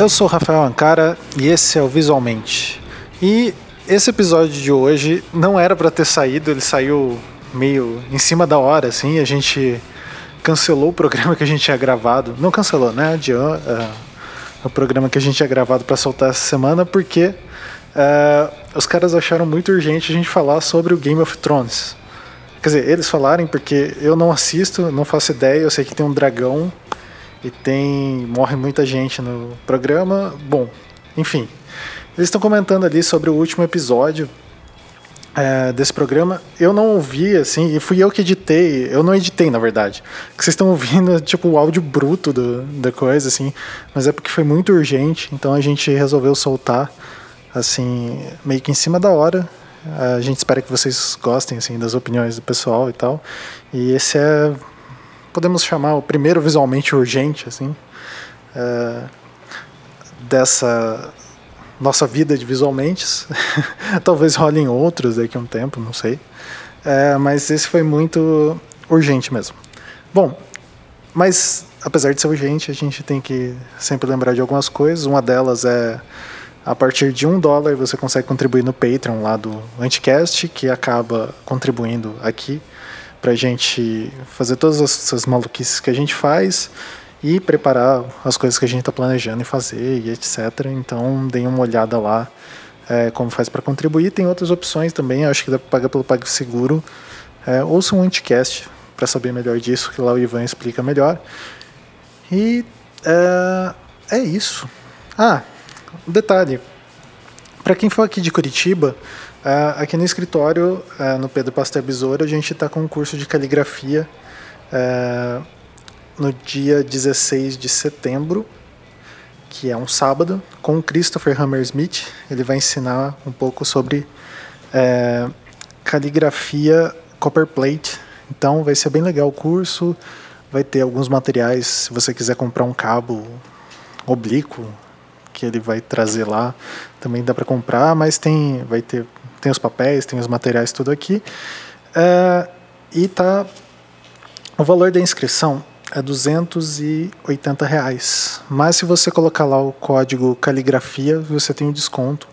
Eu sou Rafael Ancara e esse é o Visualmente. E esse episódio de hoje não era para ter saído, ele saiu meio em cima da hora, assim. A gente cancelou o programa que a gente tinha gravado. Não cancelou, né? Adiou uh, o programa que a gente tinha gravado para soltar essa semana, porque uh, os caras acharam muito urgente a gente falar sobre o Game of Thrones. Quer dizer, eles falarem porque eu não assisto, não faço ideia, eu sei que tem um dragão e tem morre muita gente no programa. Bom, enfim, eles estão comentando ali sobre o último episódio é, desse programa. Eu não ouvi assim, e fui eu que editei. Eu não editei, na verdade. Que vocês estão ouvindo tipo o áudio bruto do, da coisa assim, mas é porque foi muito urgente, então a gente resolveu soltar assim meio que em cima da hora. A gente espera que vocês gostem assim das opiniões do pessoal e tal. E esse é podemos chamar o primeiro visualmente urgente, assim, é, dessa nossa vida de visualmente. Talvez rolem outros daqui a um tempo, não sei. É, mas esse foi muito urgente mesmo. Bom, mas apesar de ser urgente, a gente tem que sempre lembrar de algumas coisas. Uma delas é a partir de um dólar você consegue contribuir no Patreon lá do Anticast, que acaba contribuindo aqui para a gente fazer todas essas maluquices que a gente faz e preparar as coisas que a gente está planejando e fazer e etc. Então, deem uma olhada lá é, como faz para contribuir. Tem outras opções também, acho que dá para pagar pelo PagSeguro. É, ouça um anticast para saber melhor disso, que lá o Ivan explica melhor. E é, é isso. Ah, um detalhe. Para quem for aqui de Curitiba, Uh, aqui no escritório, uh, no Pedro Pasteur Besouro, a gente está com um curso de caligrafia uh, no dia 16 de setembro, que é um sábado, com o Christopher Hammersmith. Ele vai ensinar um pouco sobre caligrafia copperplate. Então vai ser bem legal o curso. Vai ter alguns materiais, se você quiser comprar um cabo oblíquo, que ele vai trazer lá, também dá para comprar, mas tem, vai ter tem os papéis, tem os materiais, tudo aqui. É, e tá. O valor da inscrição é 280 reais. Mas se você colocar lá o código caligrafia, você tem um desconto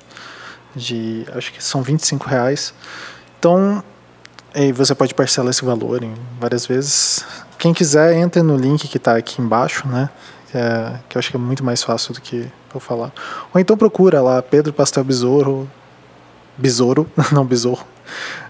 de acho que são 25 reais. Então você pode parcelar esse valor em várias vezes. Quem quiser, entre no link que está aqui embaixo, né? Que, é, que eu acho que é muito mais fácil do que eu falar. Ou então procura lá Pedro Pastel Besouro besouro, não besouro,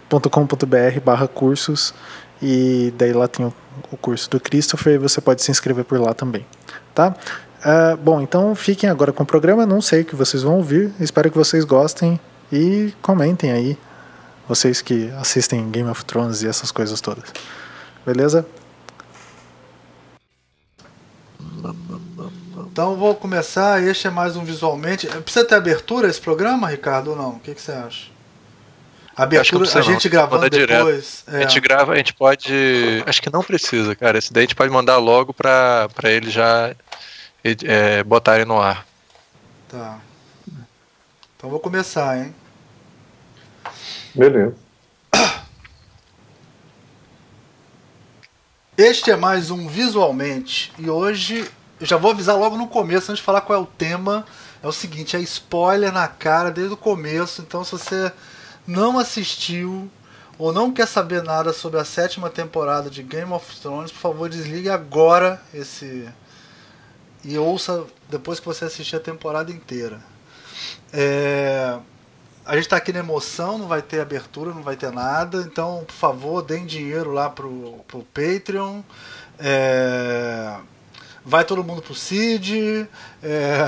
.com.br barra cursos e daí lá tem o, o, curso do Christopher e você pode se inscrever por lá também, tá? Uh, bom, então fiquem agora com o programa, não sei o que vocês vão ouvir, espero que vocês gostem e comentem aí, vocês que assistem Game of Thrones e essas coisas todas, beleza? Então vou começar, este é mais um visualmente. Precisa ter abertura esse programa, Ricardo, ou não? O que, que você acha? Abertura, a gente não. gravando depois. É. A gente grava, a gente pode. Acho que não precisa, cara. Esse daí a gente pode mandar logo pra, pra ele já é, botarem no ar. Tá. Então vou começar, hein? Beleza. Este é mais um Visualmente e hoje já vou avisar logo no começo, antes de falar qual é o tema. É o seguinte, é spoiler na cara desde o começo. Então, se você não assistiu ou não quer saber nada sobre a sétima temporada de Game of Thrones, por favor, desligue agora esse e ouça depois que você assistir a temporada inteira. É... A gente está aqui na emoção, não vai ter abertura, não vai ter nada. Então, por favor, deem dinheiro lá pro, pro Patreon. É... Vai todo mundo pro Cid. É...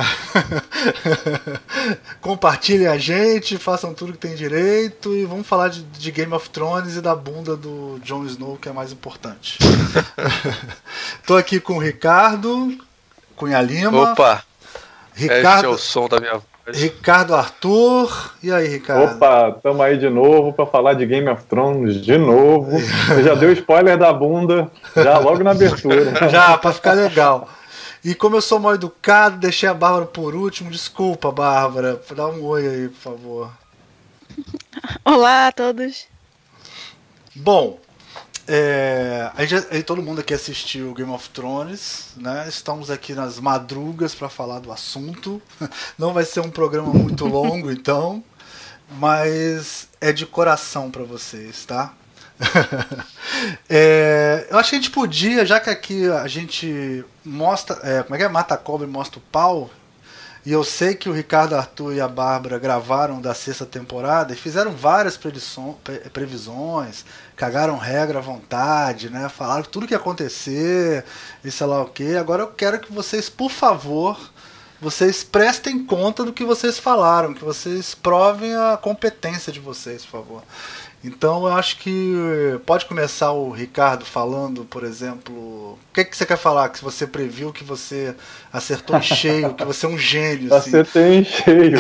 Compartilhem a gente, façam tudo que tem direito e vamos falar de, de, Game of Thrones e da bunda do Jon Snow, que é mais importante. Tô aqui com o Ricardo Cunha Lima. Opa! Ricardo, é o som da minha Ricardo Arthur. E aí, Ricardo? Opa, tamo aí de novo para falar de Game of Thrones de novo. Você já deu spoiler da bunda, já logo na abertura. já, para ficar legal. E como eu sou mal educado, deixei a Bárbara por último. Desculpa, Bárbara. Dá um oi aí, por favor. Olá a todos. Bom, É, a gente, todo mundo aqui assistiu Game of Thrones, né? Estamos aqui nas madrugas para falar do assunto. Não vai ser um programa muito longo, então, mas é de coração para vocês, tá? é, eu acho que a gente podia, já que aqui a gente mostra, é, como é que é? Mata a cobra e mostra o pau. E eu sei que o Ricardo Arthur e a Bárbara gravaram da sexta temporada e fizeram várias previsões, cagaram regra à vontade, né? Falaram tudo que ia acontecer e sei lá o que. Agora eu quero que vocês, por favor, vocês prestem conta do que vocês falaram, que vocês provem a competência de vocês, por favor. Então eu acho que pode começar o Ricardo falando, por exemplo, o que, que você quer falar? Que você previu que você acertou em cheio, que você é um gênio. Assim. Acertei em cheio.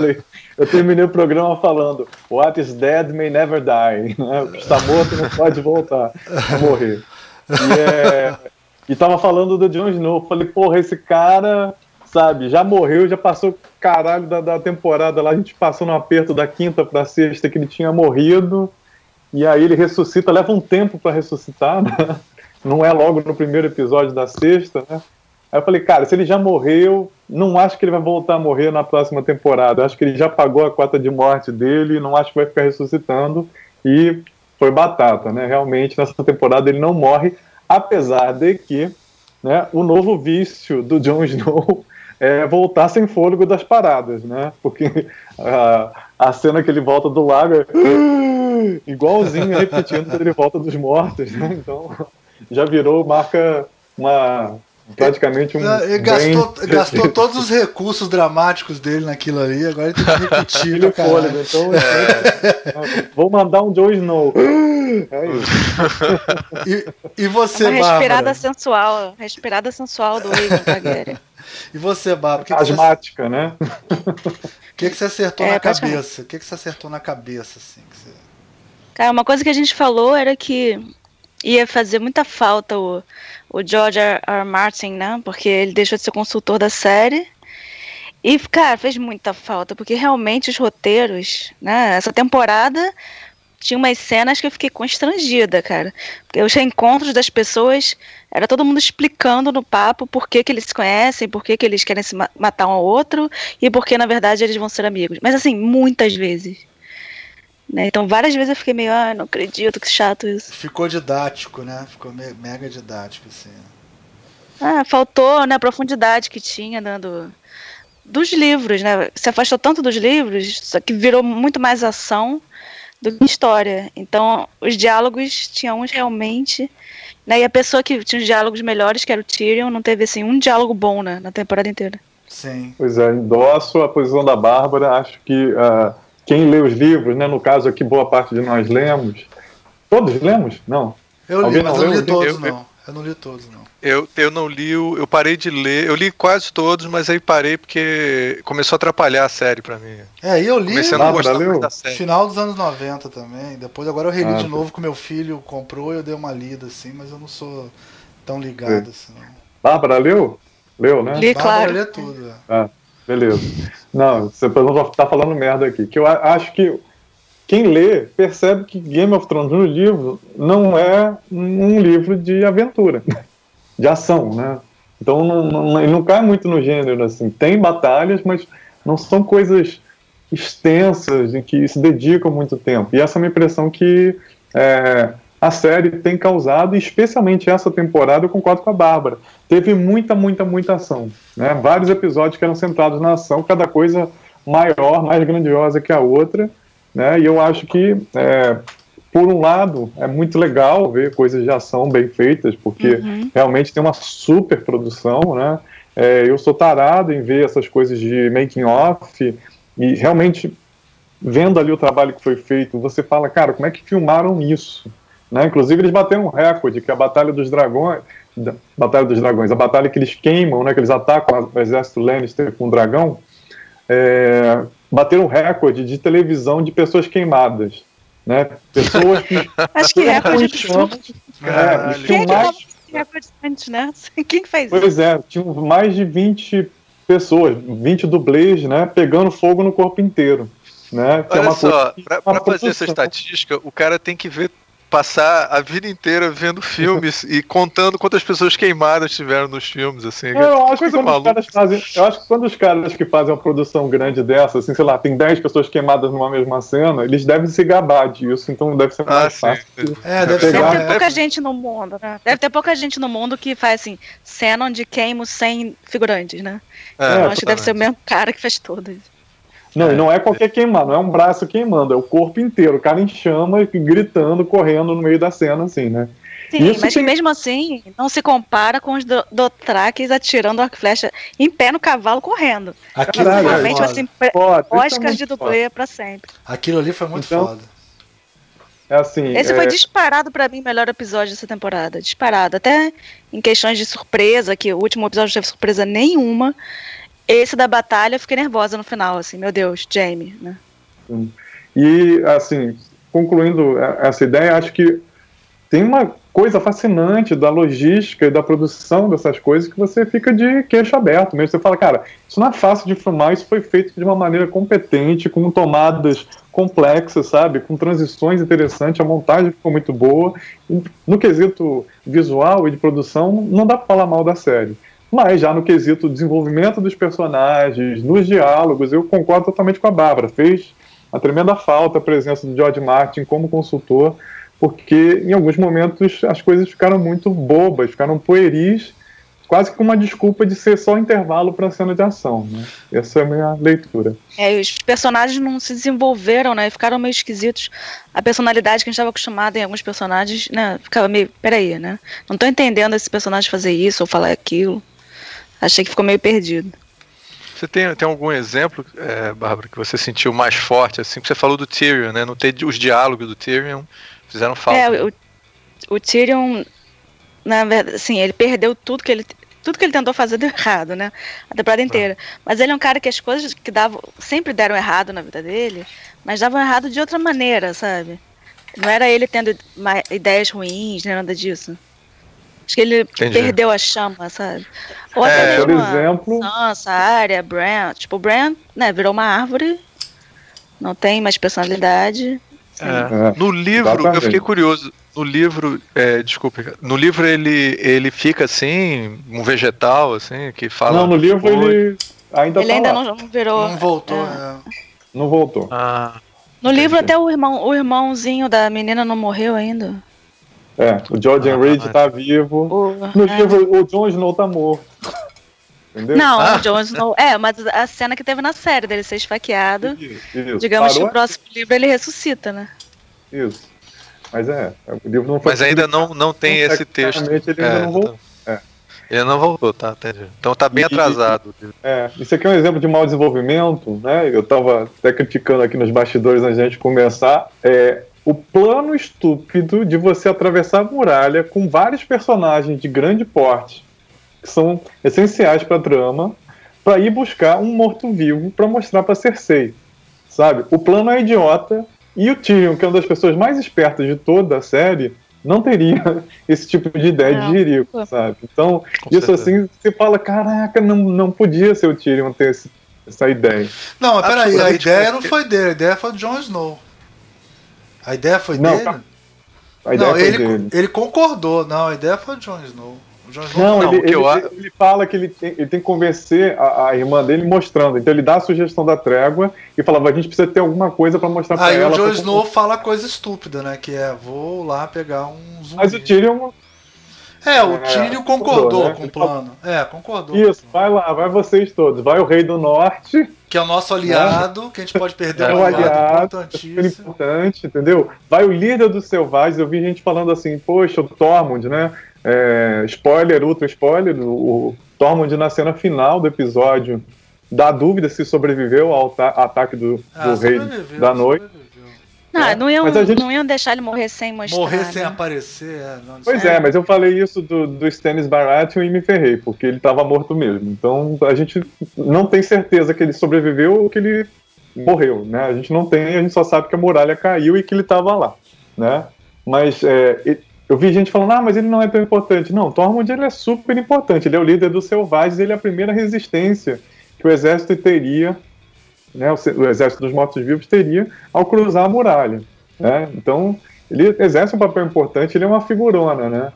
eu terminei o programa falando What is dead may never die. Né? O que está morto não pode voltar a morrer. E, é, e tava falando do Jon Snow. Falei, porra, esse cara sabe? Já morreu, já passou caralho da, da temporada lá. A gente passou no aperto da quinta pra sexta que ele tinha morrido. E aí ele ressuscita, leva um tempo para ressuscitar, né? Não é logo no primeiro episódio da sexta, né? Aí eu falei, cara, se ele já morreu, não acho que ele vai voltar a morrer na próxima temporada. Acho que ele já pagou a cota de morte dele, não acho que vai ficar ressuscitando. E foi batata, né? Realmente, nessa temporada ele não morre, apesar de que né, o novo vício do Jon Snow é voltar sem fôlego das paradas, né? Porque a, a cena que ele volta do lago é igualzinho repetindo quando ele volta dos mortos, né? Então já virou marca uma praticamente um. Ele gastou, gastou todos os recursos dramáticos dele naquilo ali, agora ele tem que repetir. Ele fôlego, então, é. vou mandar um Joe Snow. É isso. E, e você, Uma respirada Bárbara? sensual, respirada sensual do Raven Targaryen. E você, Bárbara? Que Asmática, você... né? O que, que você acertou é, na cabeça? O que, que você acertou na cabeça, assim? Você... Cara, uma coisa que a gente falou era que ia fazer muita falta o, o George R. R. Martin, né? Porque ele deixou de ser consultor da série. E, cara, fez muita falta, porque realmente os roteiros, né? Essa temporada tinha umas cenas que eu fiquei constrangida, cara. Porque os reencontros das pessoas, era todo mundo explicando no papo por que, que eles se conhecem, por que, que eles querem se matar um ao outro e por que, na verdade, eles vão ser amigos. Mas, assim, muitas vezes. Né? Então, várias vezes eu fiquei meio, ah, não acredito, que chato isso. Ficou didático, né? Ficou me mega didático, assim. Ah, faltou, né, a profundidade que tinha dando dos livros, né? Se afastou tanto dos livros, só que virou muito mais ação do que história. Então, os diálogos tinham uns realmente. Né, e a pessoa que tinha os diálogos melhores, que era o Tyrion, não teve assim um diálogo bom né, na temporada inteira. Sim. Pois é, endosso a posição da Bárbara. Acho que uh, quem lê os livros, né, no caso aqui, boa parte de nós lemos. Todos lemos? Não. Eu li, mas eu não li todos, não. Eu não li todos, não. Eu, eu não li, eu parei de ler, eu li quase todos, mas aí parei porque começou a atrapalhar a série pra mim. É, eu li Comecei a não gostar da série. final dos anos 90 também. Depois agora eu reli ah, de novo que meu filho comprou e eu dei uma lida assim, mas eu não sou tão ligado é. assim. Não. Bárbara leu? Leu, né? Li, claro. lê tudo. É. Ah, beleza. Não, você não tá falando merda aqui. Que eu acho que quem lê percebe que Game of Thrones no livro não é um livro de aventura de ação, né? Então não, não, não cai muito no gênero assim. Tem batalhas, mas não são coisas extensas em que se dedicam muito tempo. E essa é uma impressão que é, a série tem causado, especialmente essa temporada, eu concordo com a Bárbara. Teve muita, muita, muita ação. Né? Vários episódios que eram centrados na ação, cada coisa maior, mais grandiosa que a outra. Né? E eu acho que é, por um lado, é muito legal ver coisas de ação bem feitas, porque uhum. realmente tem uma super produção, né? É, eu sou tarado em ver essas coisas de making off e realmente vendo ali o trabalho que foi feito, você fala, cara, como é que filmaram isso? Né? Inclusive eles bateram um recorde, que é a Batalha dos Dragões, Batalha dos Dragões, a batalha que eles queimam, né, que eles atacam o exército Lannister com um dragão, é, bateram um recorde de televisão de pessoas queimadas né? Pessoas que. Acho que recorde absurdo. É, Quem é que mais... recorde antes, né? Quem fez pois isso? Pois é, tinham mais de 20 pessoas, 20 dublês, né? Pegando fogo no corpo inteiro. Né? Que é Olha é só, para fazer essa estatística, o cara tem que ver passar a vida inteira vendo filmes e contando quantas pessoas queimadas tiveram nos filmes, assim. Eu acho, que quando os caras fazem, eu acho que quando os caras que fazem uma produção grande dessa, assim, sei lá, tem 10 pessoas queimadas numa mesma cena, eles devem se gabar disso, então deve ser mais Ah, fácil. sim. É, deve Deve ser. ter é. pouca gente no mundo, né? Deve ter pouca gente no mundo que faz assim, cena onde queimo sem figurantes, né? É, Eu acho que deve ser o mesmo cara que faz tudo. Não, e não é qualquer queimar, não é um braço queimando, é o corpo inteiro, o cara em chama, gritando, correndo no meio da cena, assim, né? Sim, Isso mas tem- mesmo assim, não se compara com os do- Dothrakis atirando a flecha em pé no cavalo correndo. Aquilo, Realmente, foda. assim, é Oscars muito de foda. dublê pra sempre. Aquilo ali foi muito Então, foda. É assim. Esse é, foi disparado pra mim o melhor episódio dessa temporada. Disparado. Até em questões de surpresa, que o último episódio não teve surpresa nenhuma. Esse da batalha eu fiquei nervosa no final, assim, meu Deus, Jamie, né? E, assim, concluindo essa ideia, acho que tem uma coisa fascinante da logística e da produção dessas coisas que você fica de queixo aberto mesmo. Você fala, cara, isso não é fácil de filmar, isso foi feito de uma maneira competente, com tomadas complexas, sabe? Com transições interessantes, a montagem ficou muito boa. No quesito visual e de produção, não dá pra falar mal da série. Mas já no quesito desenvolvimento dos personagens, nos diálogos, eu concordo totalmente com a Bárbara. Fez uma tremenda falta a presença do George Martin como consultor, porque em alguns momentos as coisas ficaram muito bobas, ficaram pueris, quase que uma desculpa de ser só intervalo para a cena de ação. Né? Essa é a minha leitura. É, os personagens não se desenvolveram, né? Ficaram meio esquisitos. A personalidade que a gente estava acostumado em alguns personagens, né? Ficava meio, peraí, né? Não tô entendendo esse personagem fazer isso ou falar aquilo. Achei que ficou meio perdido. Você tem, tem algum exemplo, é, Bárbara, que você sentiu mais forte, assim? Você falou do Tyrion, né? Não ter os diálogos do Tyrion fizeram falta. É, o, o Tyrion, na verdade, assim, ele perdeu tudo que ele tudo que ele tentou fazer deu errado, né? A temporada inteira. Mas ele é um cara que as coisas que davam sempre deram errado na vida dele, mas davam errado de outra maneira, sabe? Não era ele tendo ideias ruins, nem nada disso. Acho que ele Entendi. perdeu a chama, sabe? Ou É, até Por exemplo, Sansa, a Arya, Bran. Tipo, o Bran, né, virou uma árvore, não tem mais personalidade. É. É, No livro, eu fiquei curioso. No livro, é, desculpe, no livro ele, ele fica assim, um vegetal, assim, que fala. não, no livro Oi. ele ainda ele tá ainda lá. não, virou. Não voltou, é. é. não voltou. Ah, No livro Entendi. até o irmão, o irmãozinho da menina não morreu ainda. É, o George Ah, Reed mas- tá vivo. O- No é. livro, o Jon Snow tá morto. Entendeu? Não, Ah. o Jon Snow. É, mas a cena que teve na série dele ser esfaqueado, Isso, isso. digamos que Parou o próximo livro ele ressuscita, né? Isso. Mas é, o livro não foi mas ainda não, não tem Então, esse texto. ele ainda não voltou. É. Ele não voltou, tá, entendi. Então tá bem E- atrasado. É, isso aqui é um exemplo de mau desenvolvimento, né? Eu tava até criticando aqui nos bastidores antes de a gente começar. É, o plano estúpido de você atravessar a muralha com vários personagens de grande porte, que são essenciais pra trama, pra ir buscar um morto-vivo pra mostrar pra Cersei. Sabe? O plano é idiota e o Tyrion, que é uma das pessoas mais espertas de toda a série, não teria esse tipo de ideia Não. de jirico, sabe? Então, Com isso certeza. assim, você fala, caraca, não, não podia ser o Tyrion ter esse- essa ideia. Não, mas peraí, a Absolutamente ideia não foi dele, a ideia foi do Jon Snow. A ideia foi Não, dele? tá. A ideia não, foi ele, dele. ele concordou. Não, a ideia foi do Jon Snow. O Jon Snow Não, Não, ele, o que eu ele- ele fala que ele tem, ele tem que convencer a, a irmã dele mostrando. Então ele dá a sugestão da trégua e falava, a gente precisa ter alguma coisa pra mostrar Aí ela. o Jon Snow fala coisa estúpida, né? Que é, vou lá pegar um zumbi. Mas o Tyrion, É, o É, Tyrion concordou né? com o plano. É, concordou. isso, vai lá, vai vocês todos. Vai o Rei do Norte, Que é o nosso aliado, que a gente pode perder É um o aliado aliado, super importantíssimo. importante, entendeu? Vai o líder dos selvagens. Eu vi gente falando assim, poxa, o Tormund, né? É, spoiler, ultra spoiler, o, Tormund na cena final do episódio dá dúvida se sobreviveu ao ta- ataque do, do Ah, rei da noite. sobreviveu. Não, É, não, iam, gente- não iam deixar ele morrer sem mostrar. Morrer sem né? aparecer, é. Não, Pois é, mas eu falei isso do, do Stannis Baratheon e me ferrei, porque ele estava morto mesmo. Então a gente não tem certeza que ele sobreviveu ou que ele morreu, né? A gente não tem, a gente só sabe que a muralha caiu e que ele estava lá, né? Mas é, eu vi gente falando, ah, mas ele não é tão importante. Não, Tormund ele é super importante, ele é o líder dos selvagens, ele é a primeira resistência que o exército teria, né? O, exército dos mortos-vivos teria ao cruzar a muralha, né? Então ele exerce um papel importante, ele é uma figurona, né?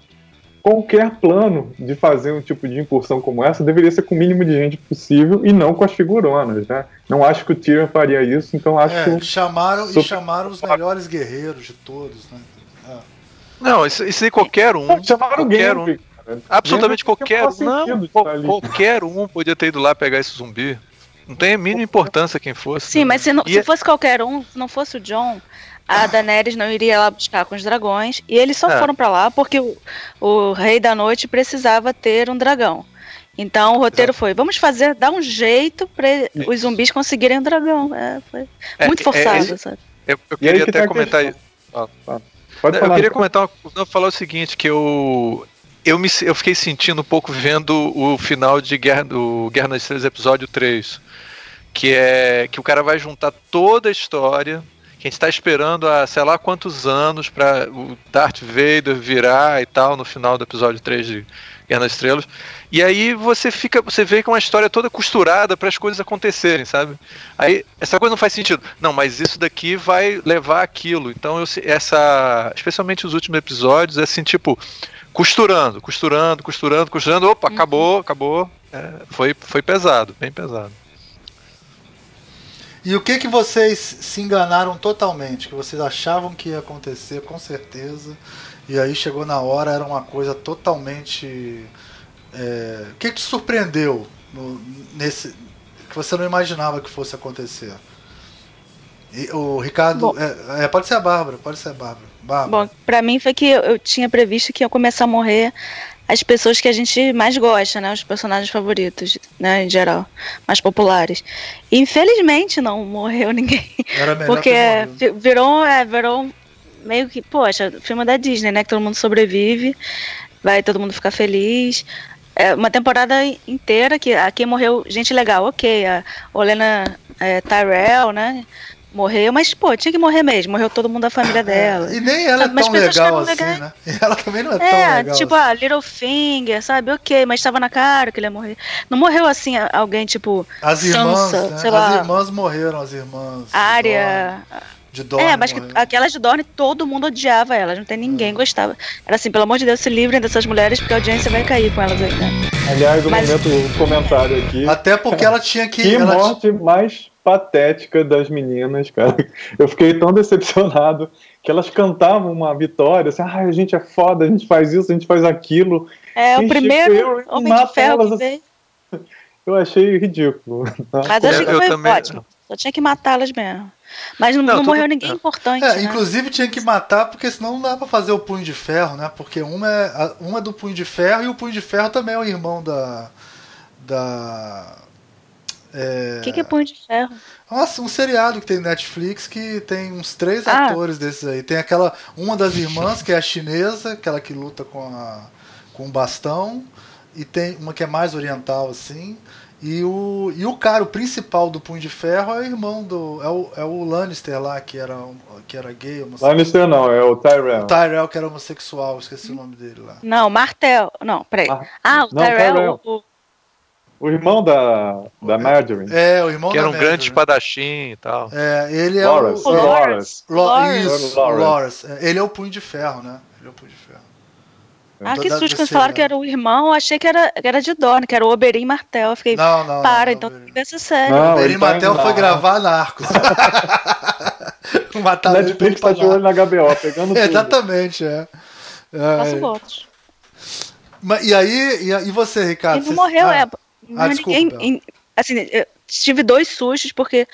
Qualquer plano de fazer um tipo de incursão como essa deveria ser com o mínimo de gente possível e não com as figuronas, né? Não acho que o Tyrion faria isso, então acho É, que. chamaram, e Super- chamaram os melhores guerreiros de todos, né? É. Não, isso, isso aí qualquer um. Pô, chamaram qualquer um. Cara. Absolutamente qualquer um. Não, qualquer um podia ter ido lá pegar esse zumbi. Não tem a mínima importância quem fosse. Sim, mas se, não- se é- fosse qualquer um, se não fosse o John, a Daenerys não iria lá buscar com os dragões. E eles só É. foram pra lá porque o, o Rei da Noite precisava ter um dragão. Então o roteiro foi: vamos fazer, dar um jeito pra os zumbis conseguirem um dragão. É, foi é- muito é- forçado, é- sabe? Eu, eu queria que até tá comentar. Pode eu falar. queria comentar, uma- não, falar o seguinte, que eu eu me eu fiquei sentindo um pouco vendo o final de Guerra do Guerra nas Estrelas episódio 3, que é que o cara vai juntar toda a história que a gente está esperando há sei lá quantos anos para o Darth Vader virar e tal no final do episódio 3 de Guerra nas Estrelas. E aí você fica, você vê que é uma história toda costurada para as coisas acontecerem, sabe? Aí essa coisa não faz sentido. Não, mas isso daqui vai levar aquilo. Então eu, essa, especialmente os últimos episódios, é assim tipo costurando, costurando, costurando, costurando. Opa, Uhum. acabou, acabou. É, foi, foi pesado, bem pesado. E o que que vocês se enganaram totalmente? Que vocês achavam que ia acontecer, com certeza. E aí chegou na hora, era uma coisa totalmente. é, O que que te surpreendeu no- nesse. que você não imaginava que fosse acontecer? E o Ricardo. Bom. é, é, pode ser a Bárbara, pode ser a Bárbara. Bárbara. Bom, pra mim foi que eu, eu tinha previsto que ia começar a morrer as pessoas que a gente mais gosta, né? Os personagens favoritos, né? Em geral, mais populares. Infelizmente não morreu ninguém. era melhor Porque morrido. fi- virou, é, virou meio que, poxa, filme da Disney, né? Que todo mundo sobrevive, vai todo mundo ficar feliz. É uma temporada inteira que aqui morreu gente legal, ok. A Olena é, Tyrell, né? Morreu, mas, pô, tinha que morrer mesmo. Morreu todo mundo da família dela. E nem ela é Sabe, mas tão legal assim, legais. né? E ela também não é, tão É, legal. tipo assim. a Littlefinger, sabe? Ok, mas estava na cara que ele ia morrer. Não morreu assim alguém tipo As irmãs, Sansa, né? As lá. irmãs morreram, as irmãs. Arya. De Dorne É, mas que morreram. aquelas de Dorne todo mundo odiava elas, não tem ninguém gostava. Era assim, pelo amor de Deus, se livrem dessas mulheres porque a audiência vai cair com elas aí, né? Aliás, o Mas- momento comentário aqui. Até porque ela tinha que. Que ela morte mais patética das meninas, cara. Eu fiquei tão decepcionado que elas cantavam uma vitória, assim, ah, a gente é foda, a gente faz isso, a gente faz aquilo. É, o primeiro Homem de Ferro elas que assim. veio. Eu achei ridículo. Mas achei Eu- que eu foi também- ótimo. Só tinha que matá-las mesmo. Mas não, Não, não tudo- morreu ninguém é. importante. É, né? inclusive tinha que matar, porque senão não dá pra fazer o punho de ferro, né? Porque uma é, uma é do punho de ferro e o punho de ferro também é o irmão da. Da. É, O que, que é punho de ferro? Nossa, um seriado que tem Netflix que tem uns três Ah. atores desses aí. Tem aquela. Uma das irmãs, que é a chinesa, aquela que luta com, a, com o bastão. E tem uma que é mais oriental, assim. E o, e o cara, o principal do Punho de Ferro é o irmão do. É o, é o Lannister lá, que era, que era gay, homossexual. Lannister não, é o Tyrell. O Tyrell, que era homossexual, esqueci o nome dele lá. Não, Martel. Não, peraí. Ah, Ah, o não, Tyrell. Tyrell. o- O irmão da, da Marjorie. É, o irmão Que era da um grande Marjorie. espadachim e tal. É, ele é Loras. o. o é, Loras. Lo- Loras. Isso, Loras. Loras. É, Ele é o Punho de Ferro, né? Ele é o Punho de Ferro. Ah, que susto, quando falaram que era o irmão, eu achei que era, que era de Dorne, que era o Oberyn Martel. Eu fiquei, Não, não. para, não, então não, tem que ver essa série. Não, O ele tá indo foi gravar Narcos. Mataram ele Netflix tá de olho na HBO, pegando tudo. Exatamente, é. É, Faço votos. mas- e aí, e, e você, Ricardo? Ele não morreu, ah, é. Não, desculpa, ninguém, assim, eu tive dois sustos, porque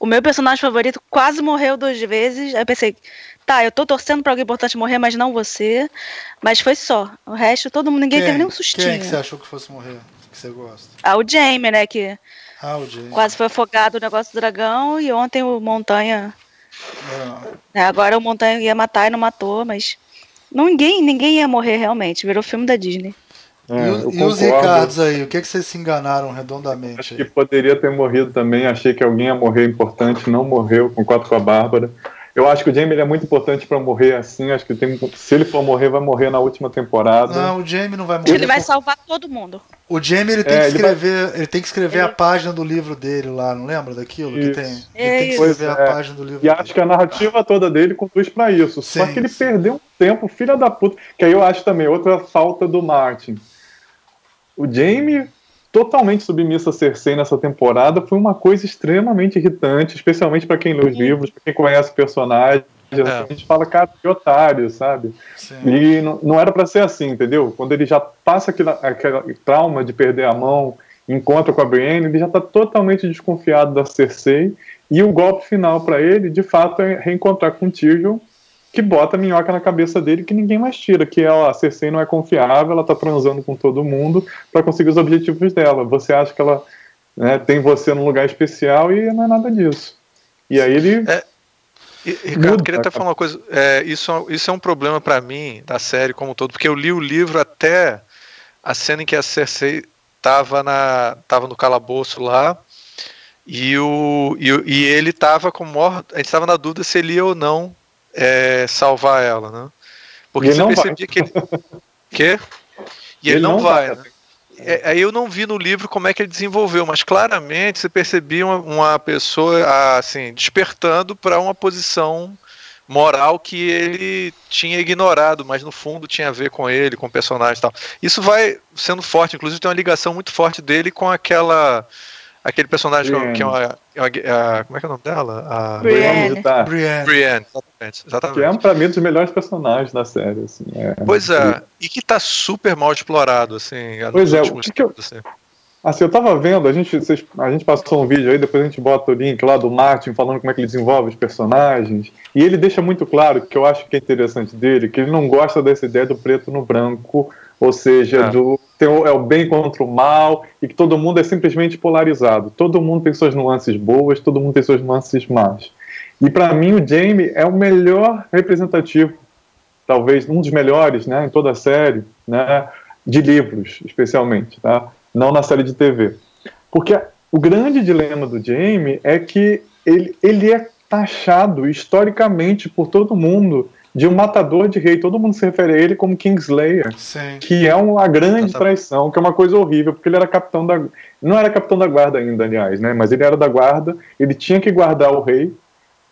o meu personagem favorito quase morreu duas vezes. Aí eu pensei, tá, eu tô torcendo pra alguém importante morrer, mas não você. Mas foi só. O resto, todo mundo, ninguém Quem? teve nenhum sustinho. Quem que você achou que fosse morrer? Que você gosta? Ah, o Jamie, né, que Ah, o James. quase foi afogado no negócio do dragão, e ontem o Montanha. É. agora o Montanha ia matar e não matou, mas. Ninguém, ninguém ia morrer realmente, virou filme da Disney. É, e, e os. Ricardos aí? O que, que vocês se enganaram redondamente Acho aí? que poderia ter morrido também. Achei que alguém ia morrer importante, não morreu. Concordo com a Bárbara. Eu acho que o Jamie ele é muito importante para morrer assim. Acho que tem, se ele for morrer, vai morrer na última temporada. Não, o Jamie não vai morrer. Ele vai salvar todo mundo. O Jamie ele tem é, que escrever, ele, vai... ele, tem que escrever ele... a página do livro dele lá, não lembra daquilo isso. que tem? Ele é tem que escrever a é. página do livro. E dele. acho que a narrativa toda dele conduz para isso. Sim, Só que ele sim. perdeu um tempo, filha da puta. Que aí eu acho também outra falta do Martin. O Jamie totalmente submissa a Cersei nessa temporada foi uma coisa extremamente irritante, especialmente para quem lê os livros, para quem conhece o personagem. É. A gente fala, cara, que otário, sabe? Sim. E não, não era para ser assim, entendeu? Quando ele já passa aquele, aquele trauma de perder a mão, encontra com a Brienne, ele já está totalmente desconfiado da Cersei. E o golpe final para ele, de fato, é reencontrar com o Tyrion que bota a minhoca na cabeça dele que ninguém mais tira, que ela, a Cersei não é confiável, ela tá transando com todo mundo para conseguir os objetivos dela. Você acha que ela né, tem você num lugar especial e não é nada disso. E aí ele. É, e, Ricardo, muda, queria até falar uma coisa. É, isso, isso é um problema para mim da série como um todo, porque eu li o livro até a cena em que a Cersei tava, na, tava no calabouço lá. E, o, e, e ele tava com maior. A gente estava na dúvida se ele ia ou não é, salvar ela, né? Porque você percebia vai. que ele. Quê? E ele, ele não, não, vai, vai né? É, aí eu não vi no livro como é que ele desenvolveu, mas claramente você percebia uma, uma pessoa assim despertando para uma posição moral que ele tinha ignorado, mas no fundo tinha a ver com ele, com o personagem e tal. Isso vai sendo forte, inclusive tem uma ligação muito forte dele com aquela aquele personagem que é uma, é uma, como é que é o nome dela? A Brienne. Brienne. Brienne. Exatamente, exatamente. Que é pra mim um dos melhores personagens da série, assim. É, pois é, e que tá super mal explorado, assim. Pois é, o que, que eu, assim. assim. eu tava vendo, a gente, vocês, a gente passou um vídeo aí, depois a gente bota o link lá do Martin falando como é que ele desenvolve os personagens. E ele deixa muito claro que eu acho que é interessante dele, que ele não gosta dessa ideia do preto no branco ou seja, é. do é o bem contra o mal, e que todo mundo é simplesmente polarizado. Todo mundo tem suas nuances boas, todo mundo tem suas nuances más. E para mim o Jamie é o melhor representativo, talvez um dos melhores, né, em toda a série, né, de livros, especialmente, tá? Não na série de TV. Porque o grande dilema do Jamie é que ele, ele é taxado historicamente por todo mundo de um matador de rei. Todo mundo se refere a ele como Kingslayer, Sim. que é uma grande traição, que é uma coisa horrível, porque ele era capitão da. Não era capitão da guarda ainda, aliás, né? Mas ele era da guarda, ele tinha que guardar o rei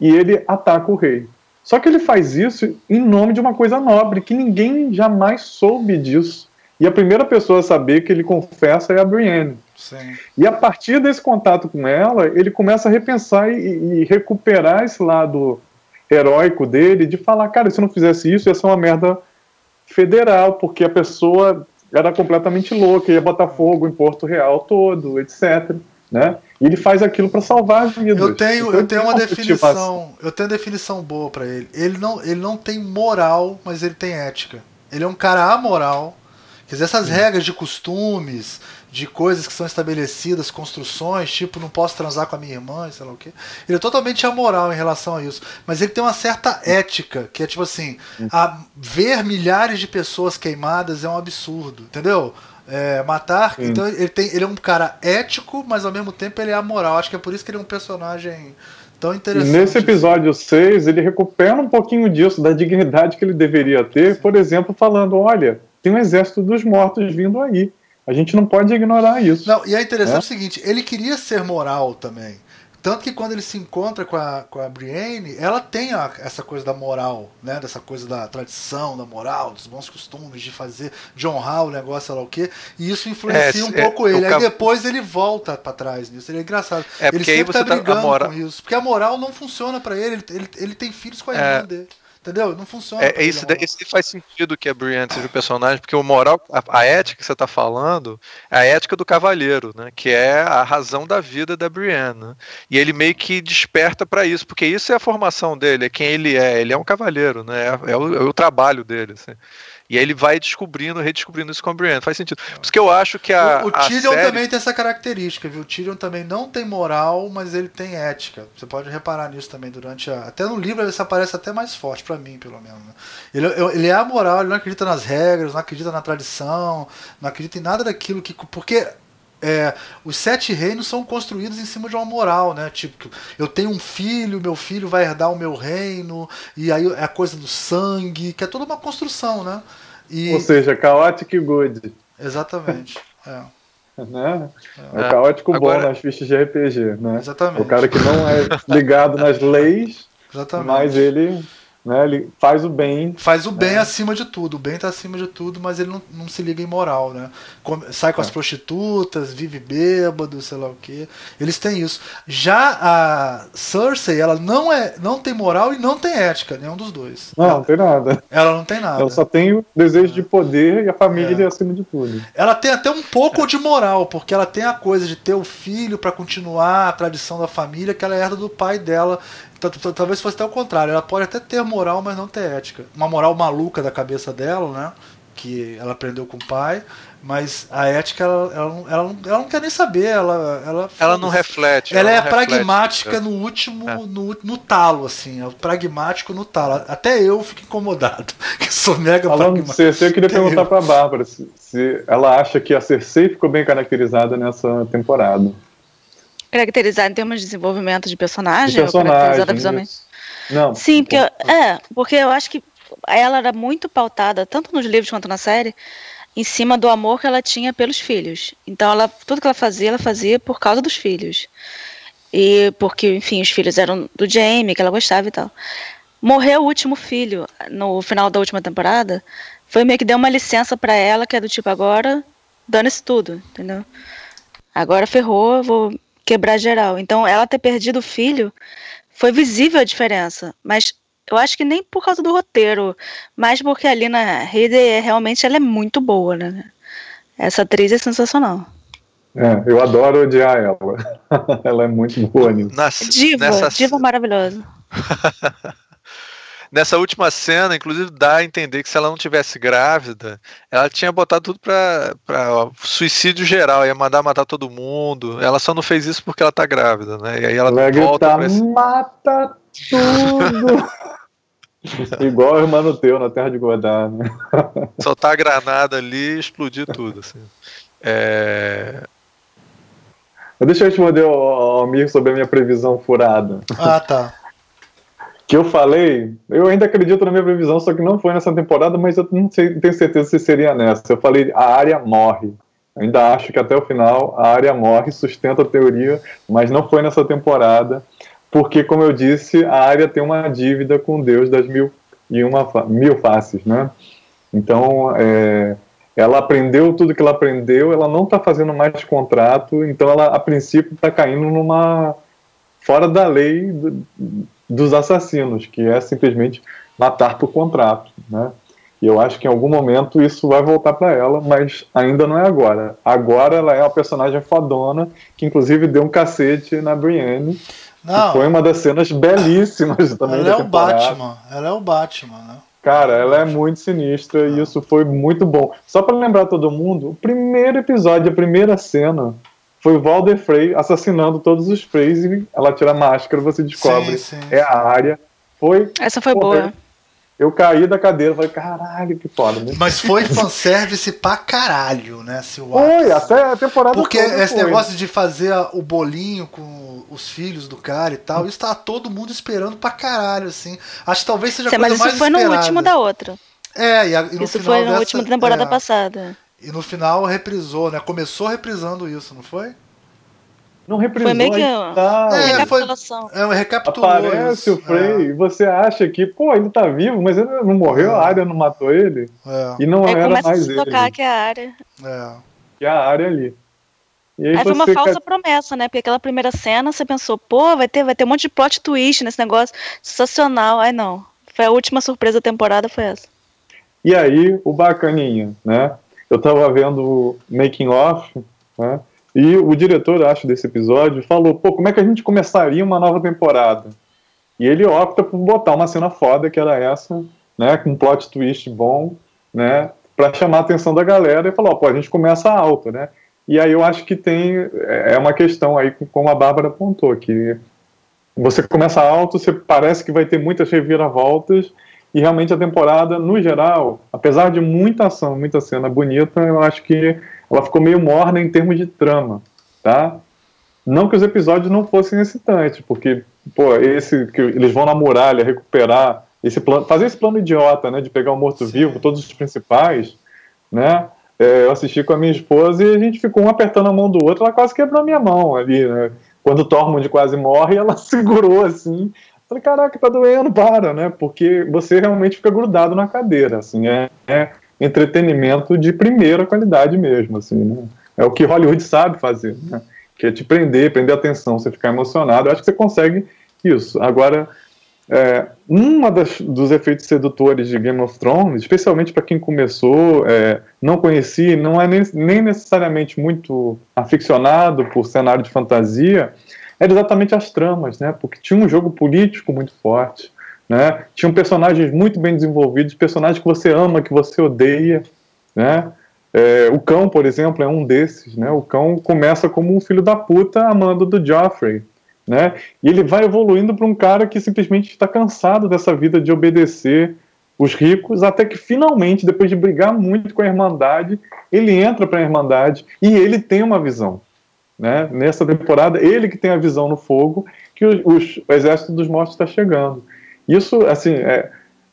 e ele ataca o rei. Só que ele faz isso em nome de uma coisa nobre, que ninguém jamais soube disso. E a primeira pessoa a saber que ele confessa é a Brienne. Sim. E a partir desse contato com ela, ele começa a repensar e, e recuperar esse lado heróico dele de falar, cara, se eu não fizesse isso, ia ser uma merda federal, porque a pessoa era completamente louca, ia botar fogo em Porto Real todo, etc. Né? E ele faz aquilo para salvar vidas. Eu tenho, então, eu tenho uma definição, eu tenho uma definição boa para ele. Ele não, ele não tem moral, mas ele tem ética. Ele é um cara amoral. Quer dizer, essas regras de costumes, de coisas que são estabelecidas, construções, tipo, não posso transar com a minha irmã, sei lá o quê. Ele é totalmente amoral em relação a isso. Mas ele tem uma certa ética, que é tipo assim, a ver milhares de pessoas queimadas é um absurdo, entendeu? É, matar. Sim. Então ele, tem, ele é um cara ético, mas ao mesmo tempo ele é amoral. Acho que é por isso que ele é um personagem tão interessante. Nesse episódio 6, ele recupera um pouquinho disso, da dignidade que ele deveria ter, Sim. por exemplo, falando: olha, tem um exército dos mortos vindo aí. A gente não pode ignorar isso. Não, e é interessante né? o seguinte, ele queria ser moral também. Tanto que quando ele se encontra com a, com a Brienne, ela tem a, essa coisa da moral, né? Dessa coisa da tradição, da moral, dos bons costumes, de fazer, de honrar o negócio, sei lá o quê. E isso influencia é, um é, pouco ele. Aí depois ele volta para trás nisso. Ele é engraçado. É, ele sempre tá brigando tá, moral... com isso. Porque a moral não funciona para ele. Ele, ele. ele tem filhos com a irmã é. dele. Entendeu? Não funciona. É, isso, isso faz sentido que a Brienne seja o personagem, porque o moral, a, a, ética que você está falando é a ética do cavaleiro, né? Que é a razão da vida da Brienne. Né? E ele meio que desperta para isso, porque isso é a formação dele, é quem ele é. Ele é um cavaleiro, né? É, é, o, é o, trabalho dele. Assim. E aí ele vai descobrindo, redescobrindo isso com a Brienne. Faz sentido. Por isso que eu acho que a. O, o Tyrion série... também tem essa característica, viu? O Tyrion também não tem moral, mas ele tem ética. Você pode reparar nisso também durante a. Até no livro isso aparece até mais forte, para mim, pelo menos. Né? Ele, ele é amoral, ele não acredita nas regras, não acredita na tradição, não acredita em nada daquilo que. Porque é, os sete reinos são construídos em cima de uma moral, né? Tipo, eu tenho um filho, meu filho vai herdar o meu reino, e aí é a coisa do sangue, que é toda uma construção, né? E... Ou seja, chaotic good. Exatamente. É. Né? É, é caótico Agora... bom nas fichas de RPG, né? Exatamente. O cara que não é ligado nas leis, Exatamente. mas ele né? Ele faz o bem. Faz o bem né? acima de tudo. O bem está acima de tudo, mas ele não, não se liga em moral, né? sai com é. as prostitutas, vive bêbado, sei lá o que. Eles têm isso. Já a Cersei, ela não é, não tem moral e não tem ética, nenhum dos dois. Não, ela, não tem nada. Ela não tem nada. Ela só tem o desejo é. de poder e a família é. acima de tudo. Ela tem até um pouco de moral, porque ela tem a coisa de ter o filho para continuar a tradição da família que ela herda do pai dela Talvez fosse até o contrário. Ela pode até ter moral, mas não ter ética. Uma moral maluca da cabeça dela, né? Que ela aprendeu com o pai. Mas a ética, ela, ela, não, ela, não, ela não quer nem saber. Ela, ela, ela não reflete. Ela, ela é pragmática reflete. no último, é. no, no talo, assim. É o pragmático no talo. Até eu fico incomodado. Que sou mega Falando pragmático. Cersei, eu queria perguntar eu. pra Bárbara se, se ela acha que a Cersei ficou bem caracterizada nessa temporada caracterizar em termos de desenvolvimento de personagem, de personagem visualmente? Não. Sim, porque eu, é, porque eu acho que ela era muito pautada, tanto nos livros quanto na série, em cima do amor que ela tinha pelos filhos. Então, ela, tudo que ela fazia, ela fazia por causa dos filhos. E porque, enfim, os filhos eram do Jamie, que ela gostava e tal. Morreu o último filho no final da última temporada. Foi meio que deu uma licença para ela, que é do tipo, agora dane-se tudo, entendeu? Agora ferrou, vou quebrar geral. Então, ela ter perdido o filho foi visível a diferença, mas eu acho que nem por causa do roteiro, mas porque a Lina Headey é, realmente ela é muito boa, né? Essa atriz é sensacional. É, eu adoro odiar ela. ela é muito boa nisso. diva, nessa... diva maravilhosa. nessa última cena, inclusive, dá a entender que se ela não tivesse grávida, ela tinha botado tudo pra, pra suicídio geral, ia mandar matar todo mundo. Ela só não fez isso porque ela tá grávida, né? E aí ela Vai volta gritar, pra esse... Mata tudo! Igual o irmão teu na Terra de Godard, né? Soltar a granada ali e explodir tudo, assim. É... Deixa eu responder ao, ao Mir sobre a minha previsão furada. Ah, tá que eu falei, eu ainda acredito na minha previsão, só que não foi nessa temporada, mas eu não sei, tenho certeza se seria nessa. Eu falei, a área morre. ainda acho que até o final a área morre, sustenta a teoria, mas não foi nessa temporada, porque, como eu disse, a área tem uma dívida com Deus das mil e uma mil faces, né? Então, é, ela aprendeu tudo que ela aprendeu, ela não está fazendo mais contrato, então ela, a princípio, está caindo numa fora da lei do, dos assassinos, que é simplesmente matar por contrato, né? E eu acho que em algum momento isso vai voltar para ela, mas ainda não é agora. Agora ela é uma personagem fodona, que inclusive deu um cacete na Brienne. Não, foi uma das cenas belíssimas também ela é o Batman, ela é o Batman, né? Cara, ela é muito sinistra e isso foi muito bom. Só para lembrar todo mundo, o primeiro episódio, a primeira cena foi o Walder Frey assassinando todos os Freys e ela tira a máscara, você descobre sim, sim, é a área. Foi. Essa foi boa. Eu caí da cadeira, falei, caralho, que foda. Né? Mas foi fanservice pra caralho, né, Silvio? Foi, até a temporada Porque esse foi. negócio de fazer o bolinho com os filhos do cara e tal, isso tá todo mundo esperando pra caralho, assim. Acho que talvez seja a coisa mais Mas isso foi esperada. no último da outra. É, e, a, e Isso foi na dessa, última temporada é, passada. E no final reprisou, né? Começou reprisando isso, não foi? Não reprisou. Foi meio que tá. é, recapitulação. Foi, é, recapitulou Aparece isso. o Frey é. e você acha que, pô, ele tá vivo, mas ele não morreu, é. a área não matou ele. É. E não aí era começa mais a se tocar ele. que é a área. É. Que é a área ali. E aí, aí foi uma falsa promessa, né? Porque aquela primeira cena você pensou, pô, vai ter, vai ter um monte de plot twist nesse negócio. Sensacional. Aí não. Foi a última surpresa da temporada, foi essa. E aí, o bacaninha, né? Eu tava vendo Making Off, né? E o diretor, acho, desse episódio falou: pô, como é que a gente começaria uma nova temporada? E ele opta por botar uma cena foda, que era essa, né, com um plot twist bom, né, para chamar a atenção da galera e falar: pô, a gente começa alto, né? E aí eu acho que tem é uma questão aí, como a Bárbara apontou, que você começa alto, você parece que vai ter muitas reviravoltas, e realmente a temporada, no geral, apesar de muita ação, muita cena bonita, eu acho que ela ficou meio morna em termos de trama, tá? Não que os episódios não fossem excitantes, porque, pô, esse que eles vão na muralha recuperar esse plano, fazer esse plano idiota, né, de pegar o morto-vivo, todos os principais, né? É, eu assisti com a minha esposa e a gente ficou um apertando a mão do outro, ela quase quebrou a minha mão ali, né? Quando o Tormund quase morre, ela segurou assim. Falei, caraca, tá doendo, para, né? Porque você realmente fica grudado na cadeira, assim, é, é entretenimento de primeira qualidade mesmo, assim, né? É o que Hollywood sabe fazer, né? Que é te prender, prender a atenção, você ficar emocionado. Eu acho que você consegue isso. Agora, é, um dos efeitos sedutores de Game of Thrones, especialmente para quem começou, é, não conhecia, não é nem, nem, necessariamente muito aficionado por cenário de fantasia, era exatamente as tramas, né? Porque tinha um jogo político muito forte, né? Tinham personagens muito bem desenvolvidos, personagens que você ama, que você odeia, né? É, o cão, por exemplo, é um desses, né? O cão começa como um filho da puta amando do Joffrey, né? E ele vai evoluindo para um cara que simplesmente está cansado dessa vida de obedecer os ricos, até que finalmente, depois de brigar muito com a Irmandade, ele entra para a Irmandade e ele tem uma visão. Né? Nessa temporada, ele que tem a visão no fogo que os, os, o exército dos mortos está chegando. Isso, assim, é,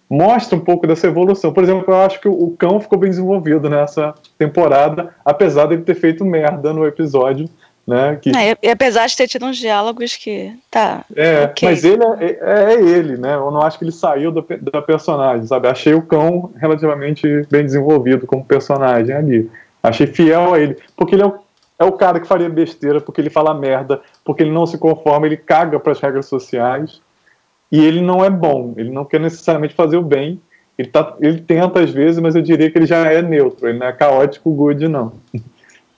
mostra um pouco dessa evolução. Por exemplo, eu acho que o, cão ficou bem desenvolvido nessa temporada, apesar dele ter feito merda no episódio né? Que... É, e apesar de ter tido uns diálogos que. Tá. É, okay. mas ele é, é, é, ele, né? Eu não acho que ele saiu da, da personagem, sabe? Achei o cão relativamente bem desenvolvido como personagem ali. Achei fiel a ele. Porque ele é o, é o cara que faria besteira, porque ele fala merda, porque ele não se conforma, ele caga para as regras sociais. E ele não é bom, ele não quer necessariamente fazer o bem. Ele, tá, ele tenta às vezes, mas eu diria que ele já é neutro, ele não é caótico good, não.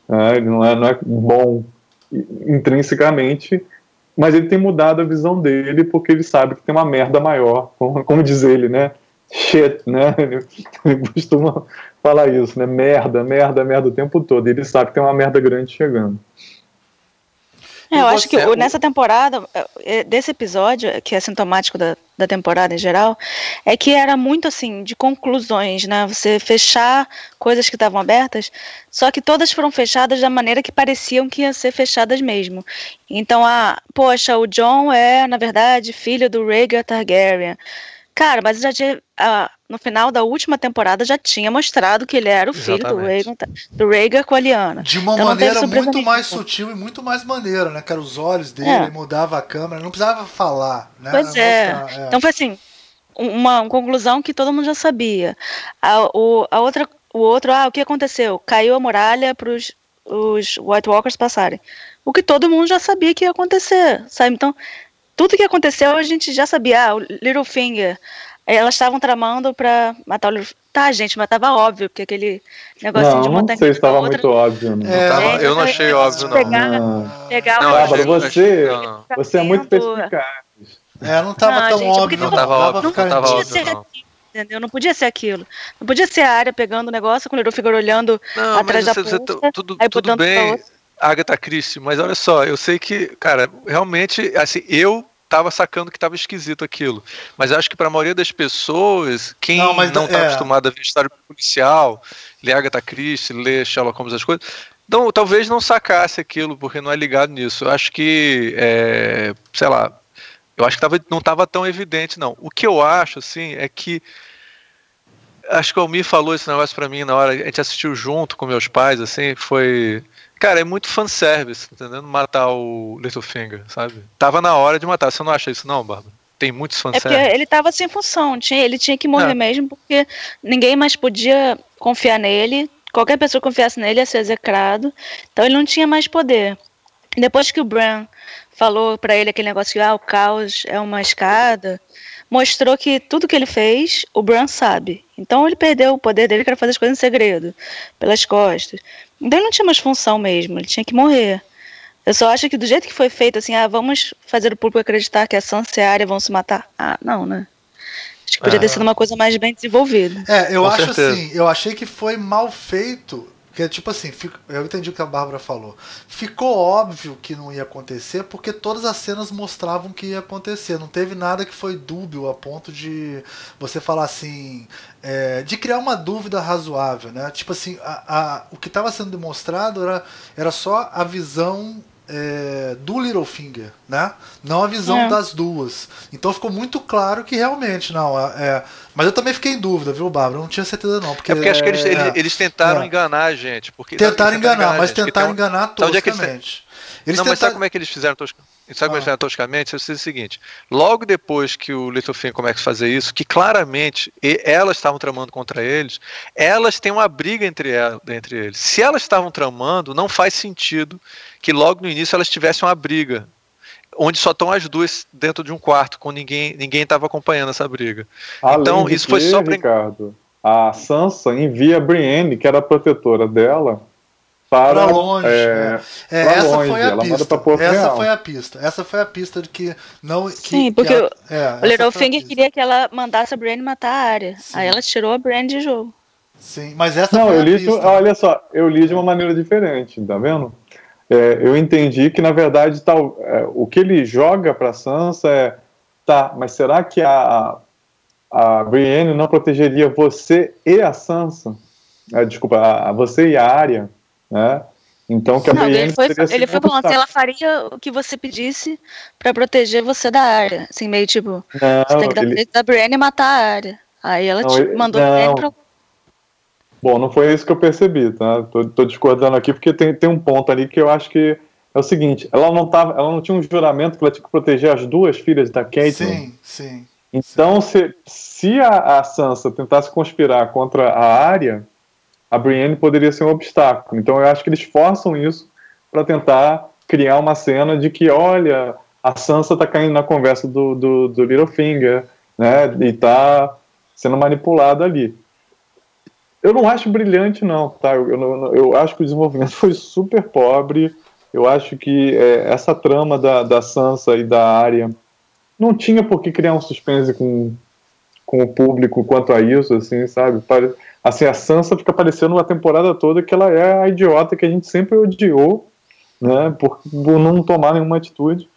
É, ele não é, não é bom intrinsecamente, mas ele tem mudado a visão dele porque ele sabe que tem uma merda maior, como, como diz ele, né? Shit, né? Ele, ele costuma falar isso, né? Merda, merda, merda o tempo todo. Ele sabe que tem uma merda grande chegando. É, eu acho que nessa temporada, é, é, desse episódio, que é sintomático da, da temporada em geral, é que era muito assim, de conclusões, né? Você fechar coisas que estavam abertas, só que todas foram fechadas da maneira que pareciam que iam ser fechadas mesmo. Então, a, poxa, o John é, na verdade, filho do Rhaegar Targaryen. Cara, mas já tinha, ah, no final da última temporada já tinha mostrado que ele era o filho do Rhaegar, do Rhaegar com a Lyanna. De uma então, maneira muito mais sutil e muito mais maneira, né? Que eram os olhos dele, é. mudava a câmera, não precisava falar, né? Pois é. Mostrar, é. Então foi assim, uma, uma, conclusão que todo mundo já sabia. A, o, a outra, o outro, ah, o que aconteceu? Caiu a muralha para os White Walkers passarem. O que todo mundo já sabia que ia acontecer, sabe? Então, tudo que aconteceu a gente já sabia. Ah, o Littlefinger, elas estavam tramando pra matar o Littlefinger. Tá, gente, mas tava óbvio, porque aquele negocinho não, de montanha. Não sei se estava muito óbvio, não. É, tava, eu não achei óbvio, não. Pegar, não. pegar não, Bárbara, você, não, você é muito perspicaz. É, não tava não, tão gente, óbvio. Não, tava óbvio, não, não tava óbvio, não. Entendeu? Não podia ser aquilo. Não podia ser a área pegando o negócio com o Littlefinger olhando não, atrás da você, ponta, você, tudo, aí tudo bem, Agatha Christie, mas olha só, eu sei que, cara, realmente, assim, eu tava sacando que tava esquisito aquilo. Mas acho que para a maioria das pessoas, quem não, mas, não tá é. acostumado a ver história policial, ler Agatha Christie, ler Sherlock Holmes, as coisas, então, talvez não sacasse aquilo, porque não é ligado nisso. Eu acho que, é, sei lá, eu acho que tava, não estava tão evidente, não. O que eu acho, assim, é que acho que o Almir falou esse negócio para mim na hora, a gente assistiu junto com meus pais, assim, foi Cara, é muito fanservice, entendeu? Matar o Littlefinger, sabe? Tava na hora de matar. Você não acha isso, não, Bárbara? Tem muitos fanservice. É porque ele tava sem função. Tinha, ele tinha que morrer mesmo, porque ninguém mais podia confiar nele. Qualquer pessoa que confiasse nele ia ser execrado. Então ele não tinha mais poder. Depois que o Bran falou para ele aquele negócio que ah, o caos é uma escada, mostrou que tudo que ele fez, o Bran sabe. Então ele perdeu o poder dele, que era fazer as coisas em segredo, pelas costas. Então ele não tinha mais função mesmo, ele tinha que morrer. Eu só acho que do jeito que foi feito, assim, ah, vamos fazer o público acreditar que a Sansa e a Arya vão se matar. Ah, não, né? Acho que podia ter é. sido uma coisa mais bem desenvolvida. É, eu Com acho certeza. assim, eu achei que foi mal feito Porque, tipo assim, eu entendi o que a Bárbara falou. Ficou óbvio que não ia acontecer porque todas as cenas mostravam que ia acontecer. Não teve nada que foi dúbio a ponto de você falar assim. É, de criar uma dúvida razoável, né? Tipo assim, a, a, o que estava sendo demonstrado era, era só a visão é, do Littlefinger, né? Não a visão é. das duas. Então ficou muito claro que realmente não. É, é mas eu também fiquei em dúvida, viu, Bárbara? Não tinha certeza não. Porque, é porque acho que eles, é, eles, eles tentaram enganar a gente. Porque, tentaram enganar, enganar mas tentaram enganar toscamente. Eles não, tentaram... mas sabe como é que eles fizeram toscamente? Sabe como eles fizeram toscamente? É o seguinte: logo depois que o Littlefinger começa a fazer isso, que claramente elas estavam tramando contra eles, elas têm uma briga entre, ela, entre eles. Se elas estavam tramando, não faz sentido que logo no início elas tivessem uma briga onde só estão as duas dentro de um quarto, com ninguém ninguém estava acompanhando essa briga. Além então isso foi só pra... Ricardo, a Sansa envia a Brienne, que era a protetora dela, para pra longe. É, é. é essa longe. foi a ela pista. Essa Real. foi a pista. Essa foi a pista de que não. Que, Sim, porque que ela, é, o Littlefinger queria que ela mandasse a Brienne matar a área. Aí ela tirou a Brienne de jogo. Sim, mas essa não, foi eu li, pista. Olha só, eu li de uma maneira diferente, tá vendo? É, eu entendi que na verdade tal, é, o que ele joga para Sansa é tá, mas será que a a Brienne não protegeria você e a Sansa? É, desculpa, a, a você e a Arya? Né? Então que a não, Brienne ele foi, ele foi falando, ela faria o que você pedisse para proteger você da área. Assim, meio tipo, não, você tem que dar ele... da Brienne e matar a área. Aí ela não, te ele... mandou não. pra... Bom, não foi isso que eu percebi, tá? Tô, tô, discordando aqui porque tem, tem um ponto ali que eu acho que é o seguinte, ela não tava, ela não tinha um juramento que ela tinha que proteger as duas filhas da Caitlyn. Sim, sim. Então, sim. se, se a, a Sansa tentasse conspirar contra a Arya, a Brienne poderia ser um obstáculo. Então eu acho que eles forçam isso para tentar criar uma cena de que, olha, a Sansa está caindo na conversa do, do, do Littlefinger, né, e está sendo manipulada ali. Eu não acho brilhante, não, tá? Eu, eu, eu, acho que o desenvolvimento foi super pobre. Eu acho que é, essa trama da, da Sansa e da Arya não tinha por que criar um suspense com, com o público quanto a isso, assim, sabe? Assim, a Sansa fica parecendo a temporada toda que ela é a idiota que a gente sempre odiou, né, por, por não tomar nenhuma atitude.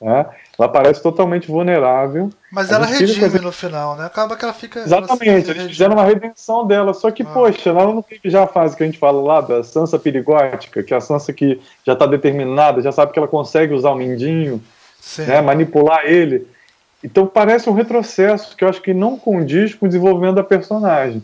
Né? Ela parece totalmente vulnerável. Mas ela redime no final, né? Acaba que ela fica. Exatamente, eles fizeram uma redenção dela. Só que, ah. poxa, ela não tem já a fase que a gente fala lá da Sansa perigótica, que é a Sansa que já está determinada, já sabe que ela consegue usar o mindinho, né, manipular ele. Então parece um retrocesso que eu acho que não condiz com o desenvolvimento da personagem.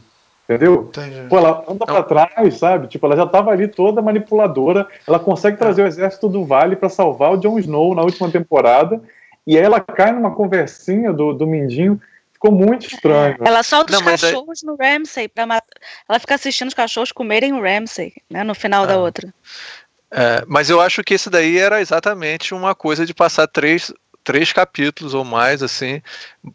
Entendeu? Entendi. Pô, ela anda pra trás, sabe? Tipo, ela já tava ali toda manipuladora. Ela consegue trazer o exército do Vale para salvar o Jon Snow na última temporada. E aí ela cai numa conversinha do, do Mindinho. Ficou muito estranho. Ela solta os cachorros no Ramsay pra matar. Ela fica assistindo os cachorros comerem o Ramsay, né? No final da ah. outra. É, mas eu acho que isso daí era exatamente uma coisa de passar três três capítulos ou mais, assim,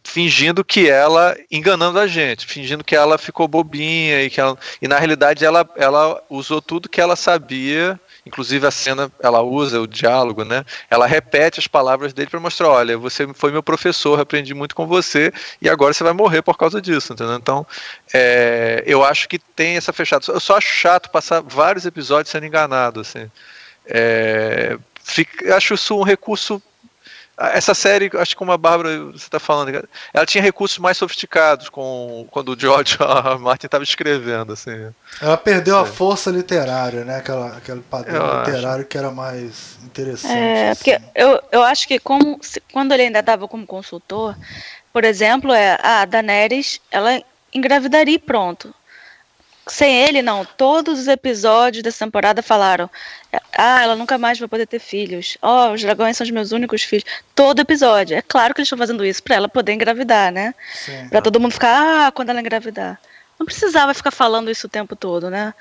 fingindo que ela, enganando a gente, fingindo que ela ficou bobinha e que ela, e na realidade ela, ela usou tudo que ela sabia, inclusive a cena, ela usa o diálogo, né? Ela repete as palavras dele para mostrar, olha, você foi meu professor, aprendi muito com você e agora você vai morrer por causa disso, entendeu? Então, é, eu acho que tem essa fechada. Eu só acho chato passar vários episódios sendo enganado, assim. É, fica, acho isso um recurso essa série, acho que como a Bárbara você está falando, ela tinha recursos mais sofisticados com quando o George R. Martin estava escrevendo, assim. Ela perdeu a força literária, né? Aquela, aquele padrão eu literário acho. que era mais interessante. É, assim. porque eu, eu acho que como, quando ele ainda estava como consultor, por exemplo, é, a Daenerys, ela engravidaria pronto. Sem ele, não. Todos os episódios dessa temporada falaram: ah, ela nunca mais vai poder ter filhos. Ó, oh, os dragões são os meus únicos filhos. Todo episódio. É claro que eles estão fazendo isso para ela poder engravidar, né? Para todo mundo ficar, ah, quando ela engravidar. Não precisava ficar falando isso o tempo todo, né?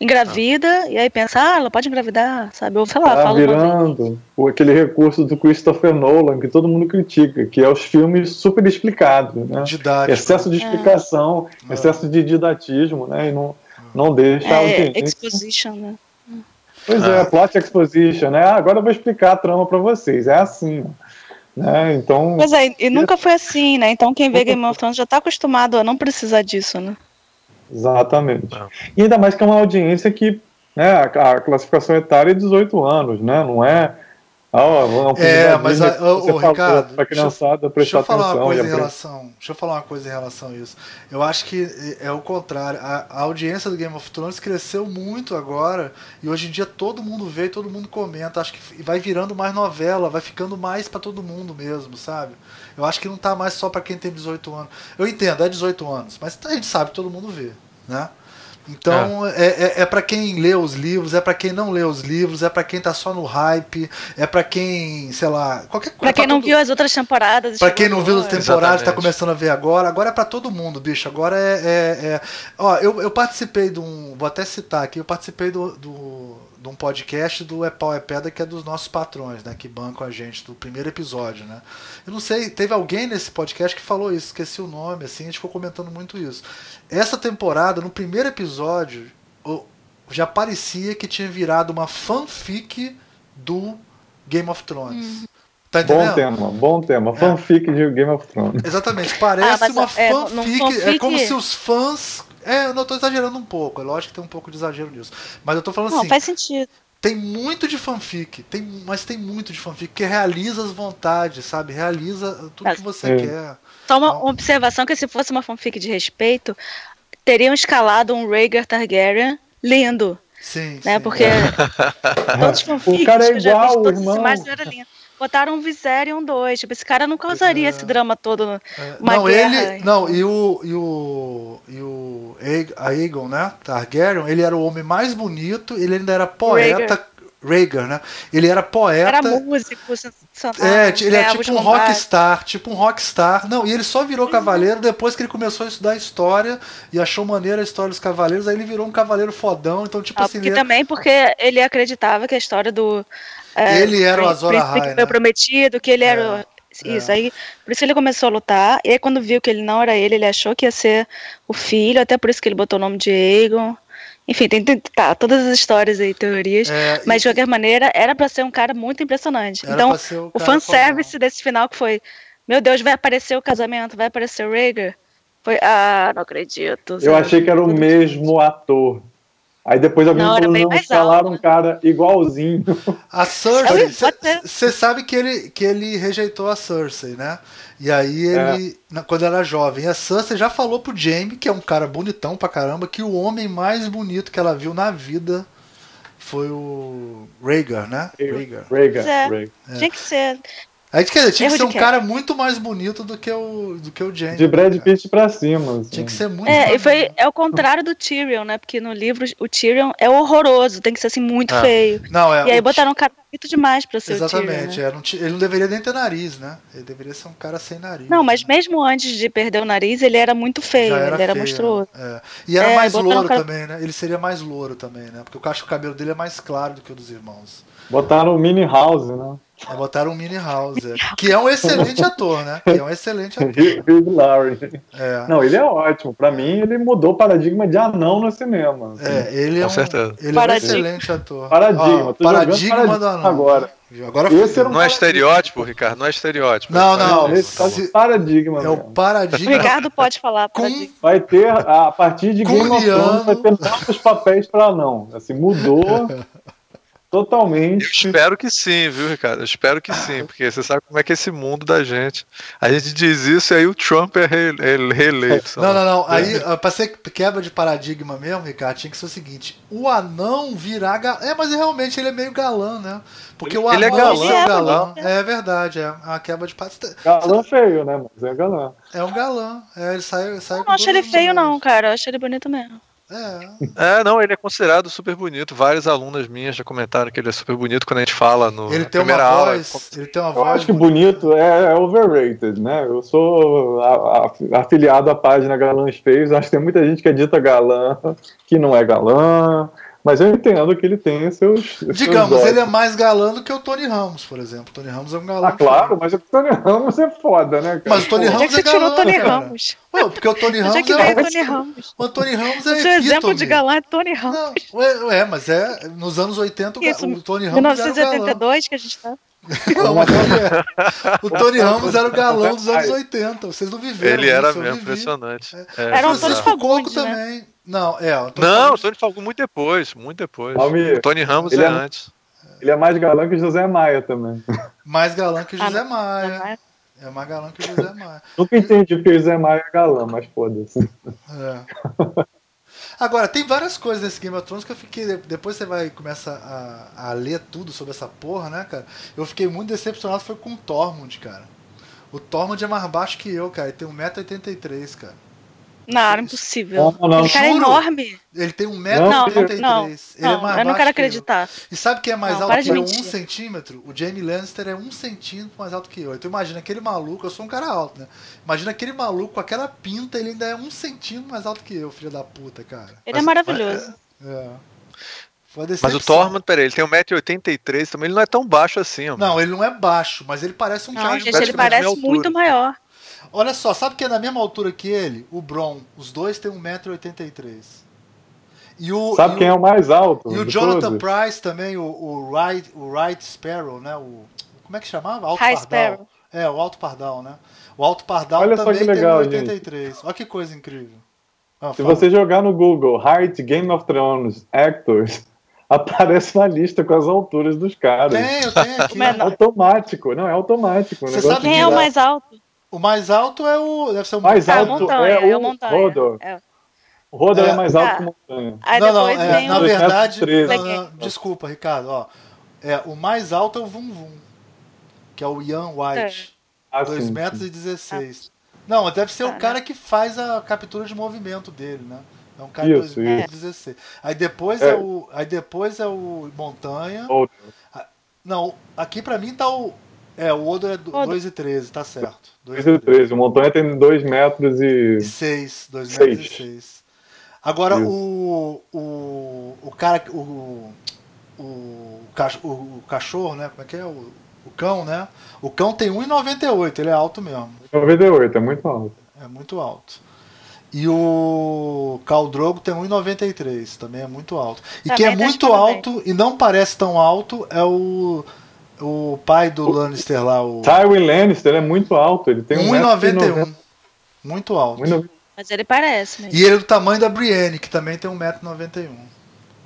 Engravida e aí pensa, ah, ela pode engravidar, sabe? Ou sei lá, tá fala virando aquele recurso do Christopher Nolan que todo mundo critica, que é os filmes super explicados, né? Didático. Excesso de é. explicação, é. excesso de didatismo, né? E não, não deixa. É, exposition, né? Pois é, ah. é, plot exposition, né? Ah, agora eu vou explicar a trama para vocês. É assim. Né? Então. Pois é, e nunca foi assim, né? Então quem vê Game of Thrones já tá acostumado a não precisar disso, né? Exatamente. Não. E ainda mais que é uma audiência que né, a, a classificação etária é 18 anos, né? Não é. Ah, ó, é, um É, mas a- você falou Ricardo, pra criançada Deixa prestar eu falar atenção. uma coisa em relação. Deixa eu falar uma coisa em relação a isso. Eu acho que é o contrário. A, a audiência do Game of Thrones cresceu muito agora e hoje em dia todo mundo vê e todo mundo comenta. Acho que vai virando mais novela, vai ficando mais pra todo mundo mesmo, sabe? Eu acho que não tá mais só pra quem tem 18 anos. Eu entendo, é 18 anos, mas a gente sabe que todo mundo vê, né? Então é, é, é para quem lê os livros, é pra quem não lê os livros, é pra quem tá só no hype, é pra quem, sei lá, qualquer coisa. Pra quem não todo- viu as outras temporadas. Pra quem não viu as chegou temporadas, tá começando a ver agora. Agora é pra todo mundo, bicho. Agora é. é- é- Ó, eu, eu participei de um. Vou até citar aqui, eu participei do, do, de um podcast do É Pau é Pedra, que é dos nossos patrões, né? Que bancam a gente, do primeiro episódio, né? Eu não sei, teve alguém nesse podcast que falou isso, esqueci o nome, assim, a gente ficou comentando muito isso. Essa temporada, no primeiro episódio, já parecia que tinha virado uma fanfic do Game of Thrones. Tá entendendo? Bom tema, bom tema. Fanfic de Game of Thrones. Exatamente, parece Ah, mas, uma é, num fanfic, É fanfic- como se os fãs. É, eu não tô exagerando um pouco, é lógico que tem um pouco de exagero nisso. Mas eu tô falando Não, assim, faz sentido. tem muito de fanfic, tem, mas tem muito de fanfic que realiza as vontades, sabe? Realiza tudo que você É. quer. Só uma Não. uma observação que se fosse uma fanfic de respeito, teriam escalado um Rhaegar Targaryen lindo, Sim, né? sim. Porque todos os fanfics O cara é que eu já vi, igual, as irmão. imagens eram lindas. Botaram um Viserion 2, tipo, esse cara não causaria esse drama todo. É, não, guerra, ele. Não, e o. E o. E o Aeg- Aegon, né? Targaryen, ele era o homem mais bonito, ele ainda era poeta. Rhaegar, né? Ele era poeta. Era músico, sensacional. É, ele é ganhava tipo os um rockstar, tipo um rockstar. Não, e ele só virou cavaleiro depois que ele começou a estudar história e achou maneira a história dos cavaleiros, aí ele virou um cavaleiro fodão, então tipo Ah, assim, porque ele, também porque ele acreditava que a história do. É, Ele era o Azor Ahai, que né? foi prometido, que ele era. o- é. Isso, aí por isso ele começou a lutar. E aí quando viu que ele não era ele, ele achou que ia ser o filho, até por isso que ele botou o nome de Aegon. Enfim, tem, tem- tá, todas as histórias aí, teorias. É, mas e- de qualquer maneira, era pra ser um cara muito impressionante. Era então, ser o fanservice fodão. desse final que foi: Meu Deus, vai aparecer o casamento, vai aparecer o Rhaegar. Foi, ah, não acredito. Eu achei que era o mesmo ator. Aí depois alguém Não, falou, não, escalaram um cara igualzinho. A É, Cersei, pode ser. você sabe que ele, que ele rejeitou a Cersei, né? E aí ele, na- quando era jovem, a Cersei já falou pro Jaime, que é um cara bonitão pra caramba, que o homem mais bonito que ela viu na vida foi o Rhaegar, né? Rhaegar. Rhaegar, É. Rhaegar. Tinha que ser. Aí quer dizer, tinha que Erro ser de um cara muito mais bonito do que o, do que o Jaime. De Brad cara. Pitt pra cima. assim. Tinha que ser muito É, e foi, é o contrário do Tyrion, né? Porque no livro o Tyrion é horroroso, tem que ser assim muito Ah. feio. Não, é, e aí o- botaram um cara bonito demais pra ser o Exatamente, Tyrion. Né? é, ele não deveria nem ter nariz, né? Ele deveria ser um cara sem nariz. Não, mas né? mesmo antes de perder o nariz, ele era muito feio, Já ele era feio, monstruoso. é. E era É, mais louro o cara- também, né? Ele seria mais louro também, né? Porque eu acho que o cabelo dele é mais claro do que o dos irmãos. Botaram o Mini House, né? É, botaram o Mini House, é. que é um excelente ator, né? Que é um excelente ator. Hugh Laurie. É. Não, ele é ótimo. Pra mim, ele mudou o paradigma de anão no cinema. assim. É, ele é Com um, certeza. ele é um excelente ator. Paradigma, jogando paradigma paradigma do anão. agora. Agora Esse um Não é estereótipo, Ricardo? Não é estereótipo. Não, É não. Esse se- de paradigma. É o mesmo. O paradigma. Ricardo pode falar. Com- paradigma. Vai ter, a partir de Game of. Thrones, vai ter novos papéis pra anão. Assim, mudou Eu totalmente. espero que sim, viu, Ricardo? Eu espero que sim, porque você sabe como é que é esse mundo da gente. A gente diz isso e aí o Trump é re- é reeleito. sei Não, não, não. Aí, ah, pra ser quebra de paradigma mesmo, Ricardo, tinha que ser o seguinte: o anão virar galã. É, mas realmente ele é meio galã, né? Porque o Ele é anão galã, ser é, galã. galã. É verdade, é uma quebra de paradigma. Galã feio, né? Mas é galã. É um galã. É, ele sai, sai Eu com não acho ele feio, não, cara. Eu acho ele bonito mesmo. É. É, não, ele é considerado super bonito. Várias alunas minhas já comentaram que ele é super bonito quando a gente fala no Ele na tem uma primeira aula. voz. Ele tem uma Eu voz. acho que bonito é, é overrated, né? Eu sou a- a- afiliado à página Galãs Feios. Acho que tem muita gente que é dita galã, que não é galã. Mas eu entendo que ele tem seus. seus Digamos, ele é mais galã do que o Tony Ramos, por exemplo. O Tony Ramos é um galã. Ah, claro, mas o Tony Ramos é foda, né, cara? Mas o Tony Pô, é Ramos que é você tirou o galã, Tony cara. Ramos? Ué, porque o Tony é Ramos que é. o o- Tony Ramos? O Tony Ramos O é seu exemplo de galã é Tony Ramos. Não, ué, ué, mas é. Nos anos 80, o, ga- Isso, o Tony Ramos era o galã. 1982 que a gente tá. Não, mas ele é. O Tony Ramos era o galão dos anos 80. Vocês não viveram Ele era mesmo, vivi. impressionante. É, Eram bizarro. todos Francisco Coco fagundes, né? também. Não, é. O Tony Não, o Tony Falcão muito depois, muito depois. Almir, o Tony Ramos ele é é- antes. Ele é mais galã que o José Maia também. mais galã que o Ah, José. Maia. É mais galã que o José Maia. Nunca entendi porque o José Maia é galã, mas foda-se. É. Agora, tem várias coisas nesse Game of Thrones que eu fiquei. Depois você vai começa a, a ler tudo sobre essa porra, né, cara? Eu fiquei muito decepcionado foi com o Tormund, cara. O Tormund é mais baixo que eu, cara. Ele tem 1,83m, cara. Não, era impossível. Não, não, Aquele cara é enorme. Ele tem Não, 1,83m. não, Ele é Não, mais eu não quero que eu. acreditar. E sabe quem é mais Não, alto que de eu? Um mentir. centímetro? O Jamie Lannister é um centímetro mais alto que eu. Então imagina aquele maluco, eu sou um cara alto, né? Imagina aquele maluco com aquela pinta, ele ainda é um centímetro mais alto que eu, filho da puta, cara. Ele é maravilhoso. É. Uma Mas decepção. o Tormund, peraí, ele tem 1,83m também, ele não é tão baixo assim, ó. Não, ele não é baixo, mas ele parece um Não, cara gente, praticamente ele parece muito maior. Olha só, sabe quem é na mesma altura que ele? O Bron. Os dois têm 1,83m. E o, Sabe e quem o, é o mais alto? E o Jonathan todos? Price também, o, o, Wright, o Wright Sparrow, né? O, como é que chamava? Alto High Pardal. Sparrow. É, o Alto Pardal, né? O Alto Pardal Olha só também que legal, tem gente. 83. Olha que coisa incrível. Ah, Se fala. você jogar no Google Height Game of Thrones Actors, aparece uma lista com as alturas dos caras. Tem, eu tenho aqui. Menor. Automático, não é automático. Você sabe Quem é o mais alto? O mais alto é o. Deve ser o Mais Ah, alto montanha, é é o o montanha. Rodor. É. O Rodor é, É. mais alto Ah. que o Montanha. Aí não, não, depois é, na o. verdade. 213. não, não, desculpa, Ricardo, ó. É, o mais alto é o Vum Vum, que é o Ian White. Ah, 2 sim, metros sim. e 16. Não, mas deve ser o Tá, cara que faz a captura de movimento dele, né? É um cara de Isso, 2 metros e 16. Aí depois é. É. o. Aí depois é o Montanha. Outro. Não, aqui pra mim tá o. É, o Odo é Odo. 2 e 13, tá certo. 2 2 e 13. O Montanha tem 2 metros e. 6, 2 Seis. metros e 6. Agora Isso. o. O. O cara. O. O, cach- o, o cachorro, né? Como é que é? O, o cão, né? O cão tem 1,98, ele é alto mesmo. 98, é muito alto. É muito alto. E o Khal Drogo tem 1,93, também é muito alto. E Também quem é tá muito alto e não parece tão alto é o o pai do Lannister lá, o Tywin Lannister é muito alto. Ele tem 1,91. Muito alto. 1,91. Mas ele parece, né? E ele é do tamanho da Brienne, que também tem 1,91m.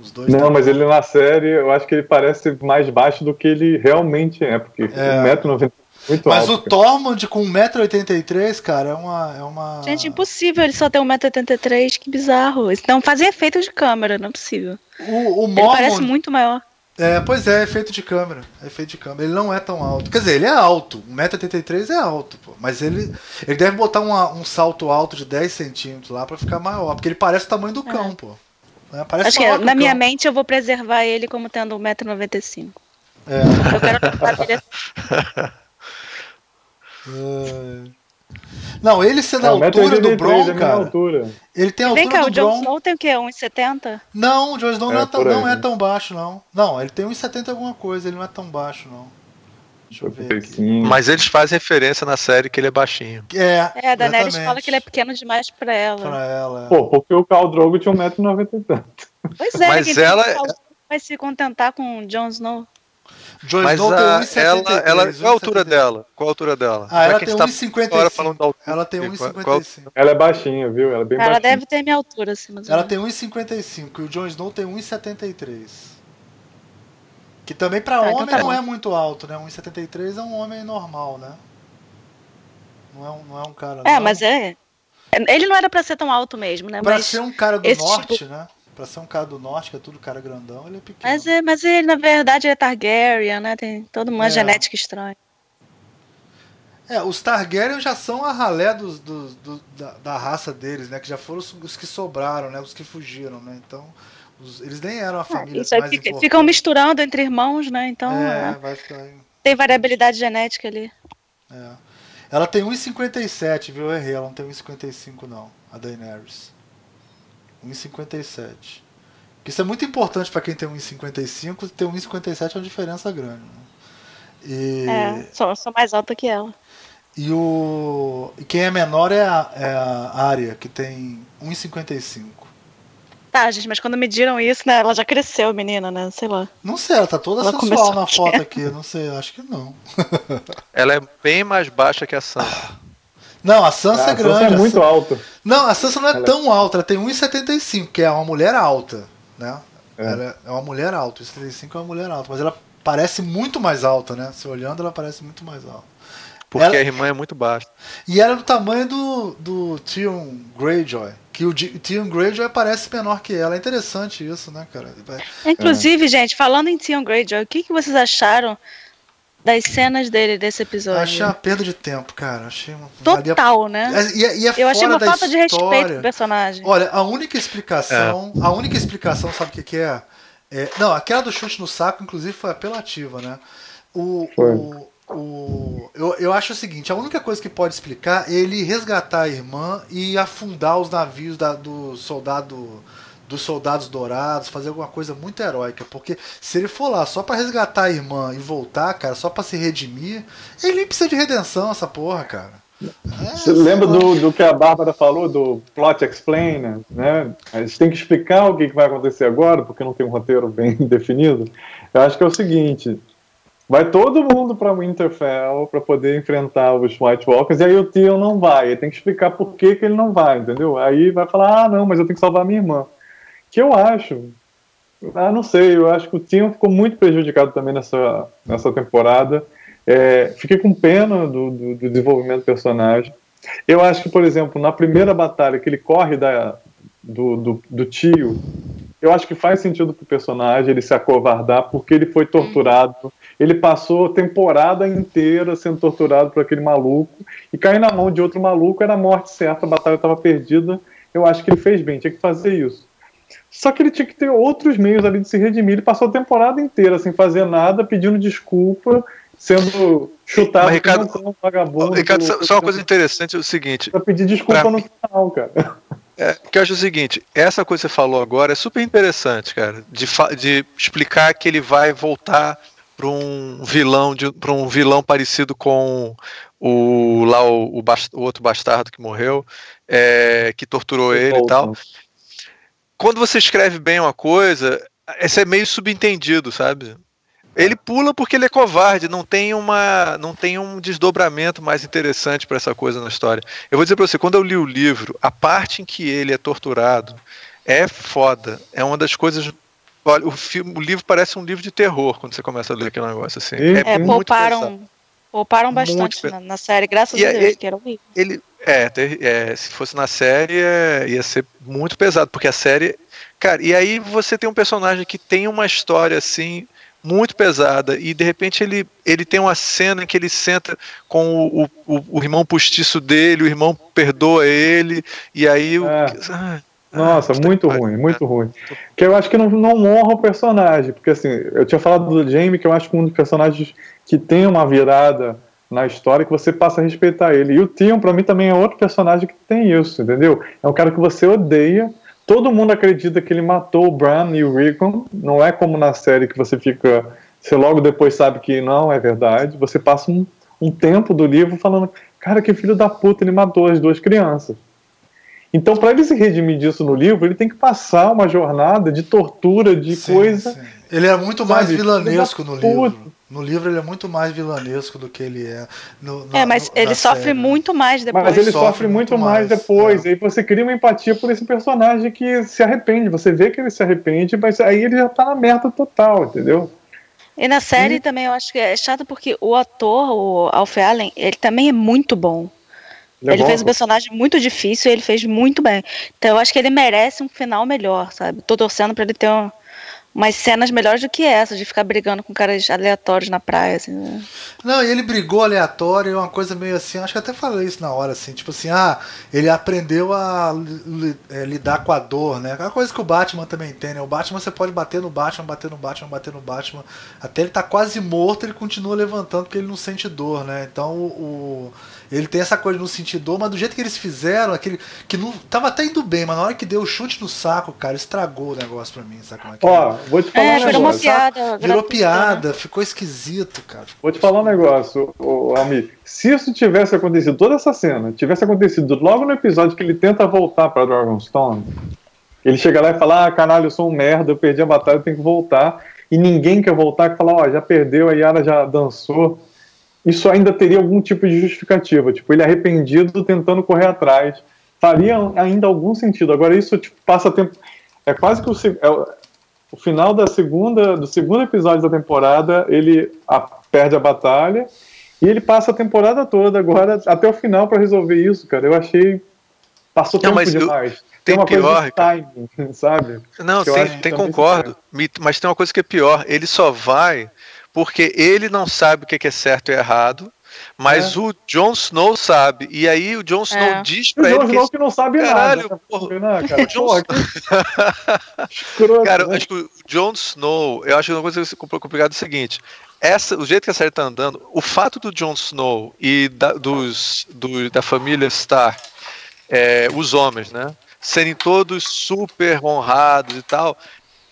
Os dois Não, mas ele na série, eu acho que ele parece mais baixo do que ele realmente é, porque É. 1,90m é muito Mas o alto. Tormund com 1,83m, cara, é uma. É uma... Gente, impossível ele só ter 1,83m, que bizarro. Isso não fazem efeito de câmera, não é possível. O, o Ele parece muito maior. É, pois é, efeito de câmera. É efeito de câmera. Ele não é tão alto. Quer dizer, ele é alto. 1,83m é alto, pô. Mas ele, ele deve botar uma- um salto alto de 10 centímetros lá pra ficar maior. Porque ele parece o tamanho do cão, pô. É, parece Acho que na o minha cão. mente eu vou preservar ele como tendo 1,95m. É. Eu quero assim. É. Não, ele sendo a É, altura do 1,83m é a Bron, cara. altura. Ele tem a Vem altura cá, o do Jon Bron. Snow tem o quê? 1,70m? Não, o Jon Snow não, É, é tão, aí, não é né? tão baixo, não. Não, ele tem 1,70 alguma coisa, ele não é tão baixo, não. Deixa eu ver aqui. 85. Mas eles fazem referência na série que ele é baixinho. É, É, a Daenerys exatamente. fala que ele é pequeno demais pra ela. Pra ela. é. Pô, porque o Khal Drogo tinha 1,90m e tanto. Pois é, Mas ela- vai se contentar com o Jon Snow. Jon Mas Snow a, tem ela, 1,73, ela, qual a altura 1,73. dela? Qual a altura dela? Ah, ela Já que tem a gente tá agora 1,55. falando da altura. Ela tem Qual- 1,55. Ela é baixinha, viu? Ela é bem Ela baixinha. deve ter minha altura, assim, mas Ela tem 1,55 e o Jon Snow tem 1,73. Que também pra Ah, então homem tá não bom. é muito alto, né? 1,73 é um homem normal, né? Não é um, não é um cara. É, não. mas é. Ele não era pra ser tão alto mesmo, né? Pra Mas, ser um cara do esse norte, né? Pra ser um cara do norte, que é tudo cara grandão, ele é pequeno. mas, é, mas ele, na verdade, é Targaryen, né? Tem toda uma É. genética estranha. É, os Targaryen já são a ralé dos, dos- do- da, da raça deles, né? Que já foram os, os que sobraram, né? Os que fugiram, né? Então, os- eles nem eram a família Ah, Isso mais fica- ficam misturando entre irmãos, né? Então É, é, vai ficar... tem variabilidade genética ali. É. Ela tem 1,57, viu? Eu errei, ela não tem 1,55 não, a Daenerys. 1,57. Isso é muito importante pra quem tem 1,55, ter 1,57 é uma diferença grande. Né? E, É, sou, sou mais alta que ela. e, o, e quem é menor é a, é a Arya, que tem 1,55. Tá, gente, mas quando mediram isso, né? Ela já cresceu, menina, né? Sei lá. Não sei, ela tá toda Ela sensual na foto aqui, não sei, acho que não. Ela é bem mais baixa que a Sansa. Não, a Sansa Ah, é a grande. Sansa é a muito alto. Não, a Sansa não é ela... tão alta, ela tem 1,75, que é uma mulher alta, né? É. Ela é uma mulher alta, 1,75 é uma mulher alta, mas ela parece muito mais alta, né? Se olhando, ela parece muito mais alta. Porque ela... a irmã é muito baixa. E ela é do tamanho do, do Theon Greyjoy. Que o Theon Greyjoy parece menor que ela. É interessante isso, né, cara? Inclusive, é. gente, falando em Theon Greyjoy, o que, que vocês acharam das cenas dele desse episódio. Achei uma perda de tempo, cara. Achei uma... Total, né? É, e, é, e é Eu achei uma falta história. de respeito pro personagem. Olha, a única explicação. É. A única explicação, sabe o que, que é? é? Não, aquela do chute no saco, inclusive, foi apelativa, né? O. o, o eu, eu acho o seguinte: a única coisa que pode explicar é ele resgatar a irmã e afundar os navios da, do soldado dos soldados dourados, fazer alguma coisa muito heróica. Porque se ele for lá só para resgatar a irmã e voltar, cara, só para se redimir, ele nem precisa de redenção, essa porra, cara. É, Você lembra do, do que a Bárbara falou, do plot explainer, né? A gente tem que explicar o que vai acontecer agora, porque não tem um roteiro bem definido. Eu acho que é o seguinte: vai todo mundo para Winterfell para poder enfrentar os White Walkers, e aí o Theon não vai. Ele tem que explicar por que, que ele não vai, entendeu? Aí vai falar: ah, não, mas eu tenho que salvar minha irmã que eu acho. Ah, não sei, eu acho que o Tion ficou muito prejudicado também nessa, nessa temporada. É, fiquei com pena do, do, do, desenvolvimento do personagem. Eu acho que, por exemplo, na primeira batalha que ele corre da, do, do, do tio, eu acho que faz sentido pro personagem ele se acovardar porque ele foi torturado. Ele passou a temporada inteira sendo torturado por aquele maluco e cair na mão de outro maluco era a morte certa, a batalha estava perdida. Eu acho que ele fez bem, tinha que fazer isso. Só que ele tinha que ter outros meios ali de se redimir. Ele passou a temporada inteira sem fazer nada, pedindo desculpa, sendo chutado Mas, Ricardo, um vagabundo. Ricardo, só, só uma coisa interessante é o seguinte. Pra pedir desculpa no final, cara. É, porque eu acho o seguinte, essa coisa que você falou agora é super interessante, cara, de, de explicar que ele vai voltar para um vilão, para um vilão parecido com o lá o, o, o outro bastardo que morreu, é, que torturou ele e tal quando você escreve bem uma coisa, esse é meio subentendido, sabe? Ele pula porque ele é covarde, não tem uma, não tem um desdobramento mais interessante para essa coisa na história. Eu vou dizer para você, quando eu li o livro, a parte em que ele é torturado é foda. É uma das coisas Olha, o, filme, o livro parece um livro de terror quando você começa a ler aquele negócio assim. É, é pouparam, pouparam bastante na, na, série, graças e a Deus, que era horrível. Ele, é, é, se fosse na série, é, ia ser muito pesado, porque a série. Cara, e aí você tem um personagem que tem uma história assim muito pesada e de repente ele, ele tem uma cena em que ele senta com o, o, o irmão postiço dele, o irmão perdoa ele e aí o, é. ah, nossa, muito ruim, muito ruim. Que eu acho que não, não honra o personagem, porque assim, eu tinha falado do Jamie, que eu acho que um dos personagens que tem uma virada na história que você passa a respeitar ele. E o Tion, para mim, também é outro personagem que tem isso, entendeu? É um cara que você odeia. Todo mundo acredita que ele matou o Bran e o Rickon. Não é como na série que você fica. Você logo depois sabe que não é verdade. Você passa um, um tempo do livro falando: cara, que filho da puta, ele matou as duas crianças. Então, para ele se redimir disso no livro, ele tem que passar uma jornada de tortura, de sim, coisa. Sim. Ele é muito mais sabe, vilanesco no livro. No livro ele é muito mais vilanesco do que ele é. No, no, é, mas no, ele sofre série. muito mais depois. Mas ele sofre, sofre muito, mais, mais depois. É. Aí você cria uma empatia por esse personagem que se arrepende. Você vê que ele se arrepende, mas aí ele já tá na merda total, entendeu? E na série e... também eu acho que é chato porque o ator, o Alf Allen, ele também é muito bom. Ele, é ele fez um personagem muito difícil e ele fez muito bem. Então eu acho que ele merece um final melhor, sabe? Tô torcendo para ele ter um, umas cenas melhores do que essa, de ficar brigando com caras aleatórios na praia, assim, né? Não, e ele brigou aleatório, uma coisa meio assim, acho que até falei isso na hora, assim, tipo assim, ah, ele aprendeu a é, lidar com a dor, né? Aquela coisa que o Batman também tem, né? O Batman você pode bater no Batman, bater no Batman, bater no Batman, até ele tá quase morto, ele continua levantando porque ele não sente dor, né? Então o ele tem essa coisa no sentido, mas do jeito que eles fizeram, aquele que não tava até indo bem, mas na hora que deu o chute no saco, cara, estragou o negócio pra mim, sabe como é que Ó, é? vou te falar é, um negócio. Piada, virou piada, né? ficou esquisito, cara. Vou te falar um negócio, ô, amigo. Se isso tivesse acontecido, toda essa cena tivesse acontecido logo no episódio que ele tenta voltar pra Dragonstone, ele chega lá e fala: Ah, caralho, eu sou um merda, eu perdi a batalha, eu tenho que voltar. E ninguém quer voltar, que fala: Ó, oh, já perdeu, a Yara já dançou isso ainda teria algum tipo de justificativa, tipo, ele arrependido tentando correr atrás, faria ainda algum sentido. Agora isso tipo, passa tempo. É quase que o, é o, final da segunda, do segundo episódio da temporada, ele a, perde a batalha e ele passa a temporada toda agora até o final para resolver isso, cara. Eu achei passou Não, tempo demais. Eu, tem, tem pior, de timing, sabe? Não, tem, tem concordo. Mas tem uma coisa que é pior. Ele só vai porque ele não sabe o que é certo e errado mas é. o Jon Snow sabe. E aí o Jon Snow é. diz pra o ele. O Jon Snow que não sabe Caralho, nada. Né? Porra. Né, cara, o Jon Snow... cara, acho que o Jon Snow, eu acho que uma coisa complicada é o seguinte. Essa, o jeito que a série tá andando, o fato do Jon Snow e da, dos, do, da família Stark, é, os homens, né? Serem todos super honrados e tal,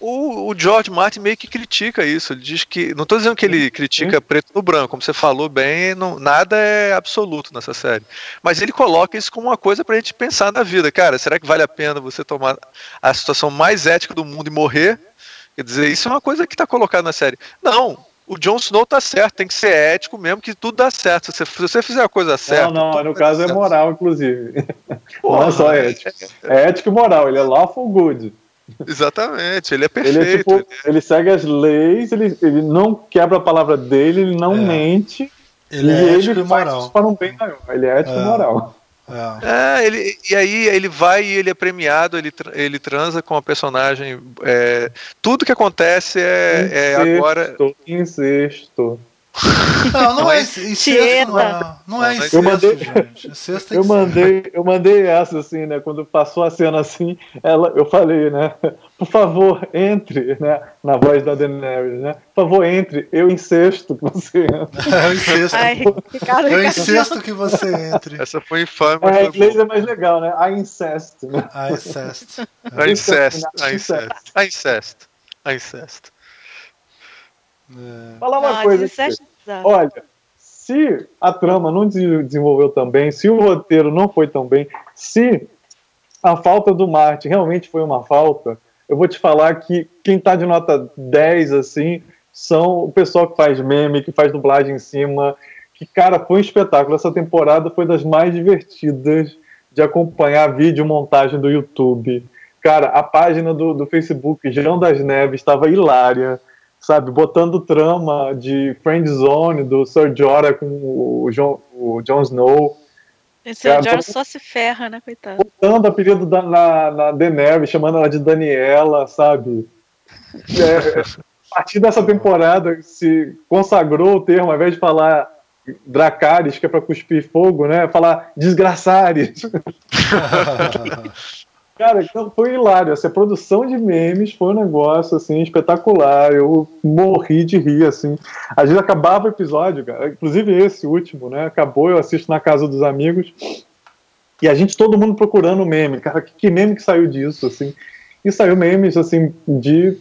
o, o, George Martin meio que critica isso. Ele diz que. Não estou dizendo que ele critica preto no branco, como você falou bem, não, nada é absoluto nessa série. Mas ele coloca isso como uma coisa para a gente pensar na vida. Cara, será que vale a pena você tomar a situação mais ética do mundo e morrer? Quer dizer, isso é uma coisa que está colocada na série. Não, o Jon Snow tá certo, tem que ser ético mesmo, que tudo dá certo. Se você fizer a coisa certa. Não, não, no caso é moral, inclusive. Porra, não é só ético. É ético e moral, ele é lawful good. Exatamente, ele é perfeito. Ele, é tipo, ele, é... ele segue as leis, ele, ele não quebra a palavra dele, ele não é. mente. Ele é ético ele e moral. para um bem maior. Ele é ético é. e moral. É. é, ele, e aí ele vai e ele é premiado, ele, ele transa com a personagem. É, tudo que acontece é, incesto, é agora. Incesto. Não, não é incesto, não é, não é incesto, eu mandei, gente. eu mandei, eu mandei essa assim, né? Quando passou a cena assim, ela, eu falei, né? Por favor, entre, né? Na voz da Daenerys, né? Por favor, entre. Eu incesto que você entre. É, eu incesto. Ai, Ricardo, eu incesto que você entre. Essa foi infame. É, em inglês é mais legal, né? I incest. Né? I incest. I incest. I incest. I incest. I incest. É. Falar uma não, coisa. Olha, se a trama não desenvolveu tão bem, se o roteiro não foi tão bem, se a falta do Marte realmente foi uma falta, eu vou te falar que quem tá de nota 10, assim, são o pessoal que faz meme, que faz dublagem em cima, que, cara, foi um espetáculo. Essa temporada foi das mais divertidas de acompanhar a vídeo montagem do YouTube. Cara, a página do, do Facebook, João das Neves, estava hilária sabe, botando trama de Friend Zone do Sir Jorah com o Jon, o Jon Snow. Esse Sir Jorah só se ferra, né, coitado. Botando apelido da, na, na Daenerys, chamando ela de Daniela, sabe? É, a partir dessa temporada se consagrou o termo, ao invés de falar Dracarys, que é para cuspir fogo, né? Falar desgraçares. Cara, então foi hilário. Essa produção de memes foi um negócio assim espetacular. Eu morri de rir assim. A gente acabava o episódio, cara. Inclusive esse último, né? Acabou, eu assisto na casa dos amigos. E a gente todo mundo procurando meme. Cara, que, que meme que saiu disso assim? E saiu memes assim de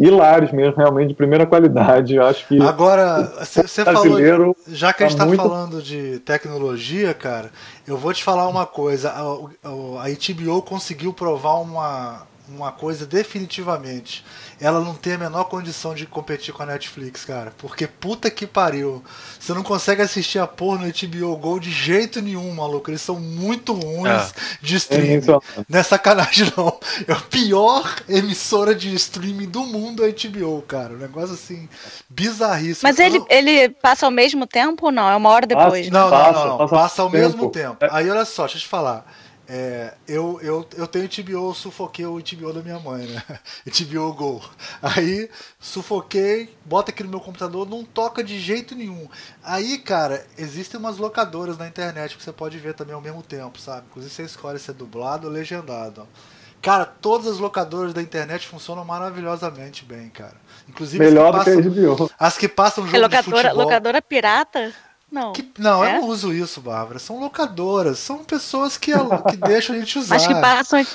hilários mesmo, realmente de primeira qualidade. Eu acho que agora você falou, já que a gente está tá muito... falando de tecnologia, cara, eu vou te falar uma coisa. A, a, a HBO conseguiu provar uma uma coisa definitivamente. Ela não tem a menor condição de competir com a Netflix, cara. Porque puta que pariu. Você não consegue assistir a porra no HBO Go de jeito nenhum, maluco. Eles são muito ruins é. de streaming. É não é sacanagem, não. É a pior emissora de streaming do mundo a HBO, cara. Um negócio assim, bizarríssimo. Mas ele, ele passa ao mesmo tempo ou não? É uma hora depois? Passa, não, não, não, não. Passa, passa ao tempo. mesmo tempo. Aí olha só, deixa eu te falar. É, eu, eu, eu tenho TBO, sufoquei o TBO da minha mãe, né? TBO Go. Aí, sufoquei, bota aqui no meu computador, não toca de jeito nenhum. Aí, cara, existem umas locadoras na internet que você pode ver também ao mesmo tempo, sabe? Inclusive você escolhe se é dublado ou legendado. Cara, todas as locadoras da internet funcionam maravilhosamente bem, cara. Inclusive Melhor as que, passam, do que a HBO. As que passam jogo é locadora, de futebol. Locadora pirata? Não. Que, não, é? eu não uso isso, Bárbara. São locadoras. São pessoas que, que deixam a gente usar. Mas que passam.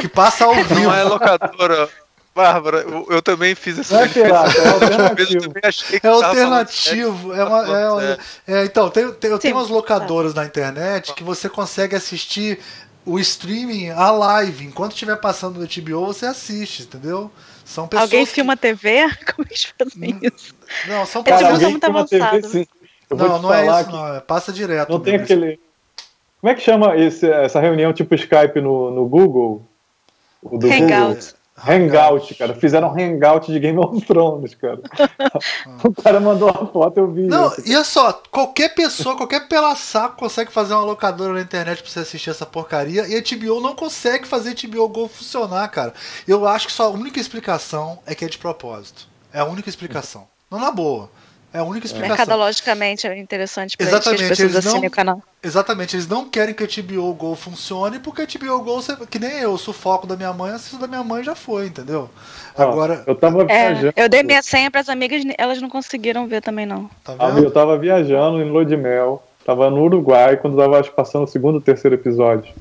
Que passa ao vivo. Não é locadora. Bárbara, eu, eu, também fiz essa. Não é pirata, é alternativo. é alternativo. É uma, é uma, é, então, tem, tem, eu tenho umas locadoras na internet que você consegue assistir o streaming a live. Enquanto estiver passando no HBO, você assiste, entendeu? São pessoas. Alguém filma que... TV? Como eles fazem isso? Não, são pessoas. muito avançados. não, não é isso, que... não. É, passa direto. Não tem aquele. Como é que chama esse, essa reunião tipo Skype no, no Google? O do Hangout. Google? Hangout, cara. Fizeram hangout de Game of Thrones, cara. o cara mandou uma foto, eu vi. Não, isso. e olha só, qualquer pessoa, qualquer pela saco consegue fazer uma locadora na internet pra você assistir essa porcaria e a HBO não consegue fazer a HBO Go funcionar, cara. Eu acho que só a única explicação é que é de propósito. É a única explicação. Não na boa. É a única explicação. Mercadologicamente é interessante para Exatamente, as pessoas eles não, o canal. Exatamente, eles não querem que a HBO Go funcione, porque a HBO Go, que nem eu, sufoco da minha mãe, assisto da minha mãe já foi, entendeu? Agora. Eu tava é, viajando. Eu dei minha senha para as amigas, elas não conseguiram ver também, não. Tá eu tava viajando em Lua de Mel, tava no Uruguai, quando tava acho, passando o segundo ou terceiro episódio.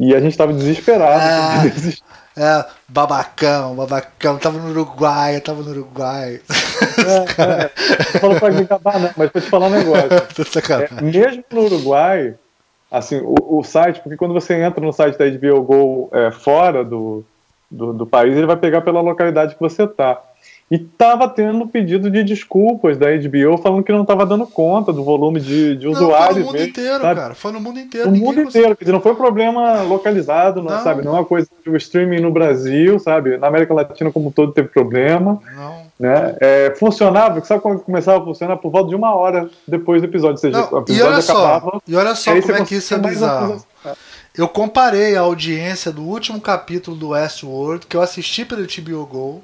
E a gente tava desesperado. Ah, é, babacão, babacão, tava no Uruguai, eu tava no Uruguai. É, é. Falou pra me acabar, não, mas pra te falar um negócio. é, mesmo no Uruguai, assim, o, o, site, porque quando você entra no site da HBO Go é, fora do, do, do país, ele vai pegar pela localidade que você tá. E tava tendo pedido de desculpas da HBO falando que não tava dando conta do volume de, de usuários. Foi no mundo mesmo, inteiro, sabe? cara. Foi no mundo inteiro. No mundo inteiro, quer dizer, não foi um problema localizado, não, não. sabe? Não é uma coisa do streaming no Brasil, sabe? Na América Latina como um todo teve problema. Não. Né? É, funcionava, sabe quando começava a funcionar? Por volta de uma hora depois do episódio. Ou seja, não, o episódio e olha acabava. Só, e olha só como é que isso é bizarro. Eu comparei a audiência do último capítulo do Westworld, que eu assisti pelo HBO Go,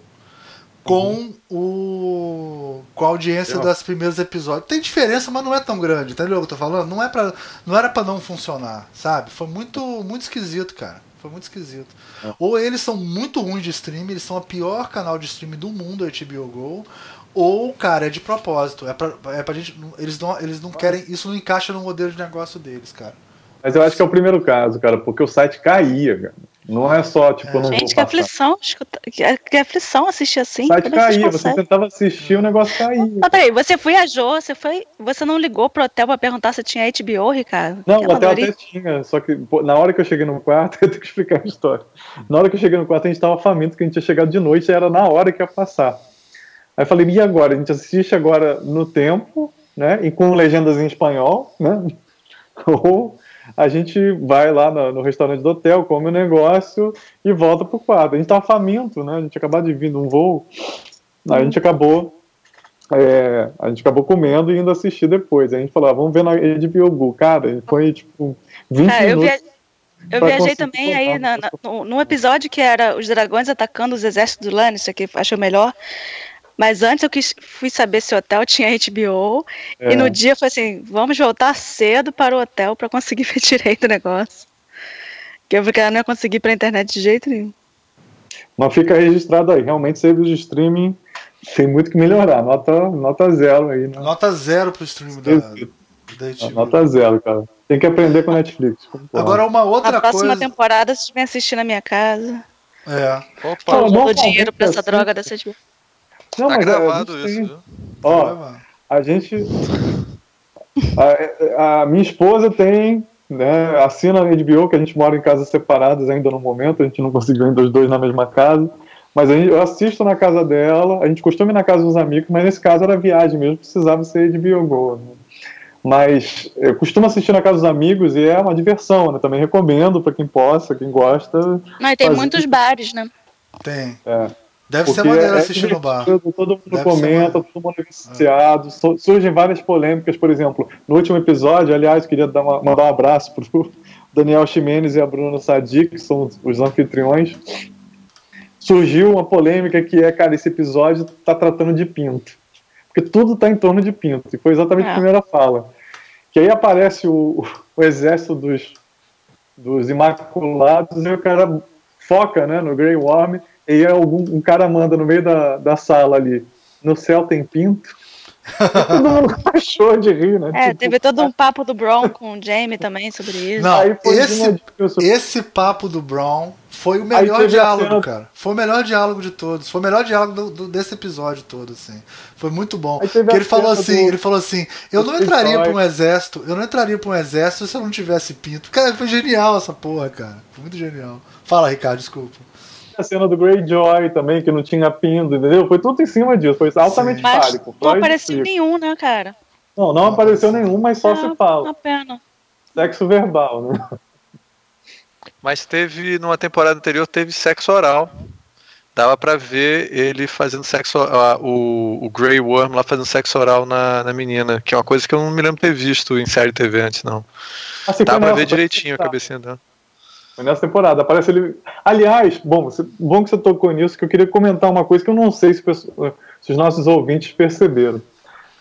com o com a audiência eu... das primeiros episódios. Tem diferença, mas não é tão grande, entendeu o que eu tô falando? Não é para não era para não funcionar, sabe? Foi muito muito esquisito, cara. Foi muito esquisito. É. Ou eles são muito ruins de streaming, eles são o pior canal de streaming do mundo, a HBO Go, ou, cara, é de propósito. É pra, é pra gente. Eles não, eles não querem. Isso não encaixa no modelo de negócio deles, cara. Mas eu acho que é o primeiro caso, cara, porque o site caía, cara. Não é só, tipo, não Gente, que aflição, que aflição assistir assim. Site caía, você tentava assistir, o negócio caía. Mas peraí, você viajou, você foi. Você não ligou pro hotel pra perguntar se tinha HBO, Ricardo? Não, o hotel até tinha, só que pô, na hora que eu cheguei no quarto, eu tenho que explicar a história. Na hora que eu cheguei no quarto, a gente tava faminto, que a gente tinha chegado de noite, era na hora que ia passar. Aí eu falei, e agora? A gente assiste agora no tempo, né? E com legendas em espanhol, né? Ou a gente vai lá no, no restaurante do hotel, come o negócio e volta pro quarto. A gente tava faminto, né? A gente acabou de vir de um voo, a gente acabou é, a gente acabou comendo e indo assistir depois. A gente falou, ah, vamos ver na HBO Go. Cara, foi tipo 20 é, minutos. Eu, eu viajei também aí na, na, num episódio que era os dragões atacando os exércitos do Lannister, que achou melhor. Mas antes eu quis, fui saber se o hotel tinha HBO. É. E no dia foi assim: vamos voltar cedo para o hotel para conseguir ver direito o negócio. Que eu porque ela não ia conseguir para a internet de jeito nenhum. Mas fica registrado aí. Realmente, serviço de streaming tem muito que melhorar. Nota, nota zero aí. Né? Nota zero para o streaming da, da HBO. Nota zero, cara. Tem que aprender com a Netflix. Agora, uma outra coisa. A próxima coisa... temporada, se estiver assistindo na minha casa. É. Opa, eu dou dinheiro para essa droga dessa HBO. Não, tá gravado a isso, viu? Ó, a gente. A, a, minha esposa tem, né, assina a HBO, que a gente mora em casas separadas ainda no momento, a gente não conseguiu ainda os dois na mesma casa. Mas gente, eu assisto na casa dela, a gente costuma ir na casa dos amigos, mas nesse caso era viagem mesmo, precisava ser HBO Go. Né? Mas eu costumo assistir na casa dos amigos e é uma diversão, né? Também recomendo para quem possa, quem gosta. Mas tem muitos bares, né? Tem. É. Deve Porque ser maneiro é assistir no bar. Todo mundo Deve comenta, todo mundo é viciado. É. Surgem várias polêmicas, por exemplo, no último episódio, aliás, queria dar uma, mandar um abraço pro Daniel Ximenes e a Bruna Sadi, que são os anfitriões. Surgiu uma polêmica que é, cara, esse episódio tá tratando de pinto. Porque tudo tá em torno de pinto. E foi exatamente é. a primeira fala. Que aí aparece o, o exército dos, dos Imaculados e o cara foca né, no Grey Worm e algum, um cara manda no meio da, da sala ali, no céu tem pinto. todo mundo achou de rir, né? É, tipo, teve todo um papo do Brown com o Jamie também sobre isso. Não, esse, esse papo do Brown foi o melhor diálogo, cara. Foi o melhor diálogo de todos. Foi o melhor diálogo do, do, desse episódio todo, assim. Foi muito bom. Porque ele falou assim, do... ele falou assim, eu não entraria para um exército, eu não entraria para um exército se eu não tivesse pinto. Cara, foi genial essa porra, cara. Foi muito genial. Fala, Ricardo, desculpa a cena do Greyjoy também, que não tinha pindo, entendeu? Foi tudo em cima disso, foi altamente fálico. Não apareceu nenhum, né, cara? Não, não apareceu nenhum, mas só é, se fala. Uma pena. Sexo verbal, né? Mas teve, numa temporada anterior, teve sexo oral. Dava pra ver ele fazendo sexo uh, o, o Grey Worm lá fazendo sexo oral na, na menina, que é uma coisa que eu não me lembro ter visto em série TV antes, não. Assim, Dá pra ver direitinho a cabecinha dela. Foi nessa temporada. Aparece ele. Aliás, bom, você- bom que você tocou nisso, que eu queria comentar uma coisa que eu não sei se, se os nossos ouvintes perceberam.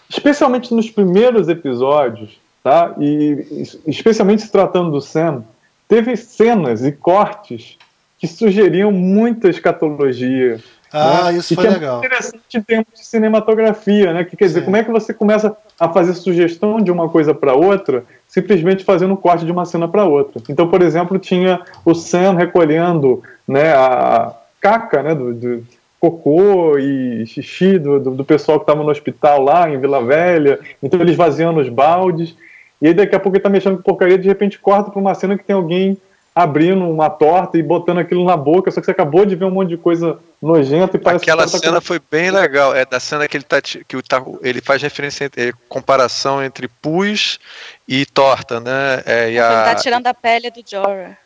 Especialmente nos primeiros episódios, tá? E es- especialmente se tratando do Sam, teve cenas e cortes que sugeriam muita escatologia. Ah, né? isso E foi que legal. É interessante em termos de cinematografia, né? Que quer dizer, Sim. como é que você começa a fazer sugestão de uma coisa para outra, simplesmente fazendo um corte de uma cena para outra. Então, por exemplo, tinha o Sam recolhendo, né, a caca, né, do, do cocô e xixi do, do, do pessoal que estava no hospital lá em Vila Velha. Então, eles vaziando os baldes. E aí, daqui a pouco, ele tá mexendo com porcaria, de repente corta para uma cena que tem alguém abrindo uma torta e botando aquilo na boca, só que você acabou de ver um monte de coisa nojenta e parece Aquela que tá cena foi bem legal. É da cena que ele tá, que o tá, ele faz referência é, comparação entre pus e torta, né? É, e Ele a, tá tirando a pele do Jorah.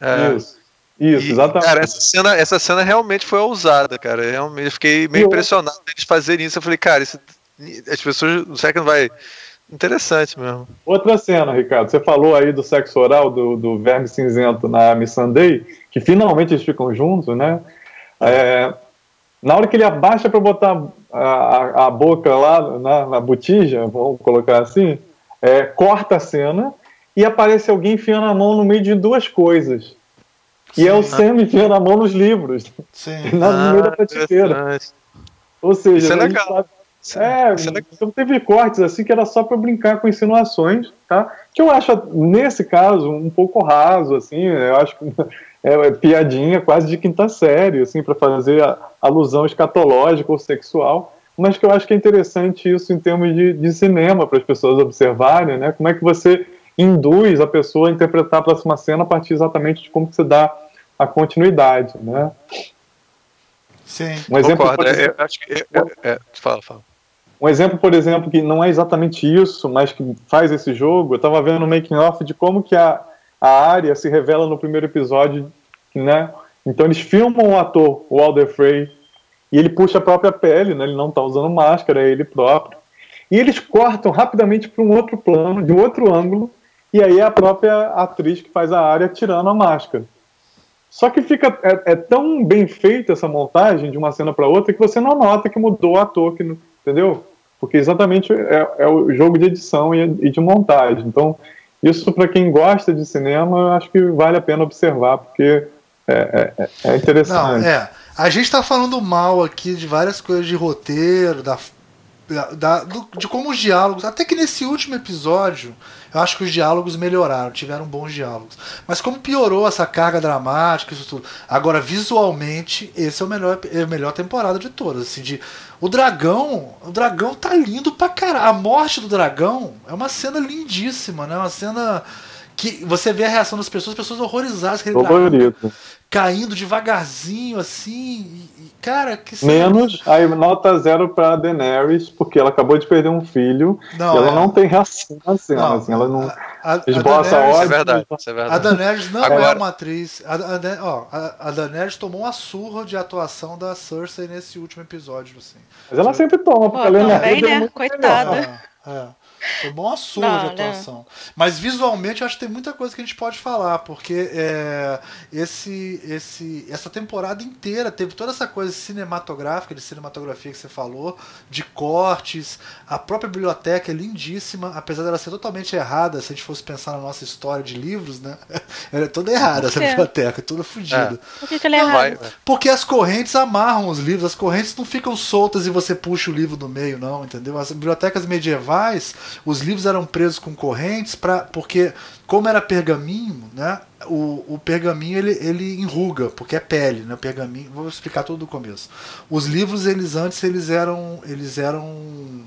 é, Isso, isso, e, exatamente. Cara, essa cena, essa cena realmente foi ousada, cara. Eu Realmente, eu fiquei meio E eu- impressionado deles fazerem isso. Eu falei, cara, isso, as pessoas. Será que não vai. Interessante mesmo. Outra cena, Ricardo, você falou aí do sexo oral do, do Verme Cinzento na Miss Sunday, que finalmente eles ficam juntos, né? É, na hora que ele abaixa para botar a, a, a boca lá na, na botija, vamos colocar assim, é, corta a cena e aparece alguém enfiando a mão no meio de duas coisas. E é o Sim. Sam enfiando a mão nos livros, Sim. na- no meio da prateleira. Ou seja, Isso é a gente legal. sabe- É, é legal. então teve cortes assim que era só para brincar com insinuações, tá? Que eu acho nesse caso um pouco raso, assim. Eu acho que é, é piadinha quase de quinta série, assim, para fazer a alusão escatológica ou sexual. Mas que eu acho que é interessante isso em termos de, de cinema para as pessoas observarem, né? Como é que você induz a pessoa a interpretar a próxima cena a partir exatamente de como que você dá a continuidade, né? Sim. Um exemplo, Concordo. por é, acho que. é, é, é, fala, fala. Um exemplo, por exemplo, que não é exatamente isso, mas que faz esse jogo, eu estava vendo um making off de como que a, a área se revela no primeiro episódio, né? Então eles filmam o ator, o Alder Frey, e ele puxa a própria pele, né? Ele não está usando máscara, é ele próprio. E eles cortam rapidamente para um outro plano, de um outro ângulo, e aí é a própria atriz que faz a área tirando a máscara. Só que fica é, é tão bem feita essa montagem de uma cena para outra que você não nota que mudou o ator, que, entendeu? Porque exatamente é, é o jogo de edição e, e de montagem. Então, isso para quem gosta de cinema, eu acho que vale a pena observar, porque é, é- é Não, interessante. é. A gente tá falando mal aqui de várias coisas de roteiro, da, da- do- de como os diálogos. Até que nesse último episódio, eu acho que os diálogos melhoraram, tiveram bons diálogos. Mas como piorou essa carga dramática, isso tudo. Agora, visualmente, esse é o melhor, é a melhor temporada de todas. Assim, de, o dragão. O dragão tá lindo pra caralho. A morte do dragão é uma cena lindíssima, né? Uma cena. Que você vê a reação das pessoas, as pessoas horrorizadas. Favorito. Caindo devagarzinho assim. E, e, cara, que Menos, linda. aí nota zero para Daenerys, porque ela acabou de perder um filho Não, e ela é. não tem reação na cena. Não, assim, ela não a, a, a esboça Daenerys- Isso é ódio. verdade. Isso é A verdade. Daenerys não é Agora- uma atriz. A, a, ó, a, a Daenerys tomou uma surra de atuação da Cersei nesse último episódio. Assim. Mas ela sempre toma, porque Pô, ela é é né? muito Coitada. É, é. Tomou uma surra Não, de né? atuação. Mas visualmente eu acho que tem muita coisa que a gente pode falar, porque é, esse, esse, essa temporada inteira teve toda essa coisa cinematográfica, de cinematografia que você falou, de cortes, a própria biblioteca é lindíssima, apesar dela ser totalmente errada, se a gente fosse pensar na nossa história de livros, né? Ela é toda errada, essa biblioteca, toda fodida. Por que, que ele é Não, vai. Porque as correntes amarram os livros, as correntes não ficam soltas e você puxa o livro do meio, não, entendeu? As bibliotecas medievais, os livros eram presos com correntes, pra, porque, como era pergaminho, né? O, o pergaminho ele, ele enruga, porque é pele, né? Pergaminho. Vou explicar tudo do começo. Os livros, eles antes, eles eram. Eles eram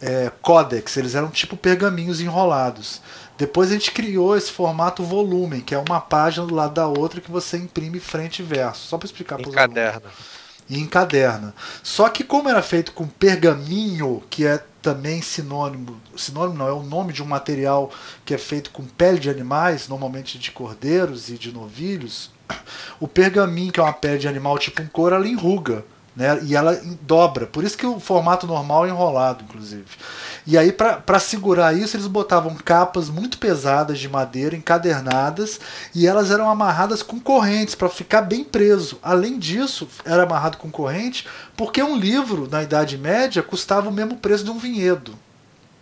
é, códex, eles eram tipo pergaminhos enrolados. Depois a gente criou esse formato volumen, que é uma página do lado da outra que você imprime frente e verso. Só para explicar para os alunos. E encaderna. Só que como era feito com pergaminho, que é também sinônimo, sinônimo não, é o nome de um material que é feito com pele de animais, normalmente de cordeiros e de novilhos, o pergaminho, que é uma pele de animal tipo um couro, ela enruga. Né? E ela dobra. Por isso que o formato normal é enrolado, inclusive. E aí, para segurar isso, eles botavam capas muito pesadas de madeira, encadernadas, e elas eram amarradas com correntes para ficar bem preso. Além disso, era amarrado com corrente, porque um livro, na Idade Média, custava o mesmo preço de um vinhedo.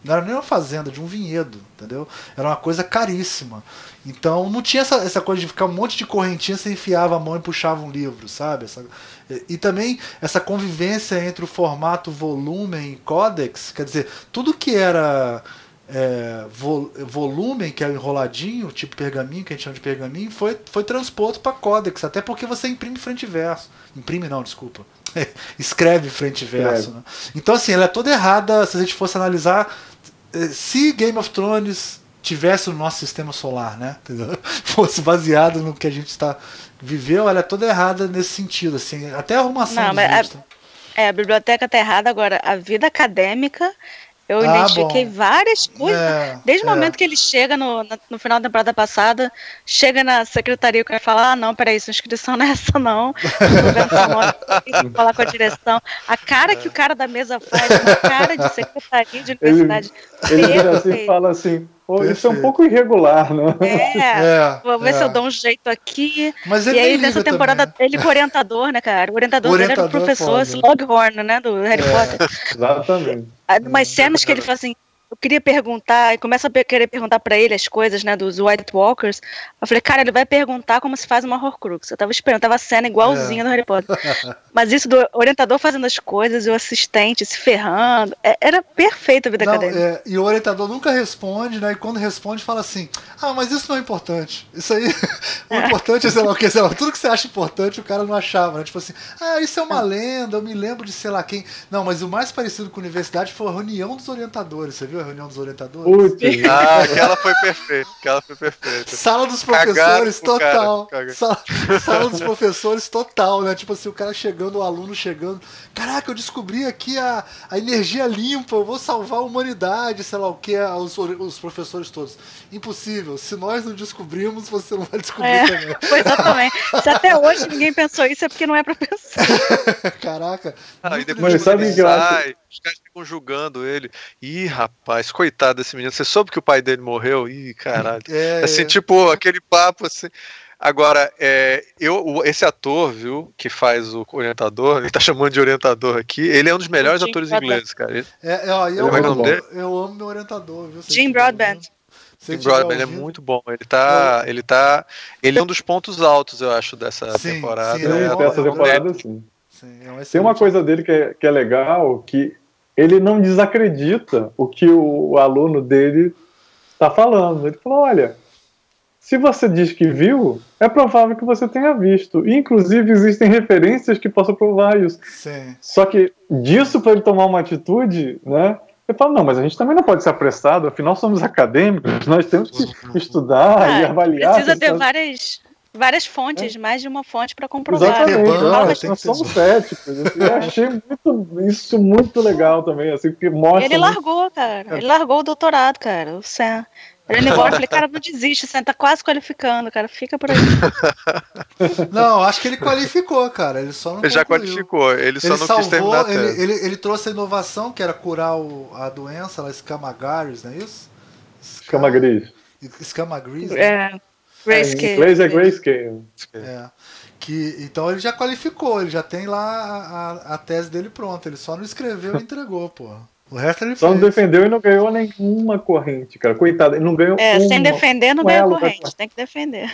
Não era nem uma fazenda, de um vinhedo, entendeu? Era uma coisa caríssima. Então não tinha essa, essa coisa de ficar um monte de correntinha, você enfiava a mão e puxava um livro, sabe? Essa, e também essa convivência entre o formato volume e códex, quer dizer, tudo que era é, vol, que é o enroladinho, tipo pergaminho, que a gente chama de pergaminho, foi, foi transposto para códex, até porque você imprime frente e verso. Imprime não, desculpa. Escreve frente e verso. Né? Então, assim, ela é toda errada se a gente fosse analisar. Eh, se Game of Thrones tivesse no nosso sistema solar, né? Fosse baseado no que a gente está viveu, ela é toda errada nesse sentido, assim, até a arrumação Não, mas a, é, a biblioteca está errada agora. A vida acadêmica eu ah, identifiquei bom. várias coisas. É, Desde é. o momento que ele chega no, no, final da temporada passada, chega na secretaria e fala: Ah, não, peraí, sua inscrição não é essa, não. Falar com a direção. A cara que o cara da mesa faz, uma cara de secretaria de universidade. Ele, ele assim, fala assim: Pô, isso é um pouco irregular, né? É, é vou ver é. se eu dou um jeito aqui. Mas e aí, nessa temporada, também. ele com orientador, né, cara? O orientador, o orientador dele era o professor Slughorn, né, do Harry é, Potter. Exatamente. Umas cenas que ele fala assim, eu queria perguntar, e começa a querer perguntar para ele as coisas, né, dos White Walkers. Eu falei, cara, ele vai perguntar como se faz uma Horcrux. Eu tava esperando, tava a cena igualzinha é. do Harry Potter. Mas isso do orientador fazendo as coisas e o assistente se ferrando, é, era perfeito a vida não, acadêmica. É, e o orientador nunca responde, né, e quando responde fala assim, ah, mas isso não é importante. Isso aí, o é. importante é, sei lá, o que, sei lá, tudo que você acha importante o cara não achava, né, tipo assim, ah, isso é uma é. lenda, eu me lembro de sei lá quem. Não, mas o mais parecido com a universidade foi a reunião dos orientadores, você viu? A reunião dos orientadores? Putz. Ah, aquela foi perfeita. Aquela foi perfeita. Sala dos professores total. Cara, sala, sala, dos professores total, né? Tipo assim, o cara chegando, o aluno chegando. Caraca, eu descobri aqui a, a energia limpa, eu vou salvar a humanidade, sei lá o que, os, os professores todos. Impossível. Se nós não descobrimos, você não vai descobrir é, também. Foi exatamente. Se até hoje ninguém pensou isso, é porque não é pra pensar. Caraca. Ah, e depois Mas sabe que sai, os caras ficam julgando ele. Ih, rapaz, coitado desse menino. Você soube que o pai dele morreu? Ih, caralho. É, assim, é. tipo, aquele papo assim. Agora, é, eu, esse ator, viu, que faz o orientador, ele tá chamando de orientador aqui, ele é um dos melhores atores ingleses, cara. Ele, é, ó, eu, é amo, eu amo meu orientador, viu? Jim Broadband. Jim Broadband é muito bom. Ele tá, ele tá, ele é um dos pontos altos, eu acho, dessa sim, temporada. Sim, é, é, dessa temporada, sim. sim é Tem uma coisa dele que é, que é legal, que ele não desacredita o que o, o aluno dele está falando. Ele falou: olha, se você diz que viu, é provável que você tenha visto. E, inclusive, existem referências que possam provar isso. Sim. Só que disso para ele tomar uma atitude, né? Ele fala, não, mas a gente também não pode ser apressado, afinal somos acadêmicos, nós temos que estudar ah, e avaliar. Precisa ter várias, várias fontes, é. mais de uma fonte para comprovar. Exatamente, nós somos céticos. Assim, eu achei muito, isso muito legal também, assim, porque mostra. Ele largou, cara. Ele largou o doutorado, cara. O Sam. Ele embora, eu falei, cara, não desiste, você tá quase qualificando, cara, fica por aí. Não, acho que ele qualificou, cara, ele só não Ele já qualificou, ele só ele não salvou, quis terminar ele, ele, ele, trouxe a inovação, que era curar o, a doença, lá, escamagares, não é isso? Escamagris. Escamagris? Né? É. Grayscale. É, em inglês é grayscale. É. Que, então ele já qualificou, ele já tem lá a, a, tese dele pronta. Ele só não escreveu e entregou, pô. O resto ele Só fez. não defendeu e não ganhou nenhuma corrente, cara. Coitado, ele não ganhou É, uma, sem defender não um ganha corrente, tem que defender.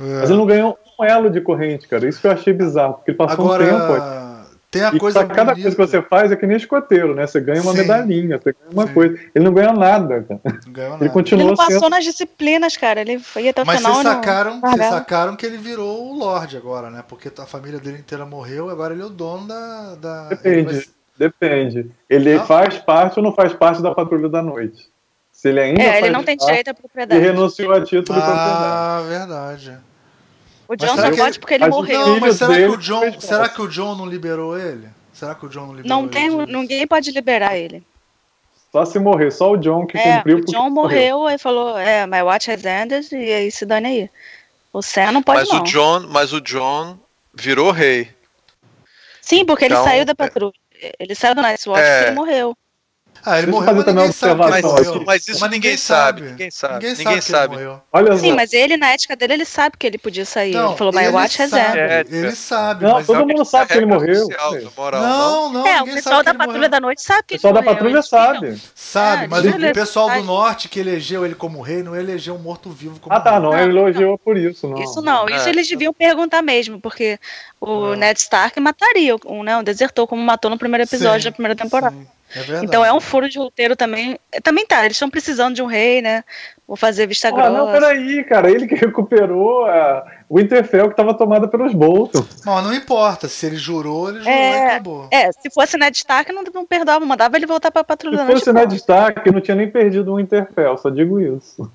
É. Mas ele não ganhou um elo de corrente, cara. Isso que eu achei bizarro, porque ele passou Agora, um tempo. Tem a e coisa cada coisa que você faz é que nem escoteiro, né? Você ganha uma Sim. medalhinha, você ganha uma Sim. coisa. Ele não ganhou nada, cara. Não ganhou nada. Ele continuou Ele não passou sendo... nas disciplinas, cara. Ele foi até o Mas final. Mas vocês sacaram, não... vocês sacaram que ele virou o Lorde agora, né? Porque a família dele inteira morreu, agora ele é o dono da. da... Depende. Depende. Ele não. faz parte ou não faz parte da patrulha da noite? Se ele ainda É, ele não tem direito à propriedade. E renunciou a título ah, de propriedade. Ah, verdade. O John só que pode ele- porque ele morreu. Não, mas será que o John, será que o John não liberou ele? Será que o John não liberou Não ele tem, ninguém pode liberar ele. Só se morrer, só o John que É, cumpriu. o John morreu e falou, é, my watch has ended, e aí se dane aí. O Sam não pode Mas não. o John, mas o John virou rei. Sim, porque ele Então, saiu da é- patrulha. Ele saiu do Night's Watch É. porque ele morreu. Ah, ele Deixa eu morreu, mas também ninguém sabe ele Mas, observação morreu. isso, mas ninguém, sabe. Ninguém sabe. Ninguém, Ninguém sabe. ele sabe. morreu. Olha Sim, mas ele, na ética dele, ele sabe que ele podia sair. Não, ele falou, my ele watch has sabe, ended. É, Ele sabe, Não, mas... todo mundo sabe que ele morreu. moral, Não, não, É, o pessoal sabe da ele Patrulha morreu. da Noite sabe que O pessoal ele da morreu. patrulha sabe. Sabe, É, mas o ele, pessoal do sabe. norte que elegeu ele como rei não elegeu um morto-vivo como Ah, tá, rei. não, ele elogiou por isso, não. Isso não, isso É. eles deviam perguntar mesmo, porque o É. Ned Stark mataria um, né, um desertor, como matou no primeiro episódio Sim, da primeira temporada. É. Então é um furo de roteiro também. Também tá, eles estão precisando de um rei, né? Vou fazer vista Ah, grossa. não, peraí, cara. Ele que recuperou a Winterfell que estava tomada pelos Bolton. Mas não importa, se ele jurou, ele jurou É, e acabou. É, se fosse Ned Stark, não, não perdoava, mandava ele voltar pra Patrulha Se fosse Ned Stark, não tinha nem perdido o Winterfell, só digo isso.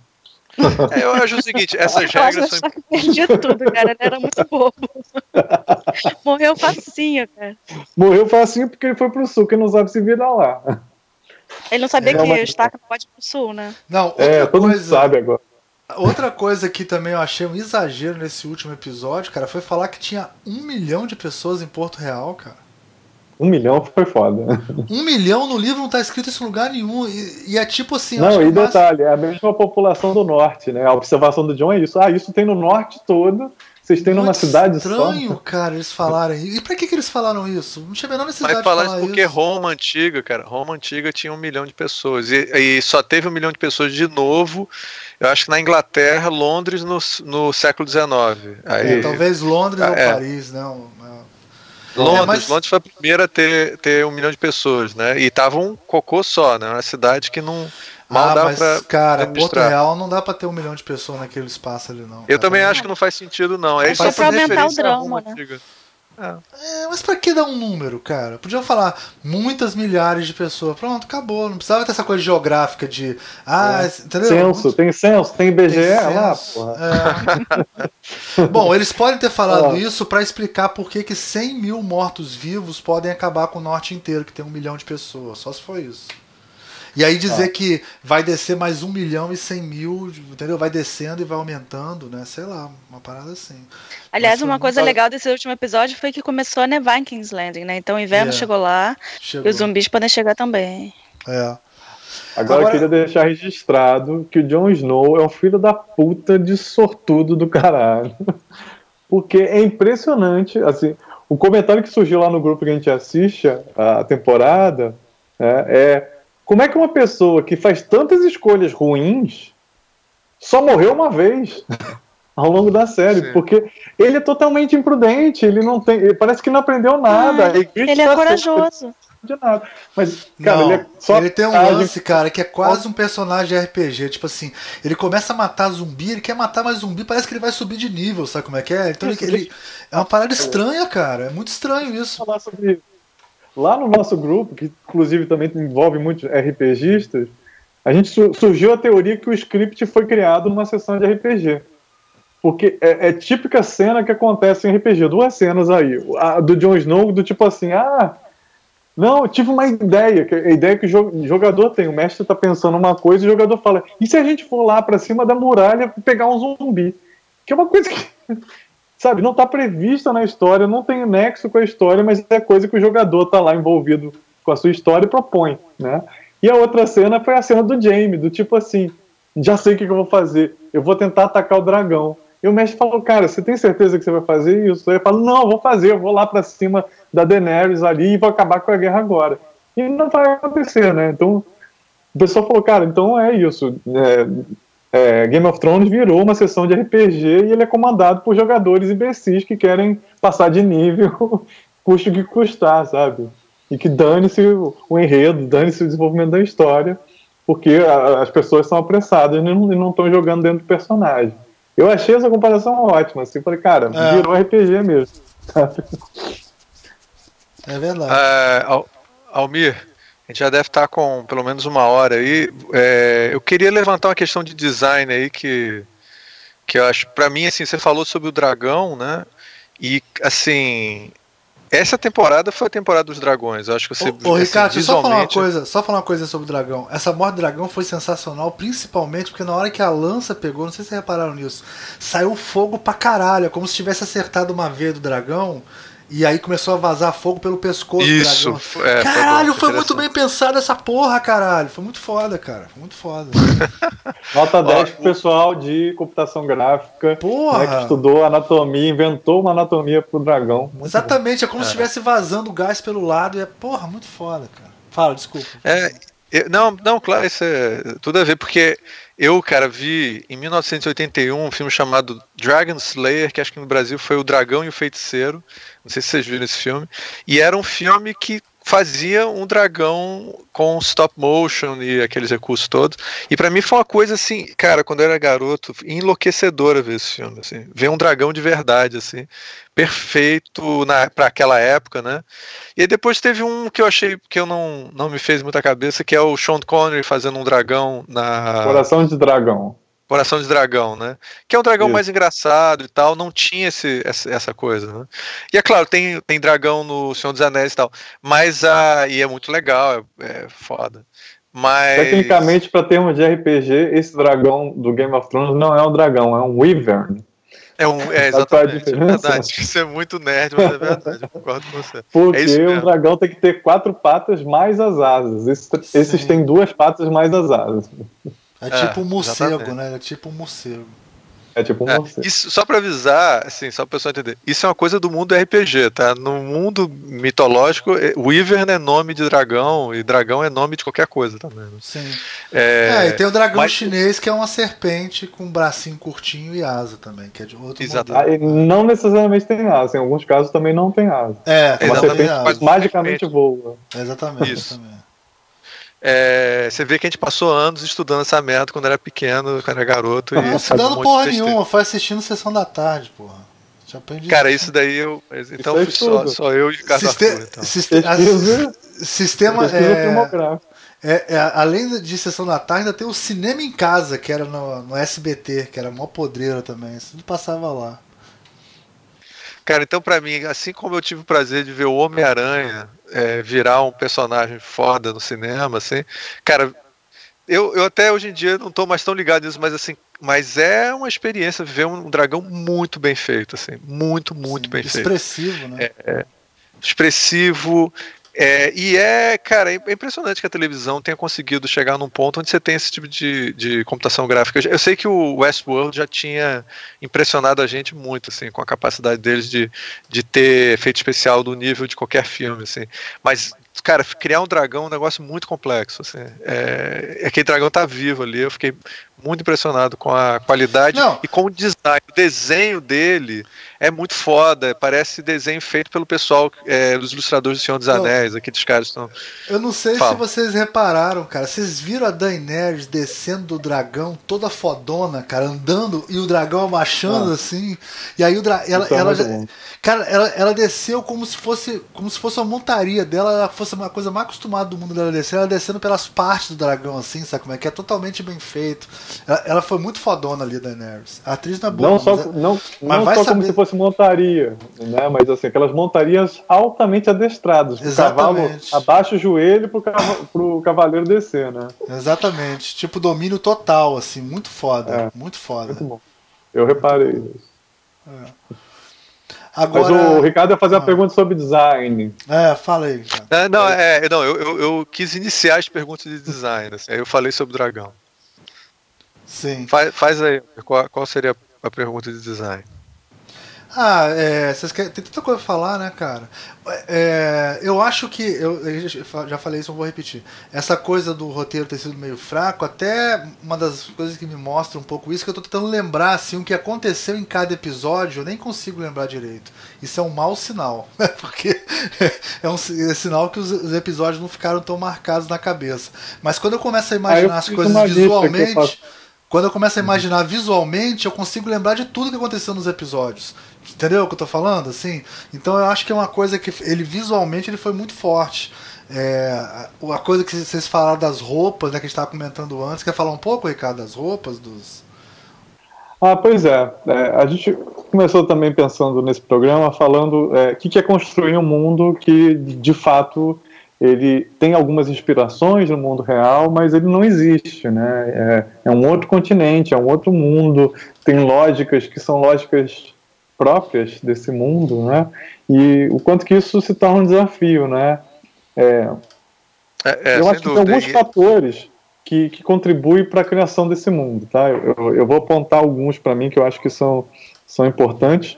É, eu acho o seguinte, essas Eu regras que são Stark perdia tudo, cara. Ele era muito bobo. Morreu facinho, cara. Morreu facinho porque ele foi pro sul, que não sabe se virar lá. Ele não sabia É que uma- o Stark não pode ir pro sul, né? Não, outra É, todo mundo coisa, sabe agora. outra coisa que também eu achei um exagero nesse último episódio, cara, foi falar que tinha um milhão de pessoas em Porto Real, cara. Um milhão foi foda. Um milhão no livro não tá escrito isso em lugar nenhum. E, e é tipo assim. Não, que e detalhe, é a mesma população do norte, né? A observação do John é isso. Ah, isso tem no norte todo, vocês têm numa Muito cidade estranho, só. cara, eles falarem. E pra que, que eles falaram isso? Não tinha a menor necessidade Mas falar de isso falar porque isso. Roma antiga, cara, Roma antiga tinha um milhão de pessoas. E, e só teve um milhão de pessoas de novo, eu acho que na Inglaterra, Londres no, no século XIX. Aí, É, talvez Londres ou É. Paris, não. é. Londres, É, mas- Londres foi a primeira a ter, ter um milhão de pessoas, né? E tava um cocô só, né? Uma cidade que não mal ah, dava mas, pra. cara. Porto Real não dá pra ter um milhão de pessoas naquele espaço ali, não. Eu Cara, também acho que não faz sentido, não. É É só só por pra aumentar o drama, né? antiga. É, mas pra que dar um número, cara? Podia falar muitas milhares de pessoas. Pronto, acabou. Não precisava ter essa coisa geográfica de. Ah, entendeu? Censo, tem censo, tem IBGE Tem lá, porra. É. Bom, eles podem ter falado isso pra explicar por que que 100 mil mortos-vivos podem acabar com o norte inteiro, que tem um milhão de pessoas. Só se foi isso. E aí dizer que vai descer mais um milhão e 100 mil, entendeu? Vai descendo e vai aumentando, né? Sei lá, uma parada assim. Aliás, uma coisa muito- legal desse último episódio foi que começou a nevar em King's Landing, né? Então o inverno É. chegou lá Chegou. e os zumbis podem chegar também. É. Agora, Agora- eu queria deixar registrado que o Jon Snow é um filho da puta de sortudo do caralho. Porque é impressionante, assim, o comentário que surgiu lá no grupo que a gente assiste a temporada né, é como é que uma pessoa que faz tantas escolhas ruins só morreu uma vez ao longo da série, Sim. porque ele é totalmente imprudente, ele não tem, ele parece que não aprendeu nada. Ah, Ele é tá corajoso. de nada. Mas, cara, Não, ele é só. ele tem um lance, cara, que é quase um personagem de RPG. Tipo assim, ele começa a matar zumbi, ele quer matar mais zumbi, parece que ele vai subir de nível, sabe como é que é? Então ele, ele- é uma parada estranha, cara. É muito estranho isso. falar sobre isso. Lá no nosso grupo, que inclusive também envolve muitos RPGistas, a gente su- surgiu a teoria que o script foi criado numa sessão de RPG. Porque é, é típica cena que acontece em RPG. Duas cenas aí. A do Jon Snow, do tipo assim, ah. Não, eu tive uma ideia, a ideia que o jo- jogador tem, o mestre tá pensando uma coisa e o jogador fala: e se a gente for lá pra cima da muralha pegar um zumbi? Que é uma coisa que, sabe, não tá prevista na história, não tem nexo com a história, mas é coisa que o jogador tá lá envolvido com a sua história e propõe, né? E a outra cena foi a cena do Jamie, do tipo assim: já sei o que, eu vou fazer, eu vou tentar atacar o dragão. E o mestre falou, cara, você tem certeza que você vai fazer isso? Aí ele falou, não, eu vou fazer, eu vou lá pra cima da Daenerys ali e vou acabar com a guerra agora. E não vai acontecer, né? Então, o pessoal falou, cara, então é isso. É, é, Game of Thrones virou uma sessão de RPG e ele é comandado por jogadores imbecis que querem passar de nível, custe o que custar, sabe? E que dane-se o, o enredo, dane-se o desenvolvimento da história, porque a- as pessoas são apressadas e não- estão jogando dentro do personagem. Eu achei essa comparação ótima, assim, falei, cara, É. virou RPG mesmo. sabe? É verdade. É, Al- Almir, gente já deve estar com pelo menos uma hora aí. É, eu queria levantar uma questão de design aí que, que eu acho, para mim, assim, você falou sobre o dragão, né? E assim, essa temporada foi a temporada dos dragões. Eu acho que você. Ô, ô assim, Ricardo, visualmente... só falar uma coisa, só falar uma coisa sobre o dragão. Essa morte do dragão foi sensacional, principalmente porque na hora que a lança pegou, não sei se vocês repararam nisso, saiu fogo pra caralho, é como se tivesse acertado uma veia do dragão e aí começou a vazar fogo pelo pescoço Isso, do dragão. É, caralho, foi, foi muito bem pensado essa porra, caralho. Foi muito foda, cara. Foi muito foda. Nota 10 pro pessoal de computação gráfica. Porra! Né, que estudou anatomia, inventou uma anatomia pro dragão. Muito Exatamente, bom. é como é. se estivesse vazando gás pelo lado. E é, porra, muito foda, cara. Fala, desculpa. É, eu, não, não, claro, isso é tudo a ver, porque eu, cara, vi em 1981 um filme chamado Dragon Slayer, que acho que no Brasil foi O Dragão e o Feiticeiro. Não sei se vocês viram esse filme. E era um filme que fazia um dragão com stop motion e aqueles recursos todos. E para mim foi uma coisa assim, cara, quando eu era garoto, enlouquecedora ver esse filme, assim, ver um dragão de verdade, assim, perfeito para aquela época, né? E aí depois teve um que eu achei que eu não, não me fez muita cabeça, que é o Sean Connery fazendo um dragão na Coração de Dragão. Coração de Dragão, né? Que é um dragão Isso. mais engraçado e tal, não tinha esse, essa coisa, né? E é claro, tem, tem dragão no Senhor dos Anéis e tal, mas a, e é muito legal, é, é foda. Mas... Tecnicamente, para termos de RPG, esse dragão do Game of Thrones não é um dragão, é um Wyvern. É, um, é exatamente, é verdade. Isso é muito nerd, mas é verdade, eu concordo com você. Porque é um dragão tem que ter quatro patas mais as asas. Esses, esses têm duas patas mais as asas. É, é tipo um morcego, exatamente. né? É tipo um morcego. É tipo um é, morcego. Isso, só pra avisar, assim, só pra pessoa entender, isso é uma coisa do mundo RPG, tá? No mundo mitológico, é, Wyvern é nome de dragão e dragão é nome de qualquer coisa também. Né? Sim. É, é, e tem o dragão mas... chinês que é uma serpente com um bracinho curtinho e asa também, que é de outro Exatamente. Ah, não necessariamente tem asa, em alguns casos também não tem asa. É, é uma serpente asa. magicamente voa. Exatamente. Isso. Também. É, você vê que a gente passou anos estudando essa merda quando era pequeno, quando era garoto. Não, estudando um porra nenhuma, foi assistindo sessão da tarde, porra. Já aprendi Cara, isso, isso daí eu. Então fui só, só eu e o Ricardo Siste Arthur, então. Siste sistema. É, é, é, além de sessão da tarde, ainda tem o cinema em casa, que era no, no SBT, que era mó podreira também. Isso tudo passava lá. Cara, então para mim, assim como eu tive o prazer de ver o Homem-Aranha é, virar um personagem foda no cinema, assim, cara, eu, eu até hoje em dia não tô mais tão ligado nisso, mas assim, mas é uma experiência ver um dragão muito bem feito, assim, muito, muito Sim, bem expressivo, feito. Expressivo, né? É, é, expressivo, é, e é, cara, é impressionante que a televisão tenha conseguido chegar num ponto onde você tem esse tipo de, de computação gráfica. Eu sei que o Westworld já tinha impressionado a gente muito, assim, com a capacidade deles de, de ter efeito especial do nível de qualquer filme, assim. Mas cara, criar um dragão é um negócio muito complexo. Assim. É, aquele dragão tá vivo ali. Eu fiquei muito impressionado com a qualidade Não. e com o design. O desenho dele é muito foda. Parece desenho feito pelo pessoal é, dos ilustradores do Senhor dos Anéis. Aqueles caras estão. Eu não sei Fala. se vocês repararam, cara. Vocês viram a Daenerys descendo do dragão, toda fodona, cara, andando e o dragão abaixando ah. assim. E aí o dra... ela, então, ela já... Cara, ela, ela desceu como se fosse como se fosse uma montaria dela, ela fosse uma coisa mais acostumada do mundo dela descer, ela descendo pelas partes do dragão, assim, sabe como é que é? Totalmente bem feito. Ela, ela foi muito fodona ali, Daenerys. A atriz não é boa. Não só, é- não, não só saber... como se fosse montaria, né? Mas assim, aquelas montarias altamente adestradas. O cavalo abaixa o joelho pro, cavalo, pro cavaleiro descer, né? Exatamente. Tipo domínio total, assim, muito foda. É, muito foda. Muito bom. Eu reparei isso. É. Agora... Mas o Ricardo ia fazer uma ah. pergunta sobre design. É, fala aí. É, não, é, não eu, eu, eu, quis iniciar as perguntas de design. Assim, aí eu falei sobre o dragão. Sim. Faz, faz aí, qual, qual seria a pergunta de design? Ah, é, vocês querem, tem tanta coisa pra falar, né, cara? É, eu acho que. Eu, eu, já falei isso, eu vou repetir. Essa coisa do roteiro ter sido meio fraco, até uma das coisas que me mostra um pouco isso, que eu tô tentando lembrar, assim, o que aconteceu em cada episódio, eu nem consigo lembrar direito. Isso é um mau sinal, né? Porque é um é sinal que os, os, episódios não ficaram tão marcados na cabeça. Mas quando eu começo a imaginar as coisas visualmente. Quando eu começo a imaginar visualmente, eu consigo lembrar de tudo que aconteceu nos episódios. Entendeu o que eu tô falando? Assim, então eu acho que é uma coisa que ele visualmente ele foi muito forte. É, a coisa que vocês falaram das roupas, né, que a gente estava comentando antes, quer falar um pouco, Ricardo, das roupas, dos. Ah, pois é. é. A gente começou também pensando nesse programa, falando é, o que, que é construir um mundo que, de fato, ele tem algumas inspirações no mundo real, mas ele não existe, né? É, é, um outro continente, é um outro mundo, tem lógicas que são lógicas próprias desse mundo, né? E o quanto que isso se torna um desafio, né? É, é, é eu acho que tem alguns fatores que, que contribuem para a criação desse mundo, tá? Eu, eu vou apontar alguns para mim que eu acho que são, são importantes.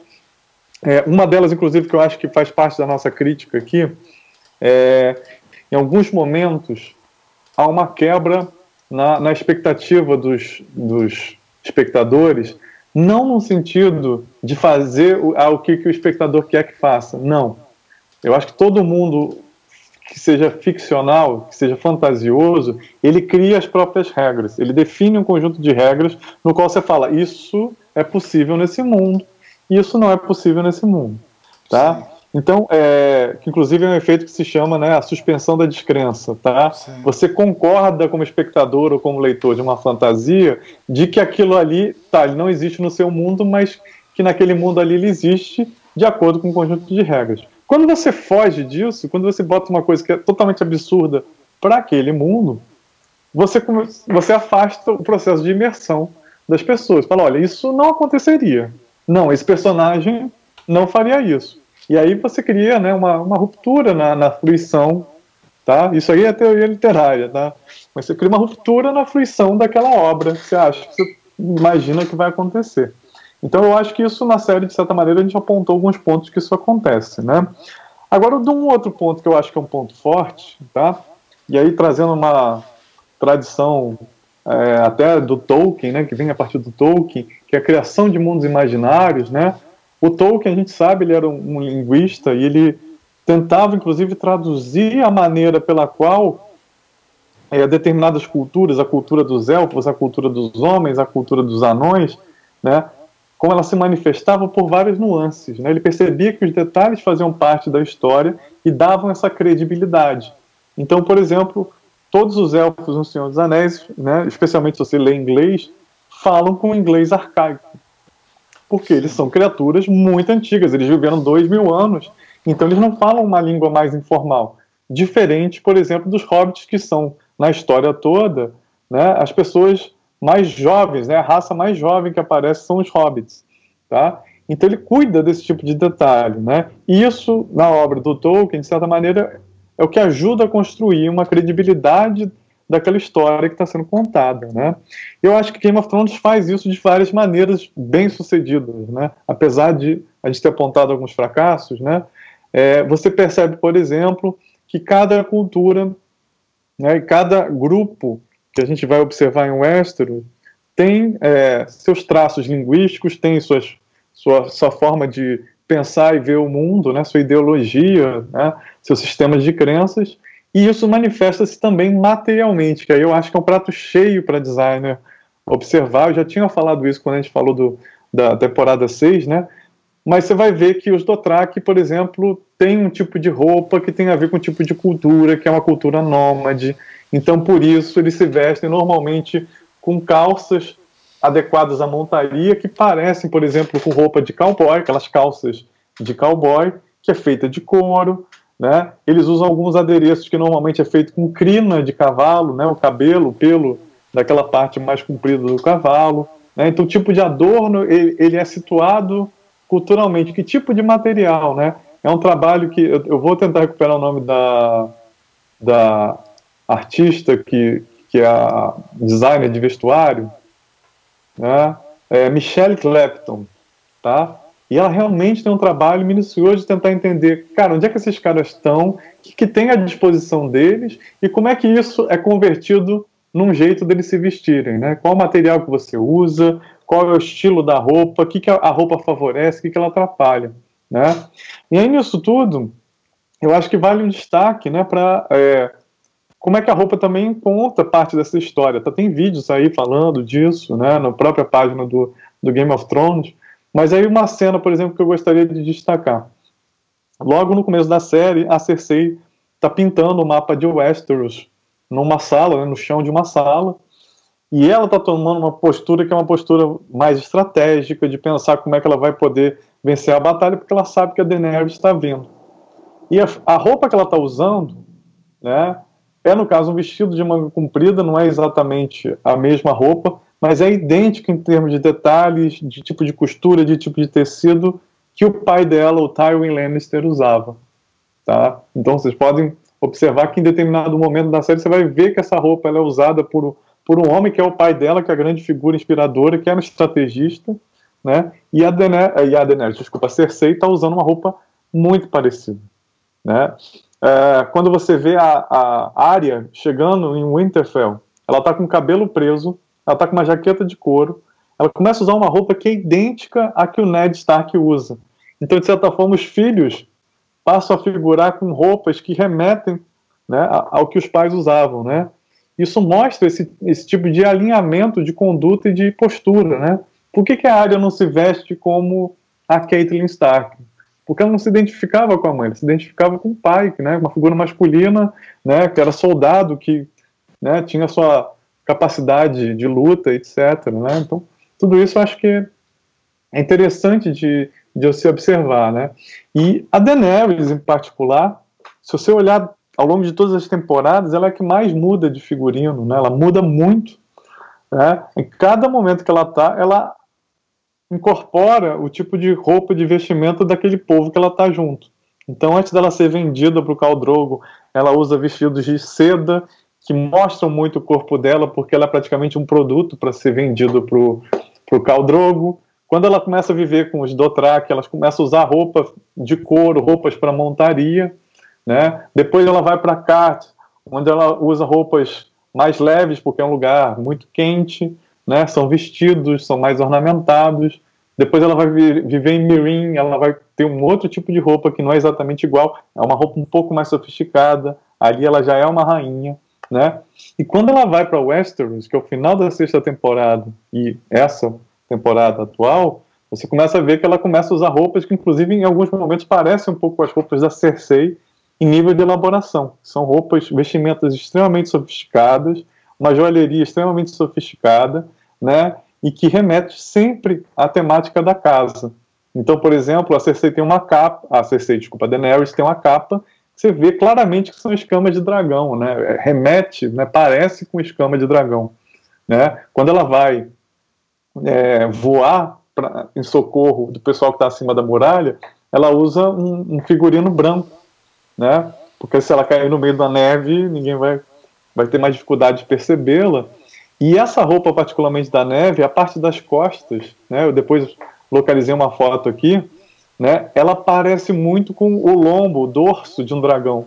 É, uma delas, inclusive, que eu acho que faz parte da nossa crítica aqui, é, em alguns momentos há uma quebra na, na expectativa dos, dos espectadores, não no sentido de fazer o, ah, o que, que o espectador quer que faça, não. Eu acho que todo mundo que seja ficcional, que seja fantasioso, ele cria as próprias regras. Ele define um conjunto de regras no qual você fala: isso é possível nesse mundo, isso não é possível nesse mundo. Tá? Então, é, que inclusive é um efeito que se chama né, a suspensão da descrença. Tá? Você concorda como espectador ou como leitor de uma fantasia de que aquilo ali tá, ele não existe no seu mundo, mas que naquele mundo ali ele existe de acordo com um conjunto de regras. Quando você foge disso, quando você bota uma coisa que é totalmente absurda para aquele mundo, você, você afasta o processo de imersão das pessoas. Fala, olha, isso não aconteceria. Não, esse personagem não faria isso. E aí você cria né, uma, uma ruptura na, na fruição, tá? Isso aí é teoria literária, tá? Mas você cria uma ruptura na fruição daquela obra que você acha, que você imagina que vai acontecer. Então eu acho que isso na série, de certa maneira, a gente apontou alguns pontos que isso acontece, né? Agora, de um outro ponto que eu acho que é um ponto forte, tá? E aí trazendo uma tradição é, até do Tolkien, né, que vem a partir do Tolkien, que é a criação de mundos imaginários, né? O Tolkien, a gente sabe, ele era um, linguista e ele tentava, inclusive, traduzir a maneira pela qual é, determinadas culturas, a cultura dos elfos, a cultura dos homens, a cultura dos anões, né, como ela se manifestava por várias nuances. Né? Ele percebia que os detalhes faziam parte da história e davam essa credibilidade. Então, por exemplo, todos os elfos no Senhor dos Anéis, né, especialmente se você lê inglês, falam com inglês arcaico. Porque eles são criaturas muito antigas, eles viveram dois mil anos, então eles não falam uma língua mais informal. Diferente, por exemplo, dos hobbits, que são, na história toda, né, as pessoas mais jovens, né? A raça mais jovem que aparece são os hobbits, tá? Então ele cuida desse tipo de detalhe, né? Isso na obra do Tolkien, de certa maneira, é o que ajuda a construir uma credibilidade daquela história que está sendo contada, né? Eu acho que Game of Thrones faz isso de várias maneiras bem sucedidas, né? Apesar de a gente ter apontado alguns fracassos, né? É, você percebe, por exemplo, que cada cultura, né, cada grupo que a gente vai observar em Westeros tem é, seus traços linguísticos, tem suas, sua, sua forma de pensar e ver o mundo, né, sua ideologia, né, seus sistemas de crenças, e isso manifesta-se também materialmente, que aí eu acho que é um prato cheio para designer observar. Eu já tinha falado isso quando a gente falou do, da temporada 6, né? Mas você vai ver que os Dothraki, por exemplo, têm um tipo de roupa que tem a ver com um tipo de cultura, que é uma cultura nômade, então, por isso, eles se vestem normalmente com calças adequadas à montaria, que parecem, por exemplo, com roupa de cowboy, aquelas calças de cowboy, que é feita de couro. Né? Eles usam alguns adereços que normalmente é feito com crina de cavalo, né? o cabelo, o pelo daquela parte mais comprida do cavalo. Né? Então, o tipo de adorno ele, ele, é situado culturalmente. Que tipo de material? Né? É um trabalho que eu, eu vou tentar recuperar o nome da, da artista que, que é a designer de vestuário, né? é Michelle Clapton, tá? E ela realmente tem um trabalho minucioso de tentar entender, cara, onde é que esses caras estão, o que, que tem à disposição deles e como é que isso é convertido num jeito deles se vestirem, né? Qual o material que você usa, qual é o estilo da roupa, o que, que a roupa favorece, o que, que ela atrapalha, né? E aí nisso tudo, eu acho que vale um destaque, né, para é, como é que a roupa também conta parte dessa história. Tá, tem vídeos aí falando disso, né, na própria página do, do Game of Thrones. Mas aí uma cena, por exemplo, que eu gostaria de destacar. Logo no começo da série, a Cersei está pintando o mapa de Westeros numa sala, né, no chão de uma sala. E ela está tomando uma postura que é uma postura mais estratégica, de pensar como é que ela vai poder vencer a batalha, porque ela sabe que a Daenerys está vindo. E a, a roupa que ela está usando, né, é no caso um vestido de manga comprida, não é exatamente a mesma roupa, mas é idêntica em termos de detalhes, de tipo de costura, de tipo de tecido que o pai dela, o Tywin Lannister, usava. Tá? Então vocês podem observar que em determinado momento da série você vai ver que essa roupa é usada por por um homem que é o pai dela, que é a grande figura inspiradora, que era um estrategista, né? E a Daenerys, e Daenerys desculpa, a Cersei está usando uma roupa muito parecida, né? É, quando você vê a, a Arya chegando em Winterfell, ela está com o cabelo preso, ela está com uma jaqueta de couro, ela começa a usar uma roupa que é idêntica à que o Ned Stark usa. Então, de certa forma, os filhos passam a figurar com roupas que remetem né, ao que os pais usavam, né? Isso mostra esse, esse tipo de alinhamento de conduta e de postura, né? Por que, que a Arya não se veste como a Caitlyn Stark? Porque ela não se identificava com a mãe, ela se identificava com o pai, né? Uma figura masculina, né? Que era soldado, que né, tinha sua capacidade de luta, etc. Né? Então, tudo isso eu acho que é interessante de, de se observar, né? E a Daenerys, em particular, se você olhar ao longo de todas as temporadas, ela é a que mais muda de figurino, né? Ela muda muito. Né? Em cada momento que ela tá, ela incorpora o tipo de roupa de vestimento daquele povo que ela tá junto. Então, antes dela ser vendida para o Caldrogo, ela usa vestidos de seda que mostram muito o corpo dela, porque ela é praticamente um produto para ser vendido para o Caldrogo. Quando ela começa a viver com os Dothraki, elas começam a usar roupa de couro, roupas para montaria. Né? Depois ela vai para Kart, onde ela usa roupas mais leves, porque é um lugar muito quente, né? são vestidos, são mais ornamentados. Depois ela vai viver em Mirin, ela vai ter um outro tipo de roupa que não é exatamente igual, é uma roupa um pouco mais sofisticada. Ali ela já é uma rainha, né? E quando ela vai para Westeros, que é o final da sexta temporada e essa temporada atual, você começa a ver que ela começa a usar roupas que, inclusive, em alguns momentos parecem um pouco as roupas da Cersei, em nível de elaboração. São roupas, vestimentas extremamente sofisticadas, uma joalheria extremamente sofisticada, né? E que remete sempre à temática da casa. Então, por exemplo, a Cersei tem uma capa, a Cersei, desculpa, a Daenerys tem uma capa, você vê claramente que são escamas de dragão, né? É, remete, né? Parece com escama de dragão, né? Quando ela vai é, voar pra, em socorro do pessoal que está acima da muralha, ela usa um, um figurino branco né? Porque se ela cair no meio da neve, ninguém vai, vai ter mais dificuldade de percebê-la. E essa roupa, particularmente da neve, a parte das costas, né? Eu depois localizei uma foto aqui, né? Ela parece muito com o lombo, o dorso de um dragão.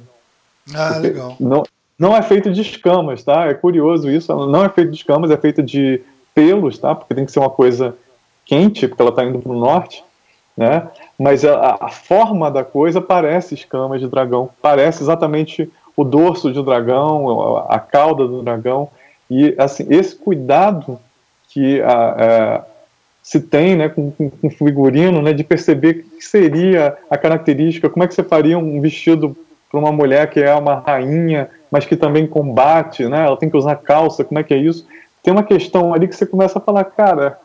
Ah, legal. Não, não é feito de escamas, tá? É curioso isso. Ela não é feito de escamas, é feita de pelos, tá? Porque tem que ser uma coisa quente, porque ela está indo para o norte né? Mas a, a, forma da coisa parece escamas de dragão, parece exatamente o dorso de um dragão, a, a cauda do dragão e assim esse cuidado que a, se tem, né, com, com, figurino, né, de perceber que seria a característica, como é que você faria um vestido para uma mulher que é uma rainha, mas que também combate, né? Ela tem que usar calça, como é que é isso? Tem uma questão ali que você começa a falar, cara,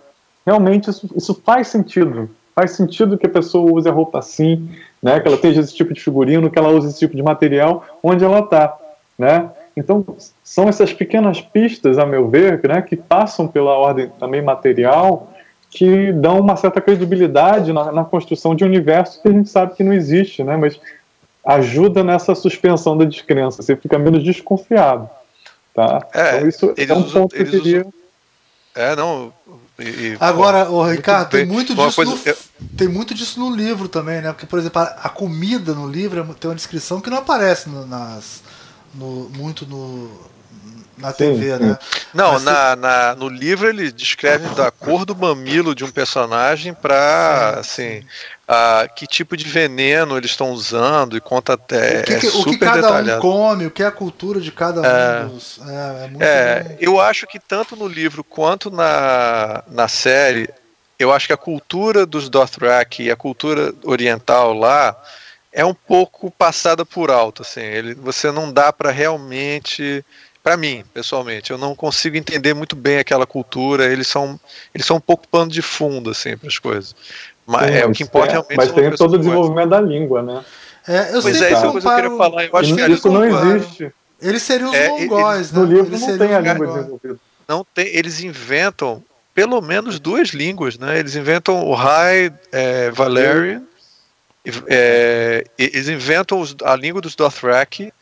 realmente isso, isso faz sentido, faz sentido que a pessoa use a roupa assim, né? Que ela tenha esse tipo de figurino, que ela use esse tipo de material onde ela está, né? Então são essas pequenas pistas, a meu ver, né, que passam pela ordem também material, que dão uma certa credibilidade na, na construção de um universo que a gente sabe que não existe, né? Mas ajuda nessa suspensão da descrença, você fica menos desconfiado, tá? É, então isso é um ponto que eu queria. É, não, e, Agora, o Ricardo, tem muito, disso coisa, no, eu... tem muito disso no livro também, né? Porque, por exemplo, a, a comida no livro é, tem uma descrição que não aparece no, nas, no, muito no, na TV, sim, né? Não, na, na, no livro ele descreve da cor do mamilo de um personagem para assim, a, que tipo de veneno eles estão usando e conta até. O que, é o que cada detalhado. um come, o que é a cultura de cada é, um dos. É, é, é eu acho que tanto no livro quanto na, na série, eu acho que a cultura dos Dothraki e a cultura oriental lá é um pouco passada por alto, assim. Ele, você não dá para realmente para mim, pessoalmente, eu não consigo entender muito bem aquela cultura. Eles são, eles são um pouco pano de fundo assim para as coisas. Mas Sim, é o que importa é, realmente. Mas tem todo o desenvolvimento da língua, né? É, eu pois é, isso é uma coisa que eu queria falar. Eu acho que isso não existe. Eles seriam os é, mongóis, né? No livro eles não tem a língua desenvolvida. Não tem, eles inventam pelo menos duas línguas, né? Eles inventam o High é, Valerian, é, eles inventam os, a língua dos Dothraki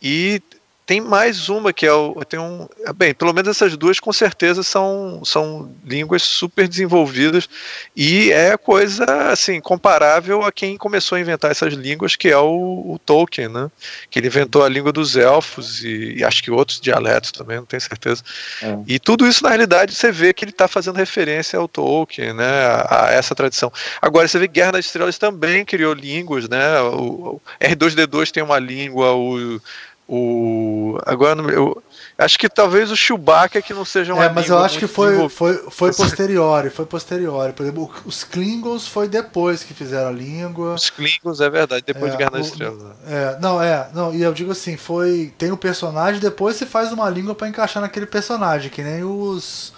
e tem mais uma que é o. Tem um, bem, pelo menos essas duas com certeza são, são línguas super desenvolvidas e é coisa assim comparável a quem começou a inventar essas línguas, que é o, o Tolkien, né? Que ele inventou a língua dos elfos e, e acho que outros dialetos também, não tenho certeza. É. E tudo isso na realidade você vê que ele está fazendo referência ao Tolkien, né? A, a, essa tradição. Agora você vê Guerra das Estrelas também criou línguas, né? O, o R2D2 tem uma língua, o o agora eu acho que talvez o Chewbacca que não seja uma É, mas eu acho que foi foi foi posteriori, foi posteriori. Por exemplo, os Klingons foi depois que fizeram a língua. Os Klingons é verdade, depois é, de Guerra nas Estrelas. É, não é, não, e eu digo assim, foi tem o um personagem, depois você faz uma língua para encaixar naquele personagem, que nem os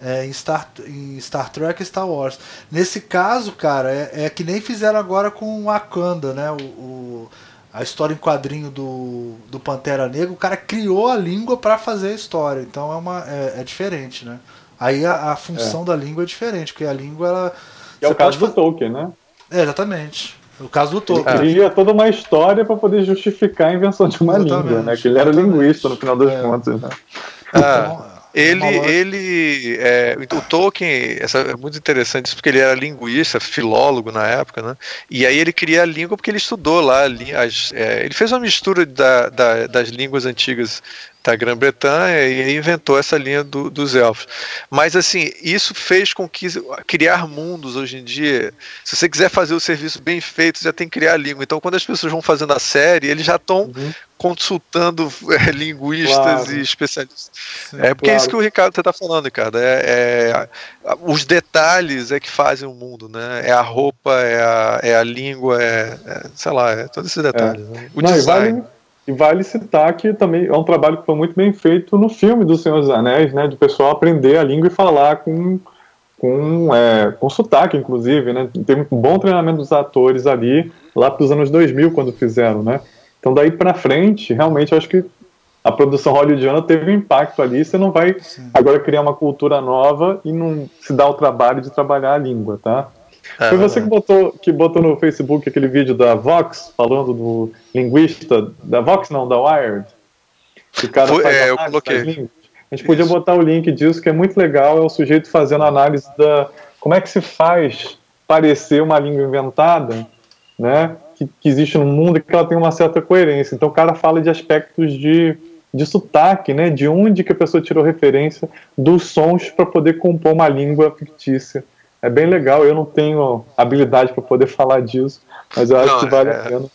é, em, Star, em Star Trek e Star Wars. Nesse caso, cara, é, é que nem fizeram agora com Wakanda, né? o, o a história em quadrinho do, do Pantera Negra, o cara criou a língua para fazer a história. Então é, uma, é, é diferente, né? Aí a, a função é. da língua é diferente, porque a língua ela. é o caso do Tolkien, né? É, exatamente. O caso do Tolkien. Ele cria toda uma história para poder justificar a invenção de uma exatamente, língua, né? Que ele era linguista no final das é. contas, né? Ah, então, ele, ele é, o Tolkien, essa, é muito interessante isso, porque ele era linguista, filólogo na época, né? E aí ele cria a língua porque ele estudou lá, as, é, ele fez uma mistura da, da, das línguas antigas da Grã-Bretanha e inventou essa linha do, dos elfos. Mas assim, isso fez com que criar mundos hoje em dia, se você quiser fazer o serviço bem feito, já tem que criar a língua. Então, quando as pessoas vão fazendo a série, eles já estão uhum. consultando é, linguistas claro. e especialistas. Sim, é porque claro. é isso que o Ricardo está falando, Ricardo. É, é, os detalhes é que fazem o mundo, né? É a roupa, é a, é a língua, é, é sei lá, é todos esses detalhes. Né? O Não, design. E vale citar que também é um trabalho que foi muito bem feito no filme do Senhor dos Anéis, né? De pessoal aprender a língua e falar com, com, é, com sotaque, inclusive, né? Teve um bom treinamento dos atores ali, lá para os anos 2000, quando fizeram, né? Então, daí para frente, realmente, eu acho que a produção hollywoodiana teve um impacto ali. Você não vai Sim. agora criar uma cultura nova e não se dar o trabalho de trabalhar a língua, tá? Foi você que botou, que botou no Facebook aquele vídeo da Vox, falando do linguista, da Vox não, da Wired. Que o cara Foi, é, eu coloquei. A gente podia botar o link disso, que é muito legal, é o sujeito fazendo análise da como é que se faz parecer uma língua inventada, né, que, que existe no mundo e que ela tem uma certa coerência. Então o cara fala de aspectos de, de sotaque, né, de onde que a pessoa tirou referência dos sons para poder compor uma língua fictícia é bem legal. Eu não tenho habilidade para poder falar disso, mas eu acho não, que vale é, a pena.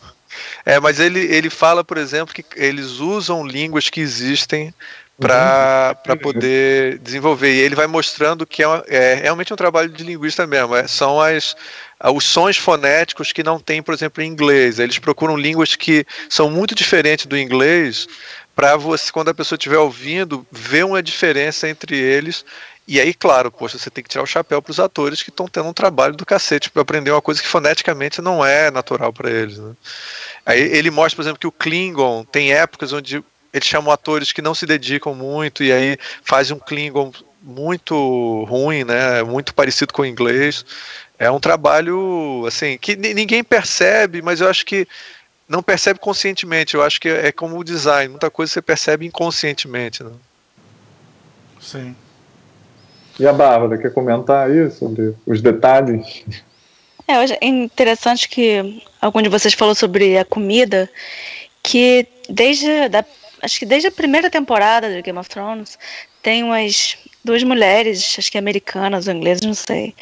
É, mas ele, ele fala, por exemplo, que eles usam línguas que existem para uhum. poder desenvolver. E ele vai mostrando que é, é, realmente um trabalho de linguista mesmo. É, são as, os sons fonéticos que não tem, por exemplo, em inglês. Eles procuram línguas que são muito diferentes do inglês para você, quando a pessoa estiver ouvindo, ver uma diferença entre eles e aí, claro, poxa, você tem que tirar o chapéu para os atores que estão tendo um trabalho do cacete para aprender uma coisa que foneticamente não é natural para eles. Né? Aí ele mostra, por exemplo, que o Klingon tem épocas onde eles chamam atores que não se dedicam muito e aí faz um Klingon muito ruim, né? Muito parecido com o inglês. É um trabalho assim que ninguém percebe, mas eu acho que não percebe conscientemente. Eu acho que é como o design, muita coisa você percebe inconscientemente. Né? Sim. E a Bárbara, quer comentar aí sobre os detalhes? É, é interessante que algum de vocês falou sobre a comida, que desde da, acho que desde a primeira temporada de Game of Thrones tem umas duas mulheres, acho que americanas ou inglesas, não sei,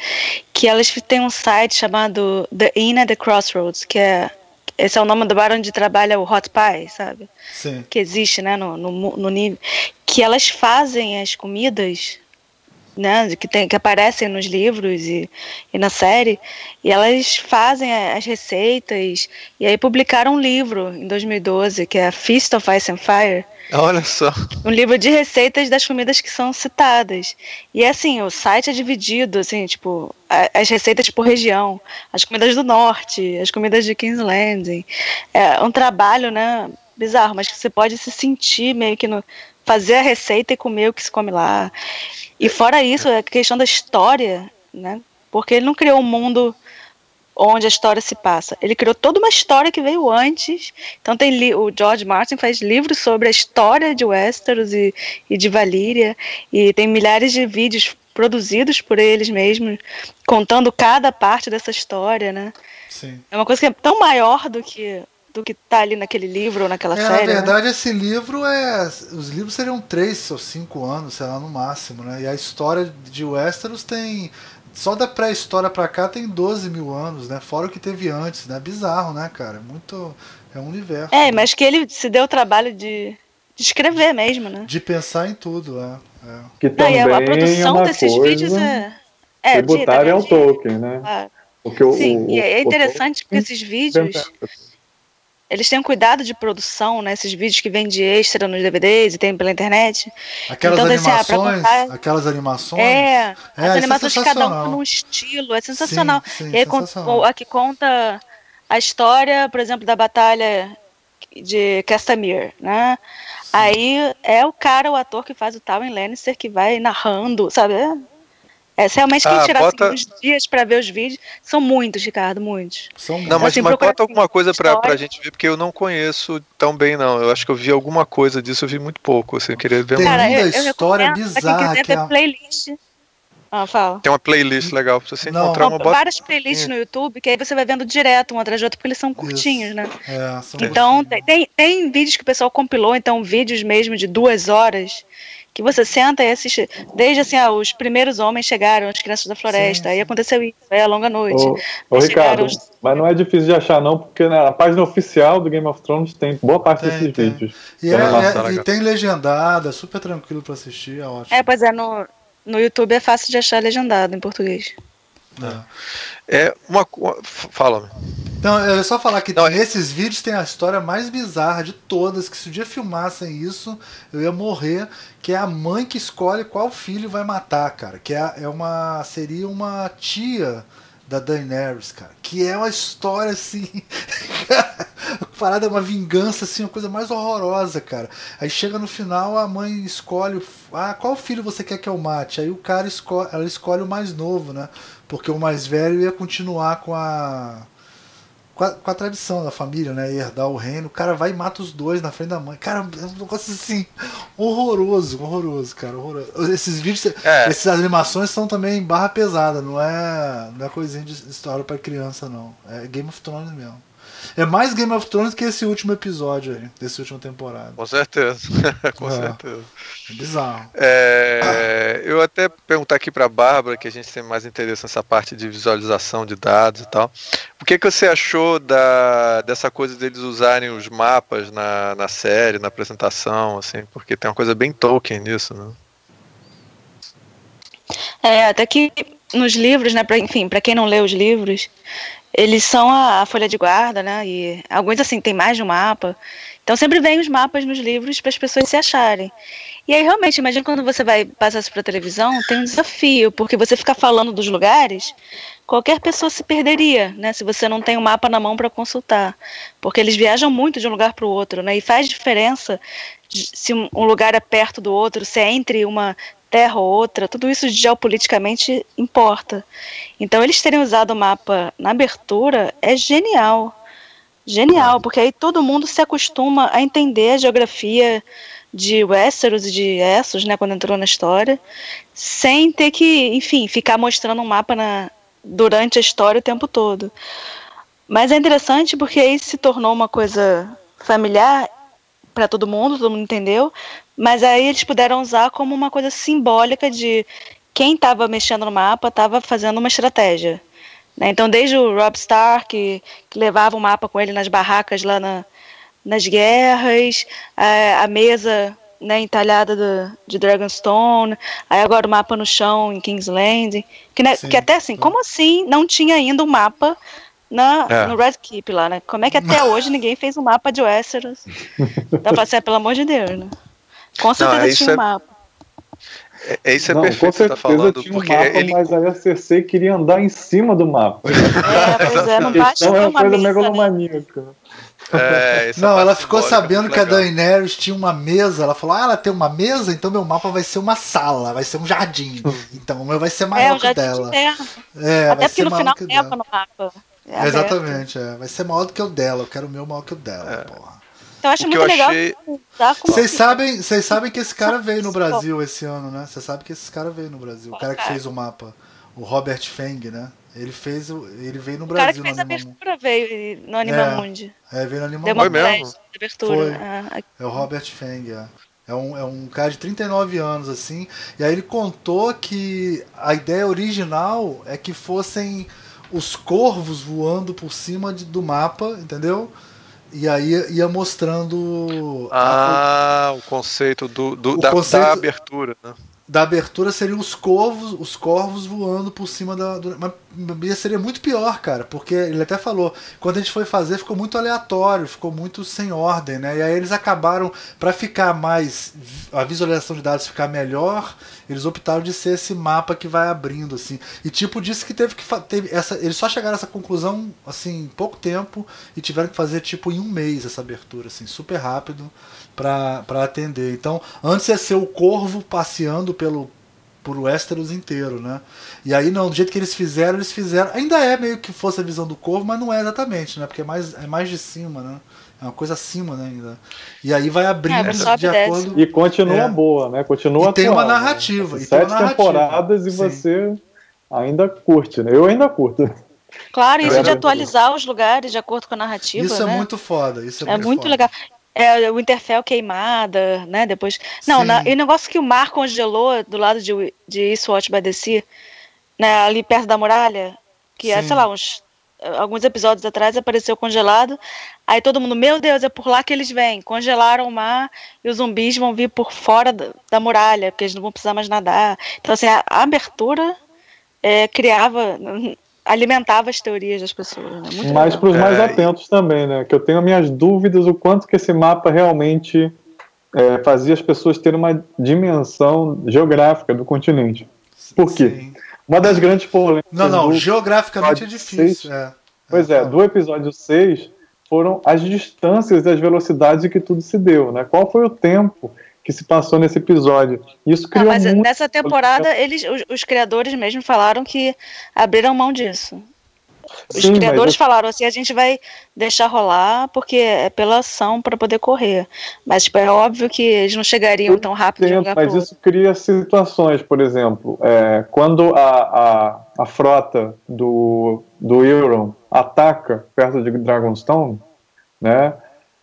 que elas têm um site chamado The Inn at the Crossroads, que é esse é o nome do bar onde trabalha o Hot Pie, sabe? Sim. Que existe, né, no, no, no nível. Que elas fazem as comidas né, que, tem, que aparecem nos livros e, e na série, e elas fazem as receitas, e aí publicaram um livro em 2012, que é Feast of Ice and Fire. Olha só. Um livro de receitas das comidas que são citadas. E assim, o site é dividido, assim, tipo, as receitas por região. As comidas do norte, as comidas de Landing. É um trabalho, né, bizarro, mas que você pode se sentir meio que no, fazer a receita e comer o que se come lá. E fora isso, a questão da história, né? Porque ele não criou um mundo onde a história se passa. Ele criou toda uma história que veio antes. Então tem o George Martin faz livros sobre a história de Westeros e, e de Valíria e tem milhares de vídeos produzidos por eles mesmos, contando cada parte dessa história, né? Sim. É uma coisa que é tão maior do que do que tá ali naquele livro ou naquela é, série. Na né? verdade, né? esse livro é. Os livros seriam três ou cinco anos, sei lá, no máximo, né? E a história de Westeros tem. Só da pré-história pra cá tem 12 mil anos, né? Fora o que teve antes, né? Bizarro, né, cara? É muito. É um universo. É, mas que ele se deu o trabalho de, de escrever mesmo, né? De pensar em tudo, é. é. Que também Não, a, a é produção uma desses coisa vídeos é. É, tributária ao de- Tolkien, né? Claro. Porque o, Sim, o, e é o interessante porque esses vídeos, eles têm um cuidado de produção, né? Esses vídeos que vêm de extra nos DVDs e tem pela internet. Aquelas Então, assim, ah, animações. contar- Aquelas animações. É, É, as é animações de cada um num estilo, é sensacional. Sim, sim, e aí sensacional. a que conta a história, por exemplo, da batalha de Castamere, né? Aí é o cara, o ator que faz o Tywin Lannister que vai narrando, sabe? É, se realmente quem Ah, tirar bota- assim, uns dias pra ver os vídeos, são muitos, Ricardo, muitos. São Não, mas, Assim, mas bota alguma coisa pra, pra gente ver, porque eu não conheço tão bem, não. Eu acho que eu vi alguma coisa disso, eu vi muito pouco, assim, eu queria ver Tem uma... Cara, eu, eu história bizarra quem quiser é ver playlist. Ah, fala. Tem uma playlist legal pra você Não. encontrar uma bota. várias playlists no YouTube, que aí você vai vendo direto um atrás do outro, porque eles são curtinhos, né? É, são Então, curtinhos. tem, tem, tem vídeos que o pessoal compilou, então vídeos mesmo de duas horas, que você senta e assiste. Desde assim, ah, os primeiros homens chegaram, as crianças da floresta, Sim, aí aconteceu isso, aí a longa noite. Ô, ô, Ricardo, os- mas não é difícil de achar, não, porque na página oficial do Game of Thrones tem boa parte Tem, desses tem. vídeos. E, Tem é- é- e tem legendado, é super tranquilo pra assistir, é ótimo. É, pois é, no, no YouTube é fácil de achar legendado em português. É. É uma. uma- Fala. Então, eu ia só falar que Não, é- nesses vídeos tem a história mais bizarra de todas, que se um dia filmassem isso, eu ia morrer, que é a mãe que escolhe qual filho vai matar, cara. Que é, é uma. seria uma tia da Daenerys, cara. Que é uma história assim. a parada é uma vingança, assim, uma coisa mais horrorosa, cara. Aí chega no final, a mãe escolhe. Ah, qual filho você quer que eu mate? Aí o cara escolhe. Ela escolhe o mais novo, né? Porque o mais velho ia continuar com a com a, com a tradição da família, né? Herdar o reino. O cara vai e mata os dois na frente da mãe. Cara, é um negócio assim, horroroso, horroroso, cara. Horroroso. Esses vídeos, É. essas animações são também barra pesada, não é, não é coisinha de história pra criança, não. É Game of Thrones mesmo. É mais Game of Thrones que esse último episódio aí, dessa última temporada. Com certeza. Com É. certeza. É bizarro. É, eu até perguntar aqui para Bárbara, que a gente tem mais interesse nessa parte de visualização de dados e tal. O que, que você achou da, dessa coisa deles usarem os mapas na, na série, na apresentação, assim? Porque tem uma coisa bem Tolkien nisso, né? É, até que nos livros, né, pra, enfim, para quem não lê os livros, eles são a, a folha de guarda, né, e alguns, assim, tem mais de um mapa. Então sempre vem os mapas nos livros para as pessoas se acharem. E aí, realmente, imagina quando você vai passar isso para televisão, tem um desafio, porque você ficar falando dos lugares, qualquer pessoa se perderia, né, se você não tem o mapa na mão para consultar. Porque eles viajam muito de um lugar para o outro, né, e faz diferença se um lugar é perto do outro, se é entre uma terra ou outra, tudo isso geopoliticamente importa. Então, eles terem usado o mapa na abertura é genial. Genial, porque aí todo mundo se acostuma a entender a geografia de Westeros e de Essos, né, quando entrou na história, sem ter que, enfim, ficar mostrando um mapa na, durante a história o tempo todo. Mas é interessante porque aí se tornou uma coisa familiar para todo mundo, todo mundo entendeu, mas aí eles puderam usar como uma coisa simbólica de quem estava mexendo no mapa estava fazendo uma estratégia. né? Então, desde o Rob Stark, que, que levava o mapa com ele nas barracas lá na, nas guerras, a, a mesa né, entalhada do, de Dragonstone, aí agora o mapa no chão em Kingsland. Que, né, que até assim, sim. como assim não tinha ainda um mapa na, É. no Red Keep lá, né? Como é que até hoje ninguém fez um mapa de Westeros? Dá pra ser, pelo amor de Deus, né? Com certeza isso tinha um é- mapa. É, é isso é Não, perfeito com que você tá certeza falando, tinha um porque mapa, ele. mas aí a Cersei queria andar em cima do mapa. É, pois é, A não basta ter é uma coisa mesa, né? megalomaníaca. É, Não, ela ficou é sabendo que a legal. Daenerys tinha uma mesa. Ela falou: Ah, ela tem uma mesa, então meu mapa vai ser uma sala, vai ser um jardim. Então o meu vai ser É, maior um que de dela. terra. É, Até vai porque ser no final dela. no mapa. É É, exatamente, é. vai ser maior do que o dela. Eu quero o meu maior que o dela, É. porra. Então eu acho O muito eu legal achei- Vocês sabem, vocês sabem que esse cara veio no Brasil esse ano, né? Você sabe que esse cara veio no Brasil. O cara que fez o mapa. O Robert Feng, né? Ele fez o. Ele veio no O cara Brasil que fez no a abertura veio no Animamundi. É, veio no Deu Animamundi. uma Foi mesmo? abertura. Foi. Ah, É o Robert Feng, é. É um, é um cara de 39 anos, assim. E aí ele contou que a ideia original é que fossem os corvos voando por cima de- do mapa, entendeu? E aí ia mostrando. a- Ah, o conceito do, do- O da, conceito- da abertura, né? Da abertura seriam os corvos, os corvos voando por cima da. Do, mas seria muito pior, cara, porque ele até falou, quando a gente foi fazer ficou muito aleatório, ficou muito sem ordem, né? E aí eles acabaram, para ficar mais. a visualização de dados ficar melhor, eles optaram de ser esse mapa que vai abrindo, assim. E tipo, disse que teve que. Teve essa, eles só chegaram a essa conclusão, assim, em pouco tempo, e tiveram que fazer, tipo, em um mês essa abertura, assim, super rápido para atender. Então, antes ia ser o corvo passeando pelo por Westeros inteiro, né? E aí não, do jeito que eles fizeram, eles fizeram, ainda é meio que fosse a visão do corvo, mas não é exatamente, né? Porque é mais é mais de cima, né? É uma coisa acima, né, ainda. E aí vai abrindo É, de e acordo E continua É. boa, né? Continua E tem atual, uma né? narrativa, e tem Sete uma narrativa. temporadas e Sim. você ainda curte, né? Eu ainda curto. Claro, isso É, de é. atualizar os lugares de acordo com a narrativa. Isso né? é muito foda, isso é, É muito foda. legal. É, o Interfell queimada, né? Depois. Não, na- e o negócio que o mar congelou do lado de, de Eastwatch by the Sea, né, ali perto da muralha, que é, Sim. sei lá, uns. Alguns episódios atrás apareceu congelado. Aí todo mundo, meu Deus, é por lá que eles vêm. Congelaram o mar e os zumbis vão vir por fora da, da muralha, porque eles não vão precisar mais nadar. Então, assim, a, a abertura é, criava, alimentava as teorias das pessoas. Né? Muito Mas para os mais É, e- atentos também, né? Que eu tenho minhas dúvidas o quanto que esse mapa realmente é, fazia as pessoas terem uma dimensão geográfica do continente. Por quê? Sim. Uma das grandes polêmicas. Não, não, do- geograficamente é episódio difícil. seis. É. Pois é, do episódio 6 foram as distâncias e as velocidades em que tudo se deu, né? Qual foi o tempo que se passou nesse episódio? Isso Não, criou mas muito nessa temporada, eles, os, os criadores mesmo falaram que abriram mão disso. Os Sim, mas criadores eu- falaram assim, a gente vai deixar rolar porque é pela ação para poder correr. Mas tipo, é óbvio que eles não chegariam tão rápido pro mas outro. isso cria situações, por exemplo, é, quando a, a, a frota do, do Euron ataca perto de Dragonstone, né,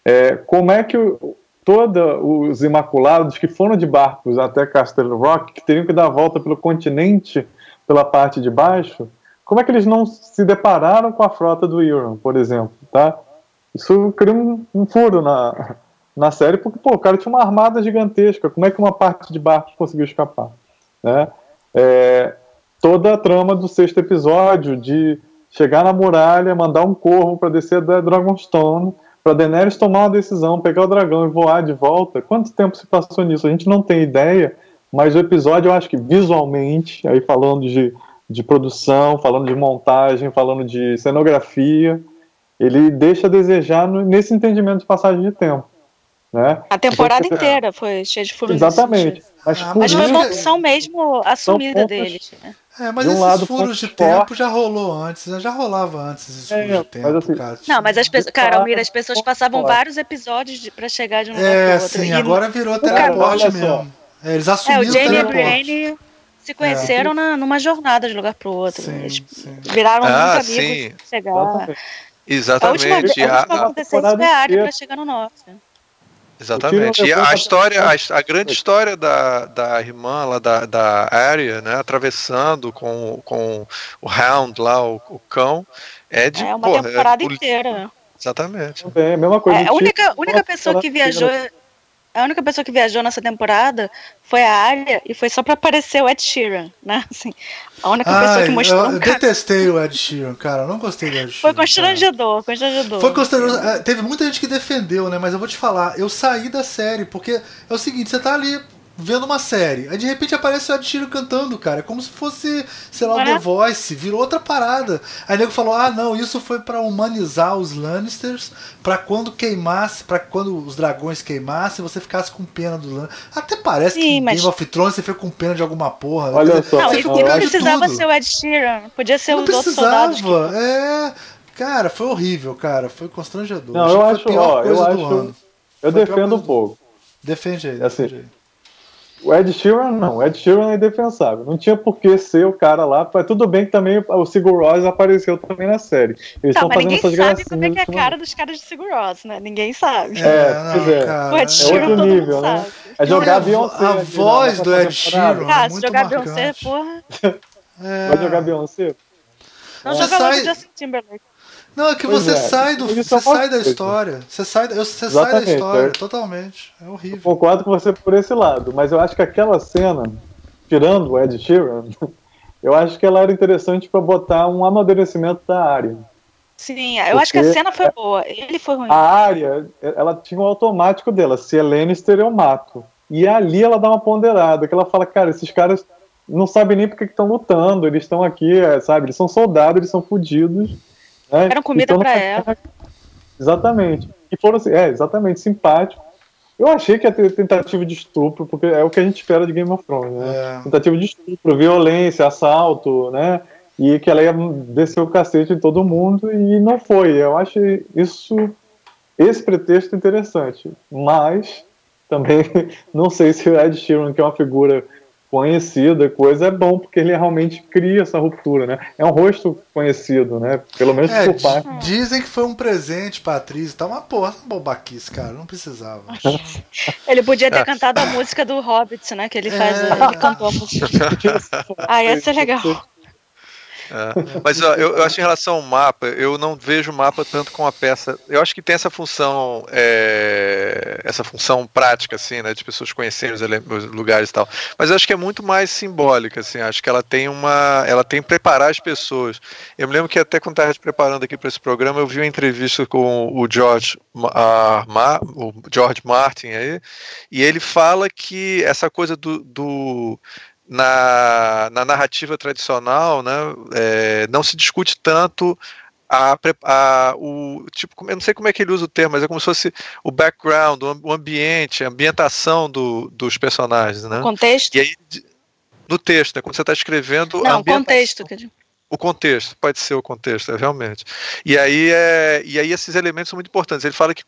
é, como é que o, toda os Imaculados que foram de barcos até Castle Rock, que teriam que dar a volta pelo continente, pela parte de baixo, como é que eles não se depararam com a frota do Euron, por exemplo, tá? Isso cria um, um furo na, na série, porque pô, o cara tinha uma armada gigantesca. Como é que uma parte de barco conseguiu escapar? Né? É, toda a trama do sexto episódio de chegar na muralha, mandar um corvo para descer da Dragonstone, para Daenerys tomar uma decisão, pegar o dragão e voar de volta. Quanto tempo se passou nisso? A gente não tem ideia, mas o episódio eu acho que visualmente, aí falando de, de produção, falando de montagem, falando de cenografia, ele deixa a desejar no- nesse entendimento de passagem de tempo. Né? A temporada Então, inteira foi cheia de furos. Exatamente. Mas, Ah, Mas foi uma opção mesmo assumida pontos- deles. né? É, mas De um esses lado, furos de tempo já rolou antes, né? Já rolava antes esses É, furos de mas tempo, assim- cara. Não, mas as pessoas. Cara, Almira, as pessoas passavam Pode. vários episódios de, pra chegar de um lugar É, pro outro. sim, E- agora virou Cara, teleporte só. mesmo. É, eles É, assumiram o Jamie e a teleporte. Brienne se conheceram na, numa jornada de um lugar pro outro. Sim, Eles sim. viraram Ah, muito sim. amigos pra chegar. Exatamente. A última, a última a- a- que aconteceu isso temporada foi a área inteira. pra chegar no norte. Exatamente. E a história, a, a grande história da, da irmã lá da, da Arya, né, atravessando com, com o Hound lá, o, o cão, é de É uma porra, temporada poli- inteira. Exatamente. É a mesma coisa. É, a única, única pessoa que viajou. A única pessoa que viajou nessa temporada foi a Arya e foi só pra aparecer o Ed Sheeran, né? Assim, a única Ai, pessoa que mostrou. eu, um eu cara- detestei o Ed Sheeran, cara. Eu não gostei do Ed Sheeran. Foi cara. constrangedor, constrangedor. Foi constrangedor. É, Teve muita gente que defendeu, né? Mas eu vou te falar, eu saí da série, porque é o seguinte, você tá ali vendo uma série, aí de repente aparece o Ed Sheeran cantando, cara. É como se fosse, sei lá, o É. The Voice, virou outra parada. Aí o nego falou: ah, não, isso foi pra humanizar os Lannisters, pra quando queimasse, pra quando os dragões queimassem, você ficasse com pena dos Lannisters. Até parece Sim, que em mas- Game of Thrones você fica com pena de alguma porra. Olha Quer dizer, só, Não, e com não precisava tudo. ser o Ed Sheeran, podia ser Não os outros soldados. que- precisava, é. Cara, foi horrível, cara. Foi constrangedor. Não, eu que foi a acho, pior ó, eu do acho, ano. eu defendo um do- pouco. Defende aí, Assim, defende aí. O Ed Sheeran não, o Ed Sheeran é indefensável. Não tinha por que ser o cara lá. Mas tudo bem que também o Sigur Rós apareceu também na série. Eles estão fazendo ninguém essas sabe gracinhas. como é que é a cara dos caras de Sigur Rós, né? Ninguém sabe. É, é. cara, o Ed É Sheeran outro todo nível, mundo né? sabe. É jogar Não, a Beyoncé. a voz do Ed. Sheeran. Ah, se jogar marcante. Beyoncé, porra. É. Vai jogar Beyoncé? Não Você joga sai- Justin Timberlake. Não, é que Pois você é, sai do. Você é sai da coisa. história. Você sai, eu- você sai da Exatamente, história, é. totalmente. É horrível. Concordo com você por esse lado, mas eu acho que aquela cena, tirando o Ed Sheeran, eu acho que ela era interessante para botar um amadurecimento da área. Sim, eu acho que a Porque- cena foi boa. Ele foi ruim. A área, ela tinha um automático dela, se é Lannister eu mato. E ali ela dá uma ponderada, que ela fala, cara, esses caras não sabem nem porque estão lutando, eles estão aqui, é, sabe, eles são soldados, eles são fodidos. Né? Deram comida Então, pra não- ela. Exatamente. E foram assim, é, exatamente, simpático. Eu achei que ia ter tentativa de estupro, porque é o que a gente espera de Game of Thrones, né? É. Tentativa de estupro, violência, assalto, né? E que ela ia descer o cacete em todo mundo e não foi. Eu acho isso, esse pretexto interessante. Mas também não sei se o Ed Sheeran, que é uma figura conhecida, coisa, é bom, porque ele realmente cria essa ruptura, né? É um rosto conhecido, né? Pelo menos É, por parte. dizem que foi um presente pra atriz. Tá uma porra, bobaquice, cara. Não precisava. Ele podia ter É. cantado a música do Hobbit, né? Que ele faz. É. Ele cantou a música. Ah, ia ser legal. É. Mas ó, eu, eu acho em relação ao mapa, eu não vejo o mapa tanto com a peça. Eu acho que tem essa função, é, essa função prática, assim, né, de pessoas conhecerem os, os lugares e tal. Mas eu acho que é muito mais simbólica, assim. Acho que ela tem uma, ela tem que preparar as pessoas. Eu me lembro que até quando estava preparando aqui para esse programa, eu vi uma entrevista com o George, a- o George Martin aí, e ele fala que essa coisa do, do na, na narrativa tradicional, né, é, não se discute tanto a, a- o tipo, eu não sei como é que ele usa o termo, mas é como se fosse o background, o am- o ambiente, a ambientação do, dos personagens, né? Contexto? E aí no texto, né, quando você está escrevendo Não, ambientação- contexto. quer dizer. o contexto, pode ser o contexto, é, realmente. E aí, é, e aí esses elementos são muito importantes. Ele fala que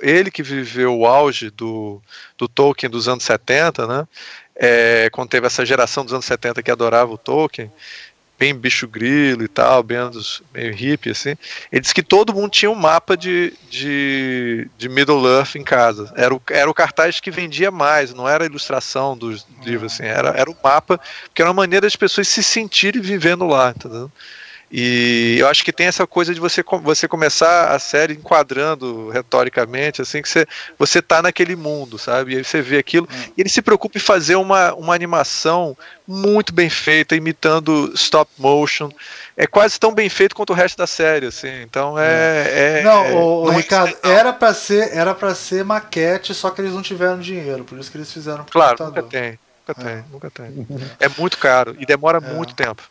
ele que viveu o auge do, do Tolkien dos anos 70, né? É, quando teve essa geração dos anos 70 que adorava o Tolkien, bem bicho grilo e tal, bem anos meio hippie, assim. Ele disse que todo mundo tinha um mapa de, de, de Middle Earth em casa. Era o, era o cartaz que vendia mais, não era a ilustração dos livros, assim, era, era o mapa, porque era uma maneira das pessoas se sentirem vivendo lá, entendeu? E eu acho que tem essa coisa de você, você começar a série enquadrando retoricamente, assim, que você, você tá naquele mundo, sabe? E aí você vê aquilo. E ele se preocupa em fazer uma, uma animação muito bem feita, imitando stop motion. É quase tão bem feito quanto o resto da série, assim. Então é. é Não, é- não é Ricardo, incidental. era pra, ser, era pra ser maquete, só que eles não tiveram dinheiro, por isso que eles fizeram pro Claro, nunca computador. tem. Nunca tem, nunca tem. É muito caro e demora muito tempo.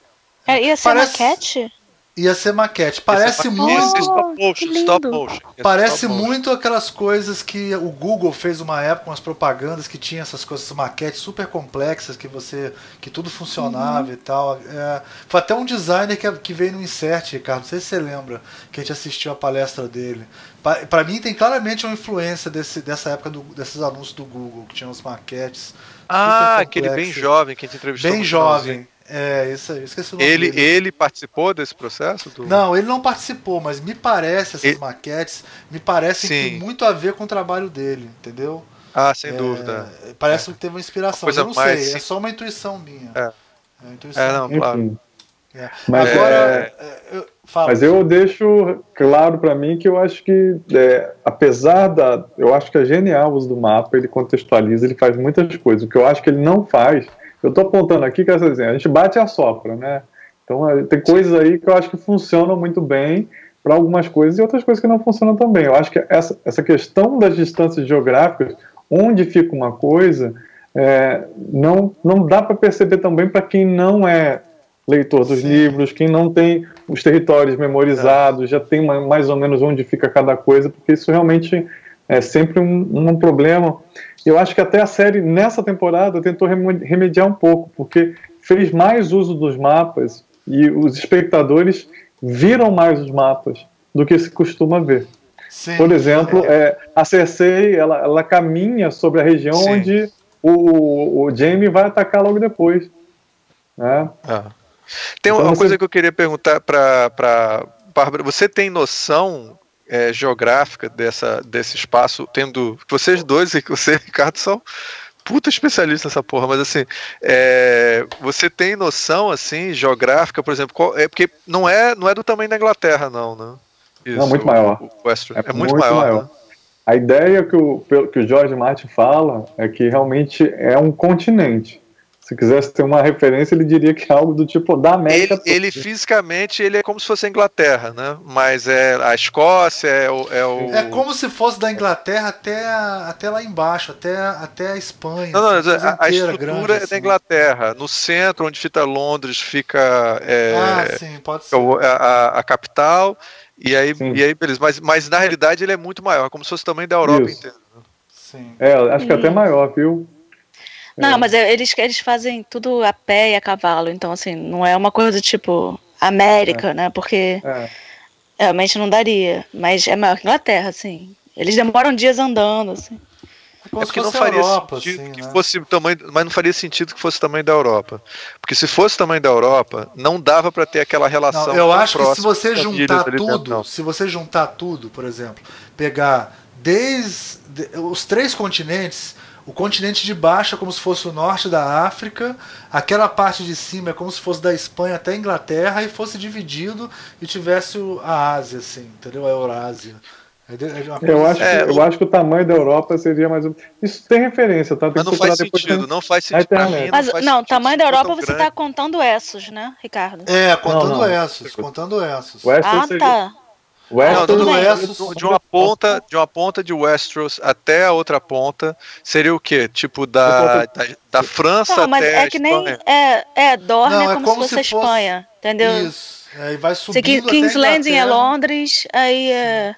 É, ia ser Parece- maquete? Ia ser maquete. Parece Esse é muito. stop Oh, motion, stop motion. Parece stop motion. muito aquelas coisas que o Google fez uma época, umas propagandas que tinha essas coisas, essas maquetes super complexas que você, que tudo funcionava e tal. É, foi até um designer que, que veio no Insert, Ricardo, não sei se você lembra, que a gente assistiu a palestra dele. Pa- Pra mim tem claramente uma influência desse, dessa época do- desses anúncios do Google, que tinham as maquetes. Ah, super aquele bem jovem que a gente entrevistou. Bem no finalzinho. É, isso aí, esqueci o nome Ele, dele. ele participou desse processo? Do... Não, ele não participou, mas me parece, essas Ele- maquetes, me parece que tem muito a ver com o trabalho dele, entendeu? Ah, sem É, dúvida. Parece que teve uma inspiração. Uma eu não mais sei, é sim- só uma intuição minha. É. uma intuição É, não, minha. claro. É. Mas Agora, é- é, eu- Fala. Mas eu deixo claro para mim que eu acho que, é, apesar da. Eu acho que é genial o uso do mapa, ele contextualiza, ele faz muitas coisas. O que eu acho que ele não faz, eu estou apontando aqui que assim, a gente bate e assopra, né? Então é, tem coisas aí que eu acho que funcionam muito bem para algumas coisas e outras coisas que não funcionam tão bem. Eu acho que essa, essa questão das distâncias geográficas, onde fica uma coisa, é, não, não dá para perceber também para quem não é leitor dos Sim. livros, quem não tem os territórios memorizados, é. já tem mais ou menos onde fica cada coisa, porque isso realmente é sempre um, um problema. Eu acho que até a série, nessa temporada, tentou remediar um pouco, porque fez mais uso dos mapas e os espectadores viram mais os mapas do que se costuma ver. Sim, Por exemplo, é. É, a Cersei ela, ela, caminha sobre a região Sim. onde o, o Jaime vai atacar logo depois. Né? Ah. Tem então, uma coisa que eu queria perguntar para Bárbara. Você tem noção é, geográfica dessa, desse espaço, tendo. Vocês dois e você, Ricardo, são puta especialista nessa porra, mas assim, é, você tem noção, assim, geográfica, por exemplo, qual, é porque não é, não é do tamanho da Inglaterra, não, né? Isso, não, muito maior. O, o é, é, muito, muito maior. maior. Né? A ideia que o, que o George Martin fala é que realmente é um continente. Se quisesse ter uma referência, ele diria que é algo do tipo da América. Ele, ele fisicamente ele é como se fosse a Inglaterra, né? Mas é a Escócia, é o. É, o... é como se fosse da Inglaterra até, até lá embaixo, até, até a Espanha. Não, não, assim, a, a, estrutura grande, é da assim. Inglaterra. No centro, onde fica Londres, fica. É, ah, sim, pode ser. A, a, a capital. E aí, e aí, beleza. Mas, mas na realidade ele é muito maior, como se fosse também da Europa Isso. inteira. Né? Sim. É, acho que até maior, viu? Não, é. mas eles, eles fazem tudo a pé e a cavalo, então assim, não é uma coisa tipo América, é. né? Porque é. realmente não daria. Mas é maior que Inglaterra, assim. Eles demoram dias andando, assim. É, é porque não faria Europa, sentido assim, que né? fosse tamanho, mas não faria sentido que fosse tamanho da Europa. Porque se fosse tamanho da Europa, não dava para ter aquela relação. Não, eu acho que se você juntar tudo, se você juntar tudo, por exemplo, pegar desde os três continentes, o continente de baixo é como se fosse o norte da África, aquela parte de cima é como se fosse da Espanha até a Inglaterra e fosse dividido e tivesse a Ásia, assim, entendeu? A Eurásia. É é eu acho, assim. que, eu acho que o tamanho da Europa seria mais. Isso tem referência, tá? Tem mas não faz sentido, não faz sentido. Mim, mas, não, não tamanho da Europa você está contando Essos, né, Ricardo? É, contando não, não. Essos, contando Essos. Ah, seria... tá. Westeros, não, Westeros, de uma ponta, de uma ponta de Westeros até a outra ponta seria o quê? Tipo da, da, da França não, mas até é que nem é, é Dorne não, é, como, como se fosse a Espanha, entendeu? Isso. Aí vai subindo King's Landing é Londres, aí é,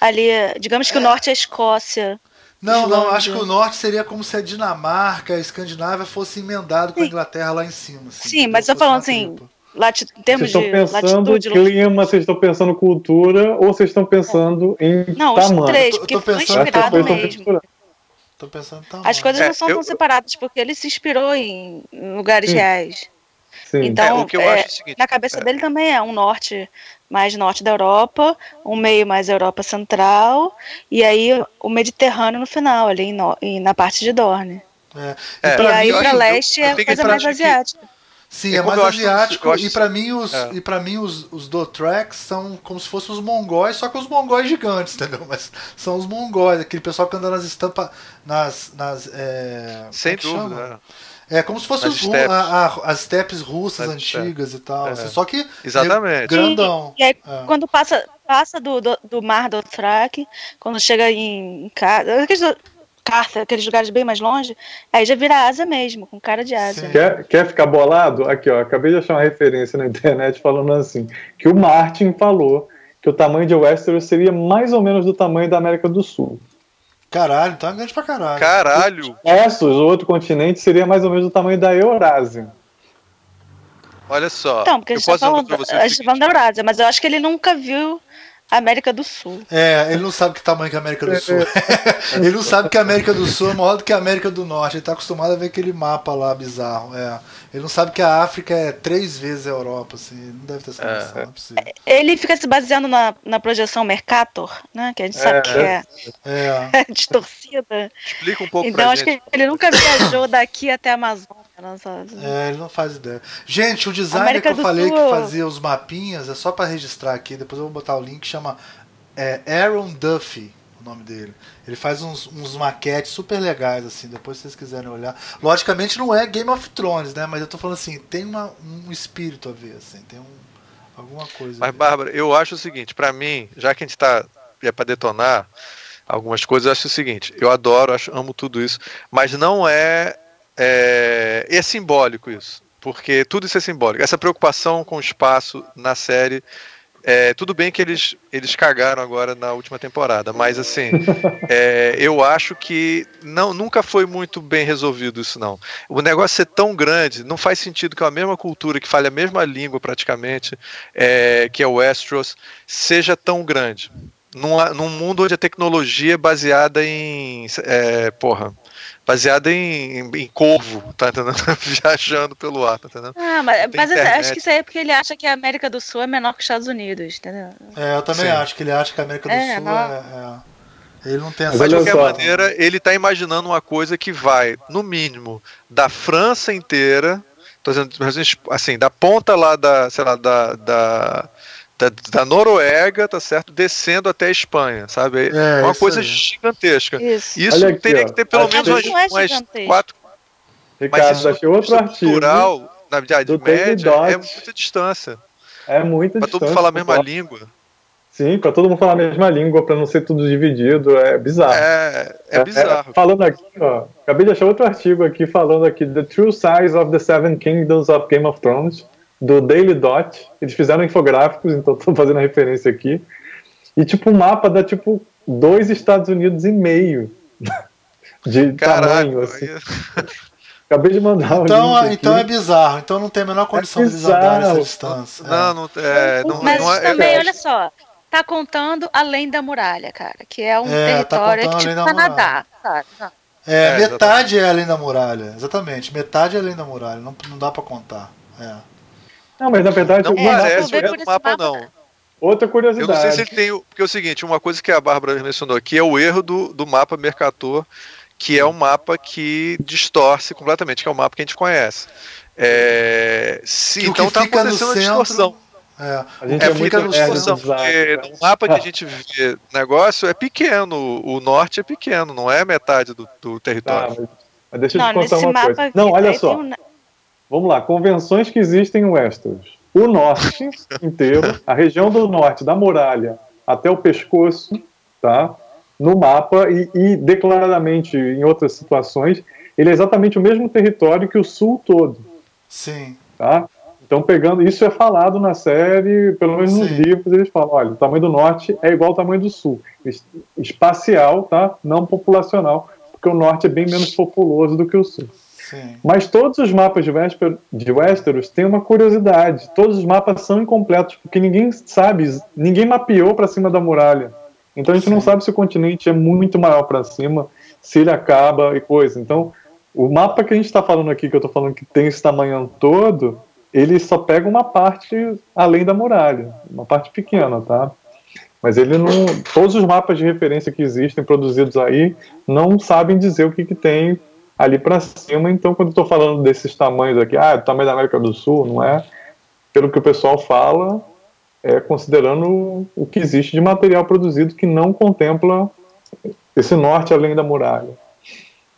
ali, digamos que é. o norte é Escócia. Não, não, acho que o norte seria como se a Dinamarca, a Escandinávia fosse emendado com a Inglaterra lá em cima. Assim, Sim, mas eu tô falando assim, lati em termos vocês estão pensando latitude, clima, vocês estão pensando cultura ou vocês estão pensando em não, tamanho? os três, porque foi inspirado mesmo. Tô pensando tamanho. As coisas não são é, tão separadas, porque ele se inspirou em lugares Sim. reais. Sim. Então, é, é seguinte, na cabeça é. dele também é um norte mais norte da Europa, um meio mais Europa Central, e aí o Mediterrâneo no final, ali no, na parte de Dorne. É. E, aí para leste é coisa mais asiática. Que Sim, é, é mais asiático. Acho, e para mim, os, é. e pra mim os, os Dotreks são como se fossem os mongóis, só que os mongóis gigantes, entendeu? Mas são os mongóis, aquele pessoal que anda nas estampas. Nas. nas é, Sem é dúvida. É como se fossem as steppes russas as antigas e tal. É. Assim, só que Exatamente. grandão. E, e aí, é. quando passa, passa do, do, do mar do Trak, quando chega em casa. Carta, aqueles lugares bem mais longe, aí já vira asa mesmo, com cara de asa. Quer, quer ficar bolado? Aqui, ó, acabei de achar uma referência na internet falando assim, que o Martin falou que o tamanho de Westeros seria mais ou menos do tamanho da América do Sul. Caralho, é grande pra caralho. Caralho! Essos, o outro continente, seria mais ou menos do tamanho da Eurásia. Olha só. Então, porque a gente, tá falando, a gente tá falando da Eurásia, mas eu acho que ele nunca viu América do Sul. É, ele não sabe que tamanho que é a América do Sul. ele não sabe que a América do Sul é maior do que a América do Norte. Ele está acostumado a ver aquele mapa lá bizarro. É. Ele não sabe que a África é três vezes a Europa, assim. Não deve ter essa é. noção, é. Ele fica se baseando na, na projeção Mercator, né? Que a gente sabe é. que é, é. distorcida. Explica um pouco Então acho gente. que ele nunca viajou daqui até a Amazônia. É, ele não faz ideia. Gente, o designer que eu falei Sul... que fazia os mapinhas, é só para registrar aqui, depois eu vou botar o link, chama é, Aaron Duffy, nome dele. Ele faz uns, uns maquetes super legais, assim, depois se vocês quiserem olhar. Logicamente não é Game of Thrones, né? Mas eu tô falando assim, tem uma, um espírito a ver, assim, tem um, alguma coisa. Mas, Bárbara, eu acho o seguinte, para mim, já que a gente tá é para detonar algumas coisas, eu acho o seguinte, eu adoro, acho, amo tudo isso, mas não é, é é simbólico isso, porque tudo isso é simbólico. Essa preocupação com o espaço na série é, tudo bem que eles, eles cagaram agora na última temporada, mas assim, é, eu acho que não, nunca foi muito bem resolvido isso, não. O negócio ser tão grande, não faz sentido que a mesma cultura, que fale a mesma língua praticamente, é, que é o Westeros, seja tão grande. Num, num mundo onde a tecnologia é baseada em. É, porra baseada em, em, em, corvo, tá entendendo? Viajando pelo ar, tá entendendo? Ah, mas, mas acho que isso aí é porque ele acha que a América do Sul é menor que os Estados Unidos, entendeu? É, eu também Sim. acho que ele acha que a América do é, Sul não... é, é, Ele não tem essa Mas de qualquer só. maneira, ele tá imaginando uma coisa que vai, no mínimo, da França inteira, tô dizendo, assim, da ponta lá da, sei lá, da, da da, da, Noruega, tá certo? Descendo até a Espanha, sabe? É, uma coisa aí. gigantesca. Isso, isso aqui, teria ó. que ter pelo menos umas, umas quatro. Ricardo, mas achei outro artigo. na Idade Média, é muita distância. É muita pra distância. Pra todo mundo falar a mesma língua. Sim, para todo mundo falar a mesma língua, para não ser tudo dividido, é bizarro. É, é, é bizarro. É, falando aqui, ó, acabei de achar outro artigo aqui falando aqui The True Size of the Seven Kingdoms of Game of Thrones do Daily Dot. Eles fizeram infográficos, então estou fazendo a referência aqui. E tipo, o mapa dá tipo dois Estados Unidos e meio de tamanho. Assim. Acabei de mandar então, então é bizarro, então não tem a menor condição é de eles andarem essa distância. Não, não, é, não, Mas não é, também, olha só, tá contando além da muralha, cara, que é um é, tá território tá que tipo Canadá, sabe? É, é, metade exatamente. é além da muralha, exatamente, metade é além da muralha, não, não dá para contar. É. Não, mas na verdade. Não parece o mapa, não. Outra curiosidade. Eu não sei se ele tem. Porque é o seguinte: uma coisa que a Bárbara mencionou aqui é o erro do, do mapa Mercator, que é um mapa que distorce completamente, que é o mapa que a gente conhece. É, sim, então está acontecendo a distorção. É, a gente é, é fica no distorção. Porque no mapa que a gente vê negócio é pequeno, o norte é pequeno, não é metade do, do território. Tá, mas deixa eu não, te contar uma coisa. Não, olha só. Um... Vamos lá, convenções que existem em Westeros. O norte inteiro, a região do norte, da muralha até o pescoço, tá? No mapa e, e declaradamente em outras situações, ele é exatamente o mesmo território que o sul todo. Sim. Tá? Então, pegando. Isso é falado na série, pelo menos Sim. nos livros, eles falam: olha, o tamanho do norte é igual ao tamanho do sul. Espacial, tá? Não populacional, porque o norte é bem menos populoso do que o sul. Sim. Mas todos os mapas de, Vesper, de Westeros têm uma curiosidade. Todos os mapas são incompletos, porque ninguém sabe, ninguém mapeou para cima da muralha. Então a gente Sim. não sabe se o continente é muito maior para cima, se ele acaba e coisa. Então, o mapa que a gente está falando aqui, que eu estou falando que tem esse tamanho todo, ele só pega uma parte além da muralha, uma parte pequena, tá? Mas ele não. Todos os mapas de referência que existem produzidos aí não sabem dizer o que, que tem ali para cima. Então, quando estou falando desses tamanhos aqui, ah, o tamanho da América do Sul, não é pelo que o pessoal fala, é considerando o que existe de material produzido que não contempla esse norte além da muralha.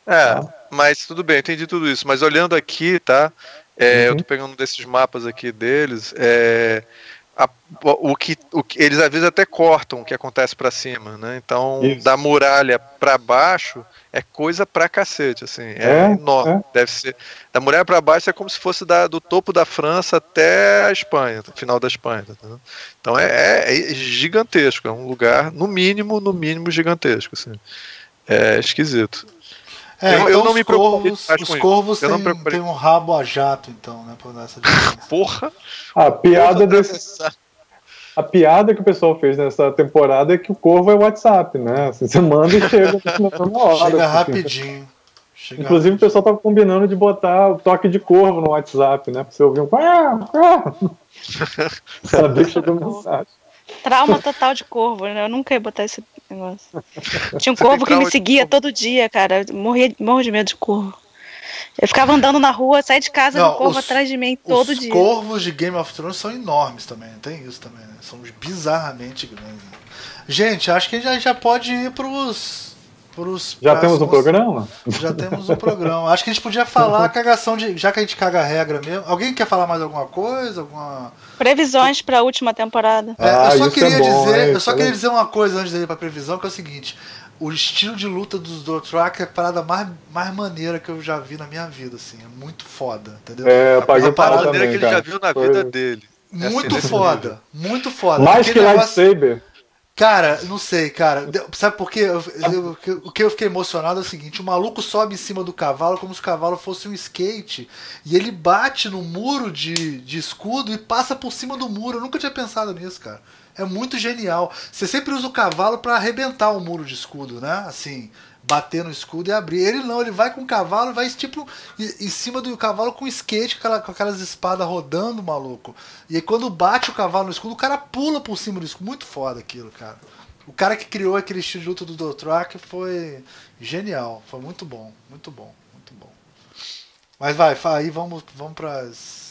É, mas tudo bem, entendi tudo isso. Mas olhando aqui, tá? É, uhum. Eu tô pegando desses mapas aqui deles. É, a, o, que, o que eles às vezes até cortam o que acontece para cima, né? Então, Isso. da muralha para baixo é coisa pra cacete, assim, é, é enorme. É. Deve ser. Da muralha para baixo é como se fosse da, do topo da França até a Espanha, final da Espanha. Tá então é, é, é, gigantesco, é um lugar, no mínimo, no mínimo gigantesco, assim. É esquisito. É, eu, então eu não me preocupo. Os corvos têm, têm um rabo a jato, então, né? Dar essa Porra! A piada desse. A piada que o pessoal fez nessa temporada é que o corvo é o WhatsApp, né? Assim, você manda e chega na hora. Chega assim. rapidinho. Chega Inclusive rapidinho. o pessoal tava combinando de botar o toque de corvo no WhatsApp, né? Pra você ouvir um. Saber que chegou mensagem. Trauma total de corvo, né? Eu nunca ia botar esse negócio. Tinha um corvo que me seguia todo dia, cara. Eu morria, morro de medo de corvo. Eu ficava andando na rua, saí de casa, Não, um corvo os- atrás de mim todo Os dia. corvos de Game of Thrones são enormes também, tem isso também, né? São bizarramente grandes. Gente, acho que a gente já pode ir pros. pros Já temos um programa? Já temos um programa. Acho que a gente podia falar a cagação de. Já que a gente caga a regra mesmo. Alguém quer falar mais alguma coisa? Alguma. Previsões pra última temporada. É, Ah, eu só isso queria é bom, dizer, hein? eu só queria vendo? dizer uma coisa antes de ir pra previsão, que é o seguinte: o estilo de luta dos Dothraki é a parada mais, mais maneira que eu já vi na minha vida, assim. É muito foda, entendeu? É, Uma pau parada maneira também, que ele já cara. viu na Foi- vida dele. É muito assim, nesse foda, muito foda. Mais que Aquele negócio- lightsaber. Cara, não sei, cara. Sabe por quê? Eu- eu- eu- o que eu fiquei emocionado é o seguinte: o maluco sobe em cima do cavalo como se o cavalo fosse um skate. E ele bate no muro de, de escudo e passa por cima do muro. Eu nunca tinha pensado nisso, cara. É muito genial. Você sempre usa o cavalo pra arrebentar o muro de escudo, né? Assim, bater no escudo e abrir. Ele não, ele vai com o cavalo, vai tipo em cima do cavalo com skate, com, aquela- com aquelas espadas rodando, maluco. E aí quando bate o cavalo no escudo, o cara pula por cima do escudo. Muito foda aquilo, cara. O cara que criou aquele estilo de luta do Dothraki foi genial. Foi muito bom, muito bom, muito bom. Mas vai, aí vamos, vamos pras.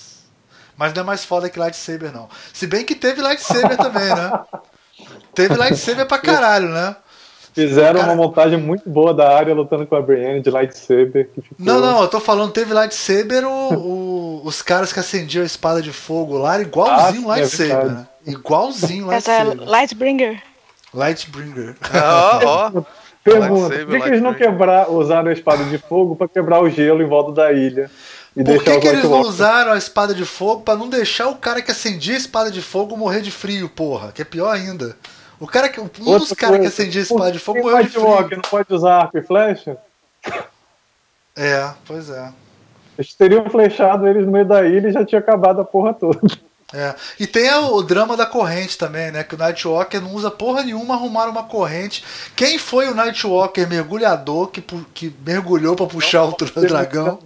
Mas não é mais foda que lightsaber, não. Se bem que teve lightsaber também, né? Teve lightsaber pra caralho, né? Fizeram Cara- uma montagem muito boa da área lutando com a Brienne de lightsaber. Que ficou... Não, não, eu tô falando, teve lightsaber o, o- os caras que acendiam a espada de fogo lá, igualzinho Ah, é lightsaber, verdade. né? Igualzinho Essa é lightsaber. Lightbringer. Lightbringer. Ah, ó, ó. Pergunta, Lightsaber, por que, que eles não quebrar, usaram a espada de fogo pra quebrar o gelo em volta da ilha? E Por que, que eles não usaram a espada de fogo pra não deixar o cara que acendia a espada de fogo morrer de frio, porra? Que é pior ainda. O cara que, um dos caras que acendia a espada de fogo morreu de frio. não pode usar arco e flecha? É, pois é. Eles teriam flechado eles no meio da ilha e já tinha acabado a porra toda. É. E tem o, drama da corrente também, né? Que o Nightwalker não usa porra nenhuma arrumar uma corrente. Quem foi o Nightwalker mergulhador que, que mergulhou pra puxar o dra- dragão?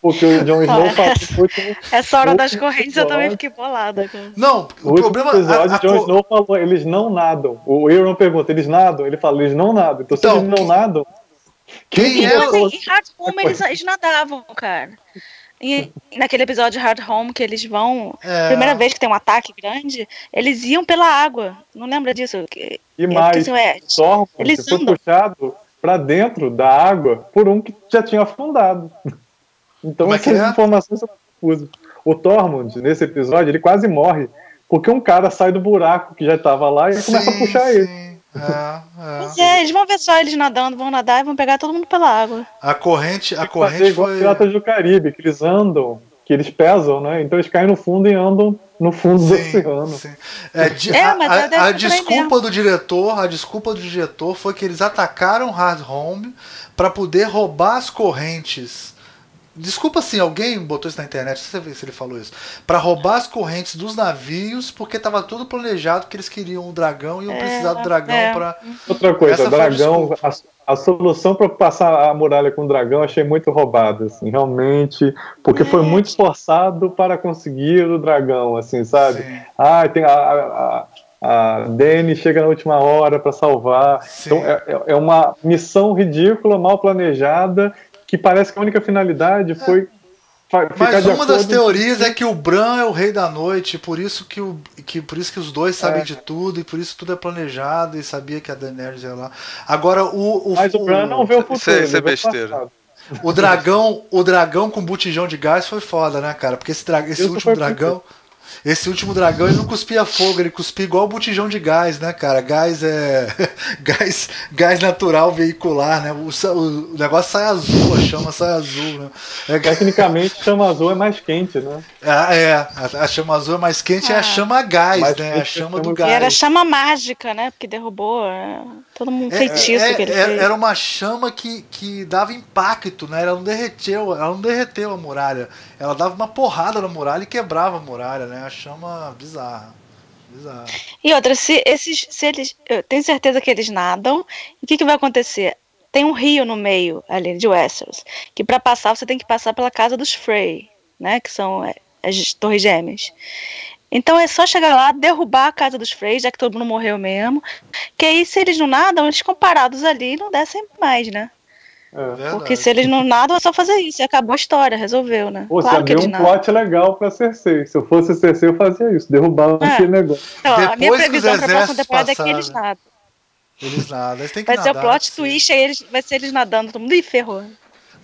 Porque o Jon Snow Ah, falou no último, Essa hora das correntes eu também episódio. fiquei bolada. Não, o último problema. episódio, a- a Jon co- Snow falou, eles não nadam. O Euron pergunta, eles nadam? Ele fala, eles não nadam. Então, se Então, eles não nadam, quem que é Mas o- em em Hard Home eles, eles nadavam, cara. E naquele episódio de Hard Home que eles vão. É. Primeira vez que tem um ataque grande, eles iam pela água. Não lembra disso? Que- E é, mais, assim, é, Eles foi puxado pra dentro da água por um que já tinha afundado. Então Como é essas é? informações são confusas. O Tormund, nesse episódio, ele quase morre. Porque um cara sai do buraco que já estava lá e começa a Sim, puxar ele. sim. É, Pois é. é, eles vão ver só eles nadando, vão nadar e vão pegar todo mundo pela água. A corrente, a fazer corrente igual foi. Piratas do Caribe, que eles andam, que eles pesam, né? Então eles caem no fundo e andam no fundo do oceano. sim. É, de- É, a, mas a- deve a desculpa do diretor, a desculpa do diretor foi que eles atacaram Hard Home para poder roubar as correntes. Desculpa assim, alguém botou isso na internet, não sei se ele falou isso. Para roubar as correntes dos navios, porque tava tudo planejado que eles queriam o dragão e iam É, precisar do dragão é. para Outra coisa, Essa foi dragão, a, a solução para passar a muralha com o dragão eu achei muito roubada, assim, realmente, porque foi É. muito esforçado para conseguir o dragão, assim, sabe? Sim. Ah, tem a, a, a, a Dany chega na última hora para salvar. Sim. Então é, é- é uma missão ridícula, mal planejada, que parece que a única finalidade foi fa- ficar Mas uma das teorias é que o Bran é o rei da noite, por isso que, o, que, por isso que os dois sabem É. de tudo, e por isso tudo é planejado, e sabia que a Daenerys ia lá. Agora, o, o, Mas o Bran não vê o futuro. Isso é- isso é o besteira. passado. o dragão, o dragão com botijão de gás foi foda, né, cara? Porque esse, dra- esse último foi dragão. Esse último dragão ele não cuspia fogo, ele cuspia igual o botijão de gás, né, cara? Gás é. gás, gás natural veicular, né? O, o negócio sai azul, a chama sai azul, né? É, Tecnicamente, chama azul é mais quente, né? Ah, é, a, a chama azul é mais quente, é a Ah. chama a gás, né? A chama do gás. E era chama mágica, né? Porque derrubou é, todo mundo É, feitiço é, que ele é, fez. era uma chama que, que dava impacto, né? Ela não derreteu, ela não derreteu a muralha. Ela dava uma porrada na muralha e quebrava a muralha, né? A chama bizarra. Bizarra. E outra, se esses, se eles, eu tenho certeza que eles nadam, e o que, que vai acontecer? Tem um rio no meio ali de Westeros, que para passar você tem que passar pela casa dos Frey, né? Que são é, as torres gêmeas. Então é só chegar lá, derrubar a casa dos Frey, já que todo mundo morreu mesmo. Que aí, se eles não nadam, eles ficam parados ali e não descem mais, né? É. Verdade. Porque se eles não nadam, é só fazer isso. E acabou a história, resolveu, né? Pô, claro você que abriu um nadam. plot legal pra Cersei. Se eu fosse Cersei, eu fazia isso. Derrubava É. aquele negócio. Então, a minha Depois que os previsão pra próxima temporada é que eles passarem, nadam. Eles nadam, eles têm que Vai ser o nadar, plot sim. twist, aí eles, vai ser eles nadando, todo mundo e ferrou.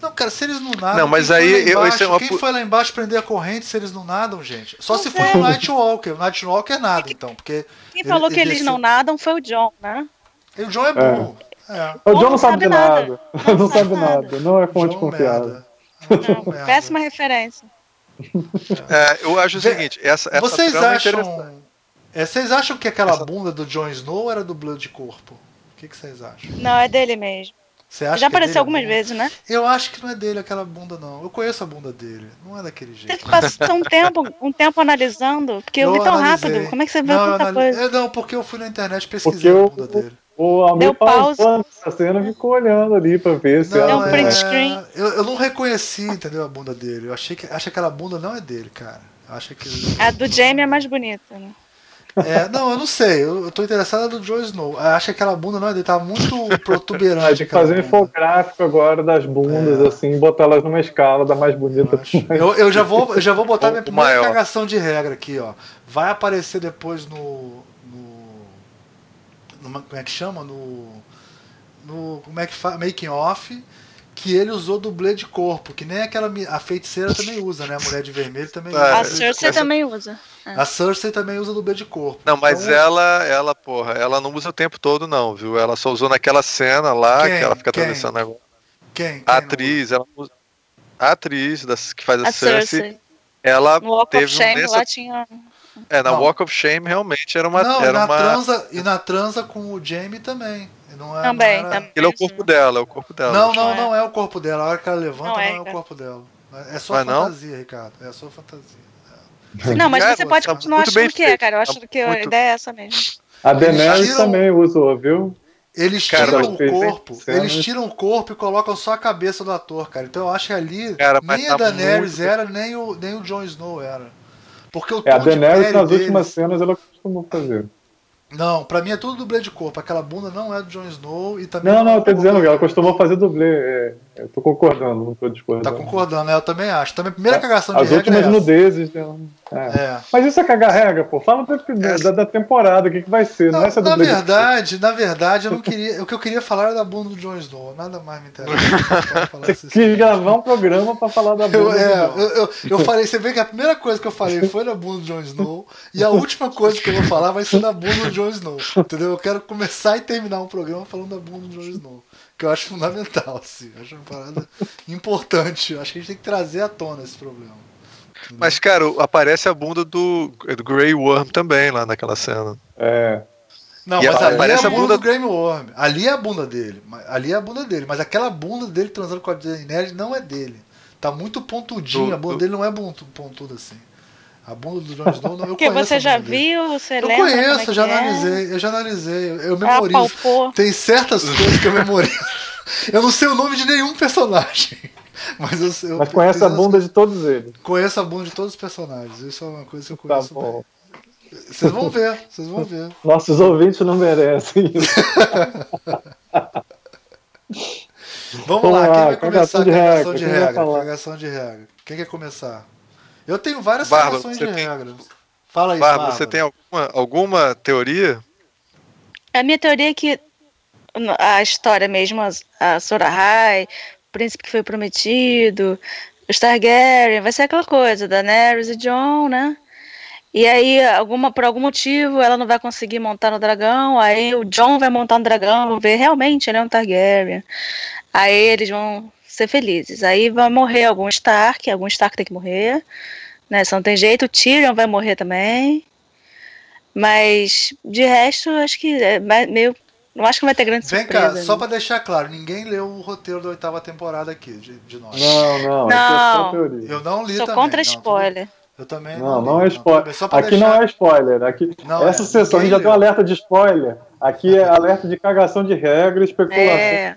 Não, cara, se eles não nadam. Não, mas quem foi aí lá eu- embaixo- é uma Quem foi lá embaixo prender a corrente se eles não nadam, gente? Só se Pois for é. o Nightwalker. O Nightwalker nada, então, porque. Quem Ele- falou que ele eles não nadam foi o John, né? E o John é burro. É. O Ou John não sabe de nada. Não Não sabe sabe nada. nada. Não é fonte confiável. Não, péssima referência. É, eu acho o seguinte, essa, essa Vocês é acham. é, vocês acham que aquela Essa- bunda do Jon Snow era dublê de corpo? O que, que vocês acham? Não, é dele mesmo. Você acha Já que é apareceu a algumas vezes, né? Eu acho que não é dele aquela bunda, não. Eu conheço a bunda dele. Não é daquele jeito. que passar um tempo, um tempo analisando, porque eu, vi tão analisei. rápido. Como é que você vê não, eu tanta anali- coisa? É, não, porque eu fui na internet Porque pesquisar a eu, bunda dele. o Almir pausou essa cena e ficou olhando ali pra ver se Deu era. um print é, screen. Eu, eu não reconheci, entendeu, a bunda dele. Eu achei que, acho que aquela bunda não é dele, cara. Eu Acho que A do Jamie é mais bonita, né? É, não, eu não sei. Eu, eu tô interessado do Jon Snow. Eu acho que aquela bunda não é dele. Tá muito A protuberante. gente aquela fazer um infográfico agora das bundas, É. assim, e botar elas numa escala da mais bonita. Eu. Eu- eu já vou, eu já vou botar O- minha primeira maior. cagação de regra aqui, ó. Vai aparecer depois no. no numa- como é que chama? No. No. Como é que fala? Making off. Que ele usou dublê de corpo, que nem aquela. A feiticeira também usa, né? A mulher de vermelho também Ah, usa. A É, Cersei essa- também usa. A Cersei também usa dublê de corpo. Não, mas Então, ela, ela, porra, ela não usa o tempo todo, não, viu? Ela só usou naquela cena lá, Quem? que ela fica Quem? atravessando agora. Quem? Quem A atriz, ela usa- a atriz das, que faz a, A Cersei, Cersei. ela No teve of um Shame nessa- lá tinha. É, na Não. Walk of Shame realmente era uma. não, e era na, uma transa, e na transa com o Jamie também. Não é, Também, não era- também. Ele é o corpo dela, é o corpo dela. Não, Não não, é. não é o corpo dela. A hora que ela levanta, Não não é, é, o corpo dela. É só Não é não? fantasia, Ricardo. É só fantasia. Não, mas É, você pode tá continuar achando que é, cara. Eu acho Tá que a muito- ideia é essa mesmo. A Daenerys tiram- também usou, viu? Eles Cara, tiram mas o corpo, eles tiram o corpo e colocam só a cabeça do ator, cara. Então eu acho que ali Cara, mas nem a tá Daenerys muito- era, nem o, nem o Jon Snow era. Porque o É, a Daenerys nas deles- últimas cenas ela costumou fazer. Não, pra mim é tudo dublê de corpo. Aquela bunda não é do Jon Snow e também Não, não, é eu tô dizendo que ela costumou fazer dublê. É, eu tô concordando, não tô Tá discordando. concordando, né? Eu também acho. Também a primeira cagação de As regra últimas é essa. nudezes dela. É. É. Mas isso é cagar regra, pô. Fala da, da, da temporada, o que, que vai ser, não, Não, é essa na verdade, na verdade, eu não queria. O que eu queria falar era da bunda do Jon Snow. Nada mais me interessa. Você quis gravar um programa pra falar da Eu, bunda. é, do eu, eu, eu falei, você vê que a primeira coisa que eu falei foi na bunda do Jon Snow, e a última coisa que eu vou falar vai ser na bunda do Jon Snow. Entendeu? Eu quero começar e terminar um programa falando da bunda do Jon Snow. Que eu acho fundamental, assim. Eu acho uma parada importante. Eu acho que a gente tem que trazer à tona esse problema. Mas, cara, aparece a bunda do, do Grey Worm também lá naquela cena. É. Não, E mas ali é a a bunda bunda- do Graham Worm. Ali é a bunda dele. Ali é a bunda dele. Mas aquela bunda dele transando com a Daenerys não é dele. Tá muito pontudinha. Do- A bunda do- dele não é pontu- pontuda assim. A bunda do Jon Snow não. Eu Porque conheço você já viu, você Eu lembra? é conheço, eu já é? analisei, eu já analisei, eu memorizo. Tem certas coisas que eu memorizo. Eu não sei o nome de nenhum personagem. Mas eu, Mas conhece a bunda de todos eles. Conheço a bunda de todos os personagens. Isso é uma coisa que eu Tá conheço bom. bem. Vocês vão ver, vocês vão ver. Nossos ouvintes não merecem isso. Vamos Vamos lá, quem vai começar cagação a de cagação regra, de quem regra? falar? Cagação de regra. Quem quer começar? Eu tenho várias Bárbara, de você tem- regra. Fala aí, Bárbara, Bárbara. você tem alguma, alguma teoria? A minha teoria é que a história mesmo, a Sora High, o príncipe que foi prometido, os Targaryen, vai ser aquela coisa, Daenerys e Jon, né? E aí, alguma, por algum motivo, ela não vai conseguir montar no dragão, aí o Jon vai montar no dragão, vão ver, realmente, ele é um Targaryen. Aí eles vão ser felizes. Aí vai morrer algum Stark, algum Stark tem que morrer, né? Se não tem jeito, o Tyrion vai morrer também. Mas de resto, acho que é meio. Não acho que vai ter grande Vem surpresa. cá, só né? pra deixar claro, ninguém leu o roteiro da oitava temporada aqui, de, de nós. Não, não, isso é só Não. teoria. Eu não li Sou também. contra não, spoiler. Eu também Não, li, não é tudo spoiler. Só pra Aqui deixar... não é spoiler. Aqui, Não essa é, sessão a gente já deu alerta de spoiler. Aqui é alerta de cagação de regra e especulação. É,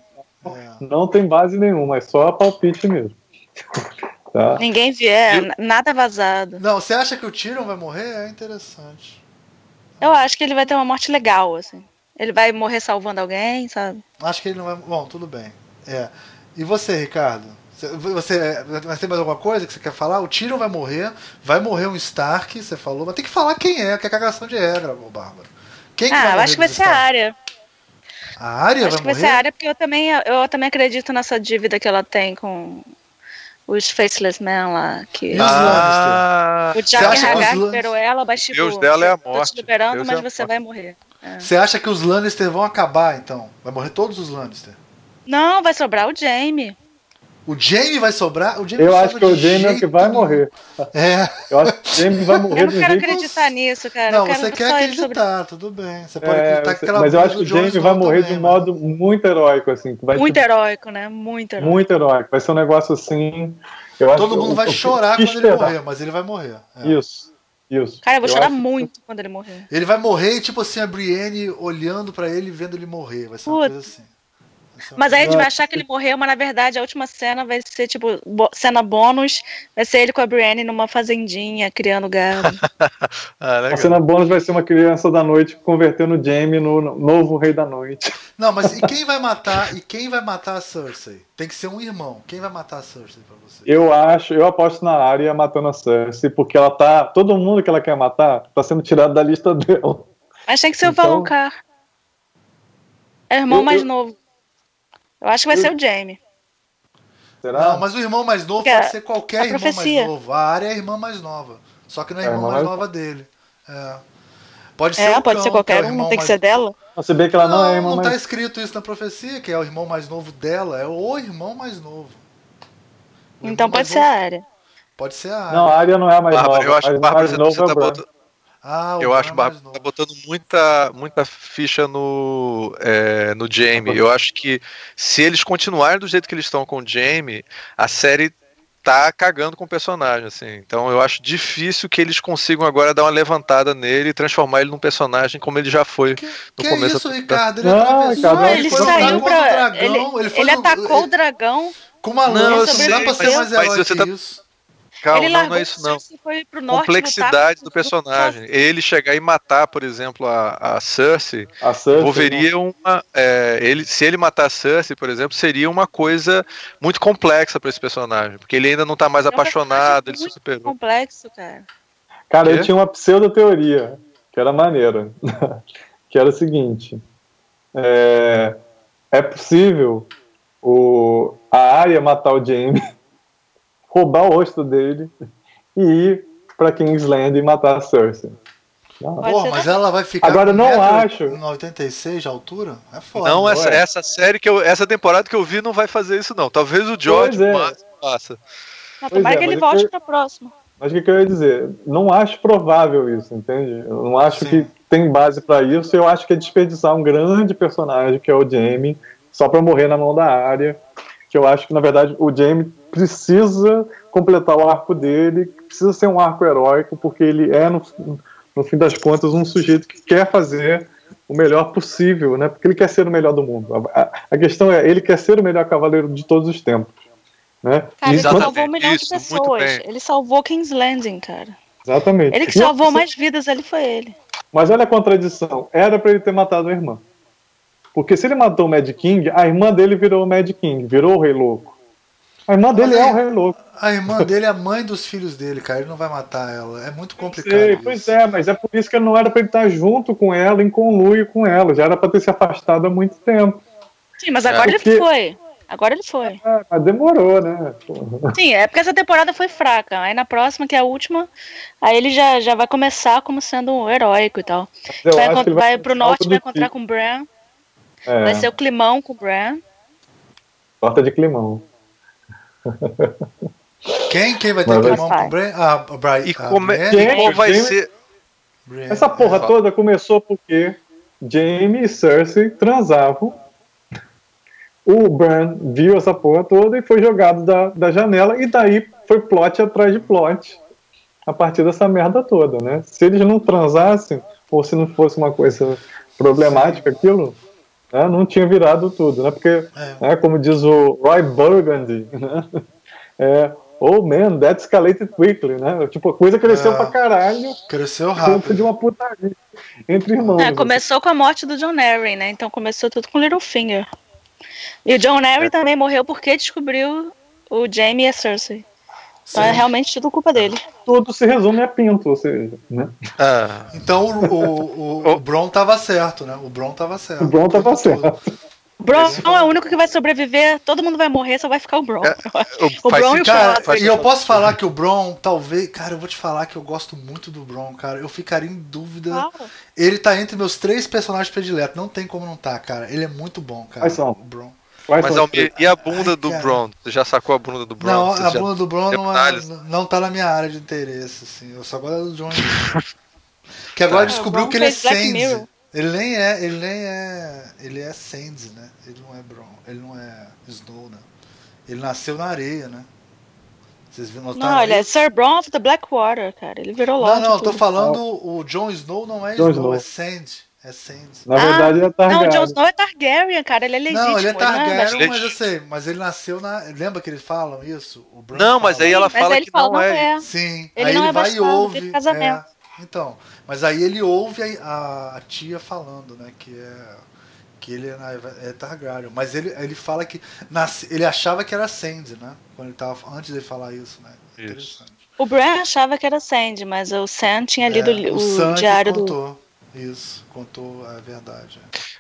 É. Não tem base nenhuma, é só palpite mesmo. Tá? ninguém vier, n- nada vazado. Não, você acha que o Tyrion vai morrer? É interessante. Eu acho que ele vai ter uma morte legal, assim. Ele vai morrer salvando alguém, sabe? Acho que ele não vai. Bom, tudo bem. É. E você, Ricardo? Você, mas tem mais alguma coisa que você quer falar? O Tyrion vai morrer, vai morrer um Stark, você falou, mas tem que falar quem é, que é cagação de regra, ô Bárbara. Quem que ah, vai eu acho que vai ser a Stark? área. A área Acho vai que vai morrer? ser a área, porque eu também, eu também acredito nessa dívida que ela tem com os Faceless Men lá. Que os Ah, o Jack Hagar liberou ela, mas tipo, Deus dela é a tô morte. te liberando, Deus mas é você morte. vai morrer. É. Você acha que os Lannister vão acabar, então? Vai morrer todos os Lannister? Não, vai sobrar o Jamie. O Jamie vai sobrar? O Jamie Eu acho que o Jamie é o que vai morrer. É. Eu acho que o Jamie vai morrer Eu não quero jeito acreditar nisso, cara. Não, eu quero você quer ele sobre... acreditar, tudo bem. Você pode É, acreditar que aquela mas eu acho que o Jamie vai morrer também, de um modo muito heróico, assim. Muito ser heróico, né? Muito heróico. muito heróico. Vai ser um negócio assim. Eu acho Todo que mundo vai chorar quando ele esperar. morrer, mas ele vai morrer. É. Isso, isso. Cara, eu vou chorar acho- muito quando ele morrer. Ele vai morrer tipo assim, a Brienne olhando pra ele e vendo ele morrer. Vai ser uma Puta. coisa assim. Uma Mas aí a gente vai achar que ele morreu, mas na verdade a última cena vai ser, tipo, cena bônus. Vai ser ele com a Brienne numa fazendinha, criando gado. Ah, A cena bônus vai ser uma criança da noite convertendo o Jamie no no novo rei da noite. Não, mas e quem vai matar? E quem vai matar a Cersei? Tem que ser um irmão. Quem vai matar a Cersei pra você? Eu acho, eu aposto na área matando a Cersei, porque ela tá. Todo mundo que ela quer matar tá sendo tirado da lista dela. Mas tem que ser o Então- Valonqar. É o irmão Eu- mais eu- novo. Eu acho que vai Eu- ser o Jamie. Será? Não, mas o irmão mais novo Porque pode a- ser qualquer a irmão profecia. mais novo. A área é a irmã mais nova. Só que não é a É, irmã irmã mais mais- nova dele. É. Pode ser É, o pode cão, ser que é qualquer o um, irmão não tem que ser dela. Você vê que ela não, Não, é a irmã não tá mais. escrito isso na profecia, que é o irmão mais novo dela, é o irmão mais novo. O Então irmão pode ser novo- a área. Pode ser a área. Não, a área não é a mais Bárbara, nova. eu acho a que Bárbara, mais você, nova você é o tá botando, Ah, eu acho é que novo. tá botando muita, muita ficha no, é, no Jamie. Eu acho que se eles continuarem do jeito que eles estão com o Jamie, a série tá cagando com o personagem, assim. Então eu acho difícil que eles consigam agora dar uma levantada nele e transformar ele num personagem como ele já foi Que, no que começo isso, da- Ricardo? Ele atravessou, Ricardo, ele foi lutar saiu pra. dragão, Ele, ele foi ele no- atacou ele- o dragão. Com uma Não, eu lança, não, sei, dá pra ser mas- mais mas herói você que tá- isso. Calma, ele não, não é isso não. norte Complexidade lutar do personagem. Ele chegar e matar, por exemplo, a, a Cersei, A Cersei. envolveria uma. é, ele, se ele matar a Cersei, por exemplo, seria uma coisa muito complexa pra esse personagem. Porque ele ainda não tá mais É apaixonado, ele se superou. Complexo, cara. Cara, eu tinha uma pseudo-teoria, que era maneira. que era o seguinte: é, é possível o, a Arya matar o Jaime, roubar o rosto dele e ir pra Kingsland e matar a Cersei. Ser mas ela vai ficar Agora, não 1,86 acho. 86 de altura? É foda. Não, essa, ué. essa série que eu. Essa temporada que eu vi não vai fazer isso, não. Talvez o George é. Mas faça. Não, tomara é, que ele volte eu- pra próxima. Mas o que, que eu ia dizer? Não acho provável isso, entende? Eu não acho Sim. que tem base pra isso. Eu acho que é desperdiçar um grande personagem, que é o Jaime, só pra morrer na mão da área. Que eu acho que, na verdade, o Jaime precisa completar o arco dele, precisa ser um arco heróico, porque ele é, no, no fim das contas, um sujeito que quer fazer o melhor possível, né? Porque ele quer ser o melhor do mundo. A, a- questão é, ele quer ser o melhor cavaleiro de todos os tempos. Né? Cara, ele Exatamente, salvou um milhão de pessoas. Ele salvou King's Landing, cara. Exatamente. Ele que E salvou mais vidas ali foi ele. Mas olha a contradição. Era pra ele ter matado a irmã. Porque se ele matou o Mad King, a irmã dele virou o Mad King, virou o Rei Louco. A irmã dele Mas é o Rei Louco. A irmã dele é a mãe dos filhos dele, cara. Ele não vai matar ela. É muito complicado. Sei, isso. pois é, mas é por isso que não era pra ele estar junto com ela, em conluio com ela. Já era pra ter se afastado há muito tempo. Sim, mas agora Porque- ele foi. Agora ele foi. É, mas demorou, né? Porra. Sim, é porque essa temporada foi fraca. Aí na próxima, que é a última, aí ele já, já vai começar como sendo um heróico e tal. Vai vai ter pro norte, vai encontrar Ki. com o Bran. É, Vai ser o climão com o Bran. torta de climão. Quem? Quem vai ter que mão com o Bran? Ah, a Bri- E a como, qual vai Jamie- ser. Essa porra É. toda começou porque Jaime e Cersei transavam. O Bran viu essa porra toda e foi jogado da, da janela, e daí foi plot atrás de plot a partir dessa merda toda, né? Se eles não transassem, ou se não fosse uma coisa problemática aquilo, né, não tinha virado tudo, né? Porque, É. né, como diz o Roy Burgundy, né? É, oh man, that escalated quickly, né? Tipo, a coisa cresceu É. pra caralho Cresceu rápido. de uma putaria entre irmãos. É, começou com a morte do John Arryn, né? Então começou tudo com Littlefinger. E o John Arryn também morreu porque descobriu o Jaime e a Cersei. Então é realmente tudo culpa dele. Tudo se resume a pinto, ou seja, né? Ah, Então o, o, o, o Bron tava certo, né? O Bron tava certo. O Bron tava certo. O Bron é o único que vai sobreviver, todo mundo vai morrer, só vai ficar o Bron. É, O faz Bron e o Cara, e eu posso falar que o Bron, talvez. Cara, eu vou te falar que eu gosto muito do Bron, cara. Eu ficaria em dúvida. Claro. Ele tá entre meus três personagens prediletos. Não tem como não tá, cara. Ele é muito bom, cara. Quais são? O Bron. Quais Mas Almir, e a bunda Ai, do cara. Bron? Você já sacou a bunda do Bron? Não, Você a já- bunda do Bron deu não, é, não tá na minha área de interesse, assim. Eu só gosto do John. que agora Ah, descobriu que ele é. Mirror. Ele nem é, ele nem é, ele é Sands, né? Ele não é Bron, ele não é Snow, né? Ele nasceu na areia, né? Vocês viram notaram Não, ele é? Sir Bron of the Blackwater, cara. Ele virou Não, Lorde. não, eu tô falando o Jon Snow não é Jon Snow, Snow. é Sands. É Sands. Na verdade, ele é Não, o Targaryen. Jon Snow é Targaryen, cara. Ele é legítimo. Não, ele é não Targaryen, mas eu sei, mas ele nasceu na. Lembra que eles falam isso? O Bran Não, mas aí ela Mas fala que fala, não é. Sim, Ele aí não ele é vai e bastardo, ouve. é. então, mas aí ele ouve a, a- a tia falando, né, que é que ele é, é Targaryen, mas ele, ele fala que nasce, ele achava que era Sandy, né, quando ele tava antes de falar isso, né? Isso. Interessante. O Bran achava que era Sandy, mas o Sam tinha lido É, o, Sam que diário do. Isso, contou a verdade.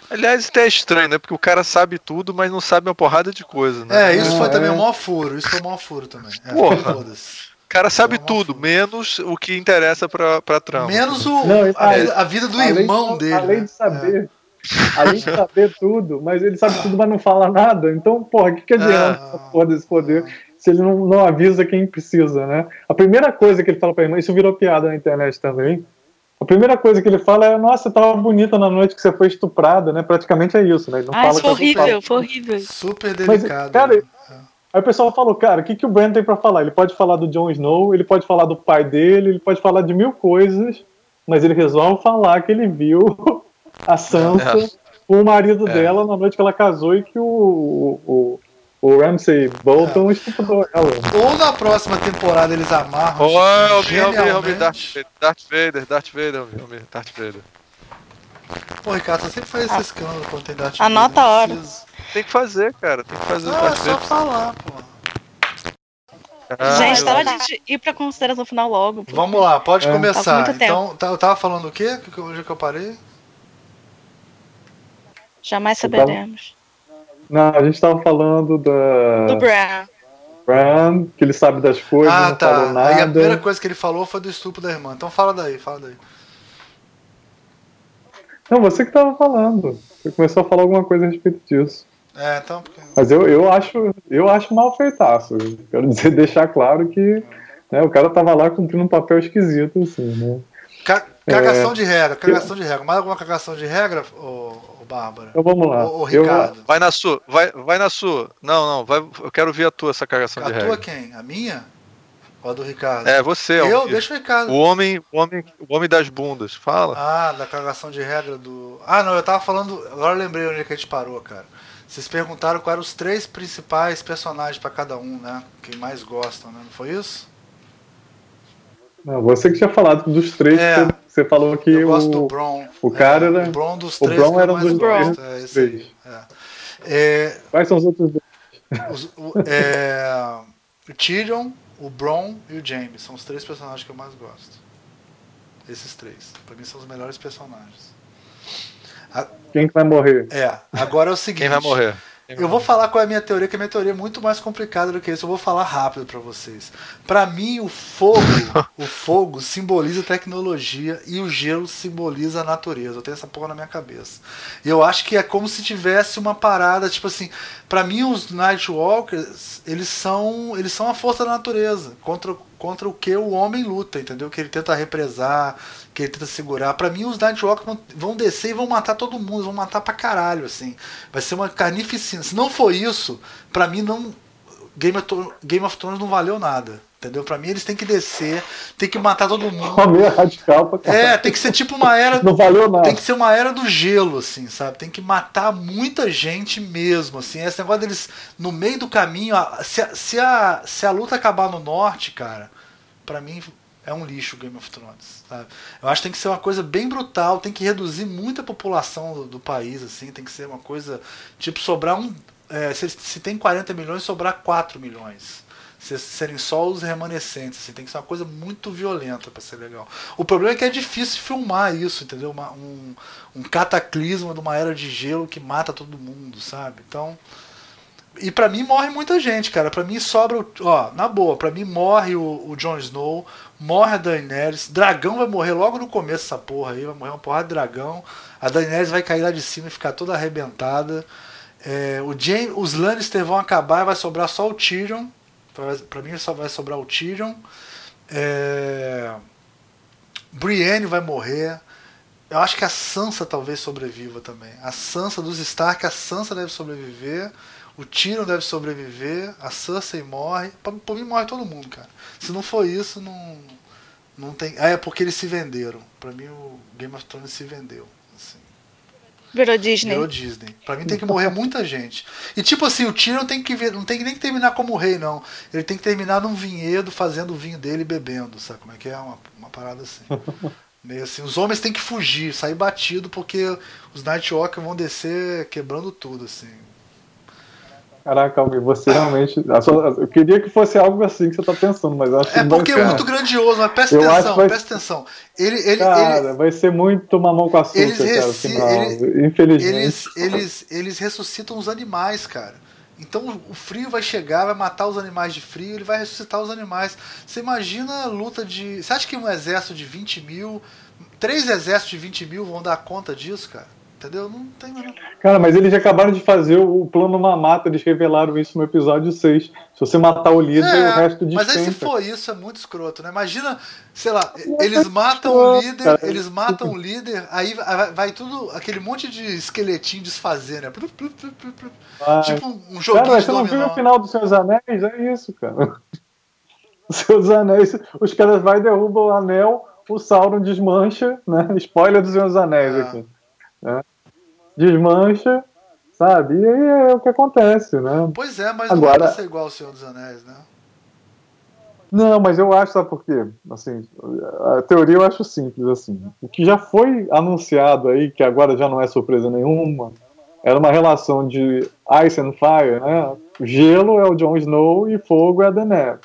Aliás, isso é estranho, né? Porque o cara sabe tudo, mas não sabe uma porrada de coisa, né? É, isso É, foi também é. um maior furo, isso foi um maior furo também. É, Porra. O cara sabe é tudo, fuga. menos o que interessa pra, pra trama. Menos o, Não, a, a vida do além irmão de, dele. Além né? de saber. Além de saber tudo, mas ele sabe tudo, mas não fala nada. Então, porra, o que, que adianta Ah. essa porra desse poder se ele não, não avisa quem precisa, né? A primeira coisa que ele fala pra irmã, isso virou piada na internet também. A primeira coisa que ele fala é: Nossa, tava bonita na noite que você foi estuprada, né? Praticamente é isso, né? Ele não Ah, fala isso que foi foi horrível, foi horrível. É, super Mas, delicado. cara, né? Aí o pessoal falou, cara, o que, que o Brand tem pra falar? Ele pode falar do Jon Snow, ele pode falar do pai dele, ele pode falar de mil coisas, mas ele resolve falar que ele viu a Sansa É. com o marido É. dela na noite que ela casou e que o, o, o Ramsay Bolton estuprou ela. Ou na próxima temporada eles amarram. Ô, Almir, Almir. Almir, Darth Vader, Darth Vader, Darth Vader, Almir, Darth Vader. Pô, Ricardo, você sempre faz esse escândalo quando tem Darth Anota Vader, a não hora. Tem que fazer, cara, tem que fazer o Ah, é Darth só Vader. falar, pô. Ah, Gente, tá hora de ir pra consideração final logo. pô. Vamos lá, pode É. Tá começar. com Então, tá- eu tava falando o quê? Onde é que eu parei? Jamais saberemos. Não, a gente tava falando da Do Bran. Bran, que ele sabe das coisas, ah, não falou tá. Aí a primeira nada. coisa que ele falou foi do estupro da irmã. Então fala daí, fala daí. Não, você que tava falando. Você começou a falar alguma coisa a respeito disso. É, então. Porque... Mas eu, eu acho eu acho mal feitaço. Quero dizer, deixar claro que né, o cara tava lá cumprindo um papel esquisito, assim, né? Ca- Cagação É. de regra, cagação de regra. Mais alguma cagação de regra, ô Bárbara? Então vamos lá. Ô, Eu- Ricardo. Vai na sua, vai, vai na sua. Não, não, vai, eu quero ver a tua, essa cagação A de tua regra. quem? A minha? Ou a do Ricardo? É, você, Eu? Almir. Deixa o Ricardo. O homem, o homem, o homem das bundas. Fala. Ah, da cagação de regra do. Ah, não, eu tava falando. Agora eu lembrei onde é que a gente parou, cara. Vocês perguntaram quais eram os três principais personagens pra cada um, né? Quem mais gostam, né? Não foi isso? Não, você que tinha falado dos três, É. você, você falou que eu gosto do o, Bron. o cara é, era- O Bron dos o três Bron que eu era um dos gosto. É, esse aí. É. É, Quais são os outros dois? os- o, é, o Tyrion, o Bron e o Jaime. São os três personagens que eu mais gosto. Esses três. Pra mim são os melhores personagens. Quem que vai morrer? É, agora é o seguinte. Quem vai morrer? Vai Eu vou falar qual é a minha teoria, que a minha teoria é muito mais complicada do que isso. Eu vou falar rápido pra vocês. Pra mim, o fogo, o fogo simboliza tecnologia e o gelo simboliza a natureza. Eu tenho essa porra na minha cabeça. E eu acho que é como se tivesse uma parada, tipo assim, Pra mim os Nightwalkers, eles são, eles são a força da natureza, contra contra o que o homem luta, entendeu? Que ele tenta represar, que ele tenta segurar. Pra mim, os Nightwalkers vão, vão descer e vão matar todo mundo, vão matar pra caralho, assim. Vai ser uma carnificina. Se não for isso, pra mim não. Game of, Thrones, Game of Thrones não valeu nada. Entendeu? Pra mim eles têm que descer, tem que matar todo mundo. Homem radical pra caralho. É, tem que ser tipo uma era. Não valeu nada. Tem que ser uma era do gelo, assim, sabe? Tem que matar muita gente mesmo, assim. Esse negócio deles, no meio do caminho, se a, se a, se a luta acabar no norte, cara, pra mim é um lixo o Game of Thrones. Sabe? Eu acho que tem que ser uma coisa bem brutal, tem que reduzir muito a população do, do país, assim, tem que ser uma coisa. Tipo, sobrar um. É, se, se, tem 40 milhões, sobrar 4 milhões. Se, serem só os remanescentes, assim, tem que ser uma coisa muito violenta para ser legal. O problema é que é difícil filmar isso, entendeu? Uma, um, um cataclisma de uma era de gelo que mata todo mundo, sabe? Então. E para mim morre muita gente, cara. Para mim sobra. Ó, na boa, para mim morre o, o Jon Snow, morre a Daenerys, dragão vai morrer logo no começo dessa porra aí, vai morrer uma porrada de dragão. A Daenerys vai cair lá de cima e ficar toda arrebentada. É, o James, os Lannister vão acabar e vai sobrar só o Tyrion. Pra, mim só vai sobrar o Tyrion. É, Brienne vai morrer. Eu acho que a Sansa talvez sobreviva também. A Sansa dos Stark, a Sansa deve sobreviver. O Tyrion deve sobreviver. A Cersei morre. Por mim morre todo mundo, cara. Se não for isso, não, não tem. Ah, é porque eles se venderam. Pra mim, o Game of Thrones se vendeu. Assim. Virou Disney. Virou Disney. Pra mim tem que morrer muita gente. E tipo assim, o Tyrion tem que ver, não tem nem que terminar como rei, não. Ele tem que terminar num vinhedo fazendo o vinho dele e bebendo, sabe como é que é? Uma, uma parada assim. Meio assim, os homens têm que fugir, sair batido, porque os Nightwalker vão descer quebrando tudo, assim. Caraca, Almir, você realmente. Eu queria que fosse algo assim que você está pensando, mas acho que É porque é muito grandioso, mas presta eu atenção, vai... presta atenção. Ele, ele, cara, ele... vai ser muito mamão com açúcar, eles cara, ele... infelizmente. Eles, eles, eles ressuscitam os animais, cara. Então o frio vai chegar, vai matar os animais de frio, ele vai ressuscitar os animais. Você imagina a luta de. Você acha que um exército de 20 mil. Três exércitos de 20 mil vão dar conta disso, cara? Entendeu? Não tem mais Cara, mas eles acabaram de fazer o plano Mamata, eles revelaram isso no episódio 6. Se você matar o líder, é, o resto de Mas aí se for isso, é muito escroto, né? Imagina, sei lá, eles matam o líder, eles matam o líder, aí vai, tudo, aquele monte de esqueletinho desfazer, né? Ah, tipo um joguinho cara, você não viu o final dos Seus Anéis? É isso, cara. Seus Anéis, os caras vai derrubam o anel, o Sauron desmancha, né? Spoiler dos Seus Anéis é. aqui. Né? Desmancha, sabe? E aí é o que acontece, né? Pois é, mas Agora, não vai ser igual ao Senhor dos Anéis, né? Não, mas eu acho, sabe por quê? Assim, a teoria eu acho simples, assim. O que já foi anunciado aí, que agora já não é surpresa nenhuma, era uma relação de Ice and Fire, né? Gelo é o Jon Snow e fogo é a Daenerys.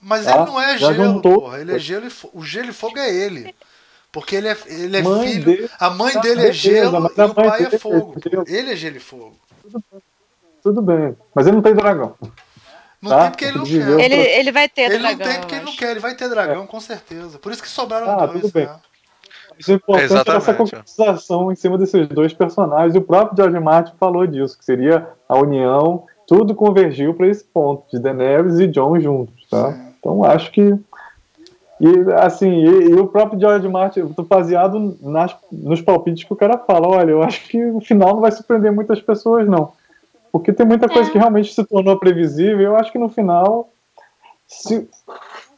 Mas tá? ele não é já gelo, juntou... porra. Ele é gelo e O gelo e fogo é ele. Porque ele é, ele é mãe filho. Dele, a mãe tá dele é gelo e o pai é, é fogo. Ele é gelo e fogo. Tudo bem. Tudo bem. Mas ele não tem dragão. Não tá? tem porque ele não quer. Ele, ele vai ter ele dragão. Ele não tem porque ele não quer. Ele vai ter dragão, é. com certeza. Por isso que sobraram ah, dois. Tudo bem. Né? Isso é importante é essa concretização em cima desses dois personagens. E o próprio George Martin falou disso, que seria a união. Tudo convergiu para esse ponto, de Daenerys e Jon juntos. Tá? Então acho que e assim, e, e, o próprio George Martin, eu tô baseado nas, nos palpites que o cara fala. Olha, eu acho que o final não vai surpreender muitas pessoas, não. Porque tem muita coisa é. que realmente se tornou previsível. Eu acho que no final. Se,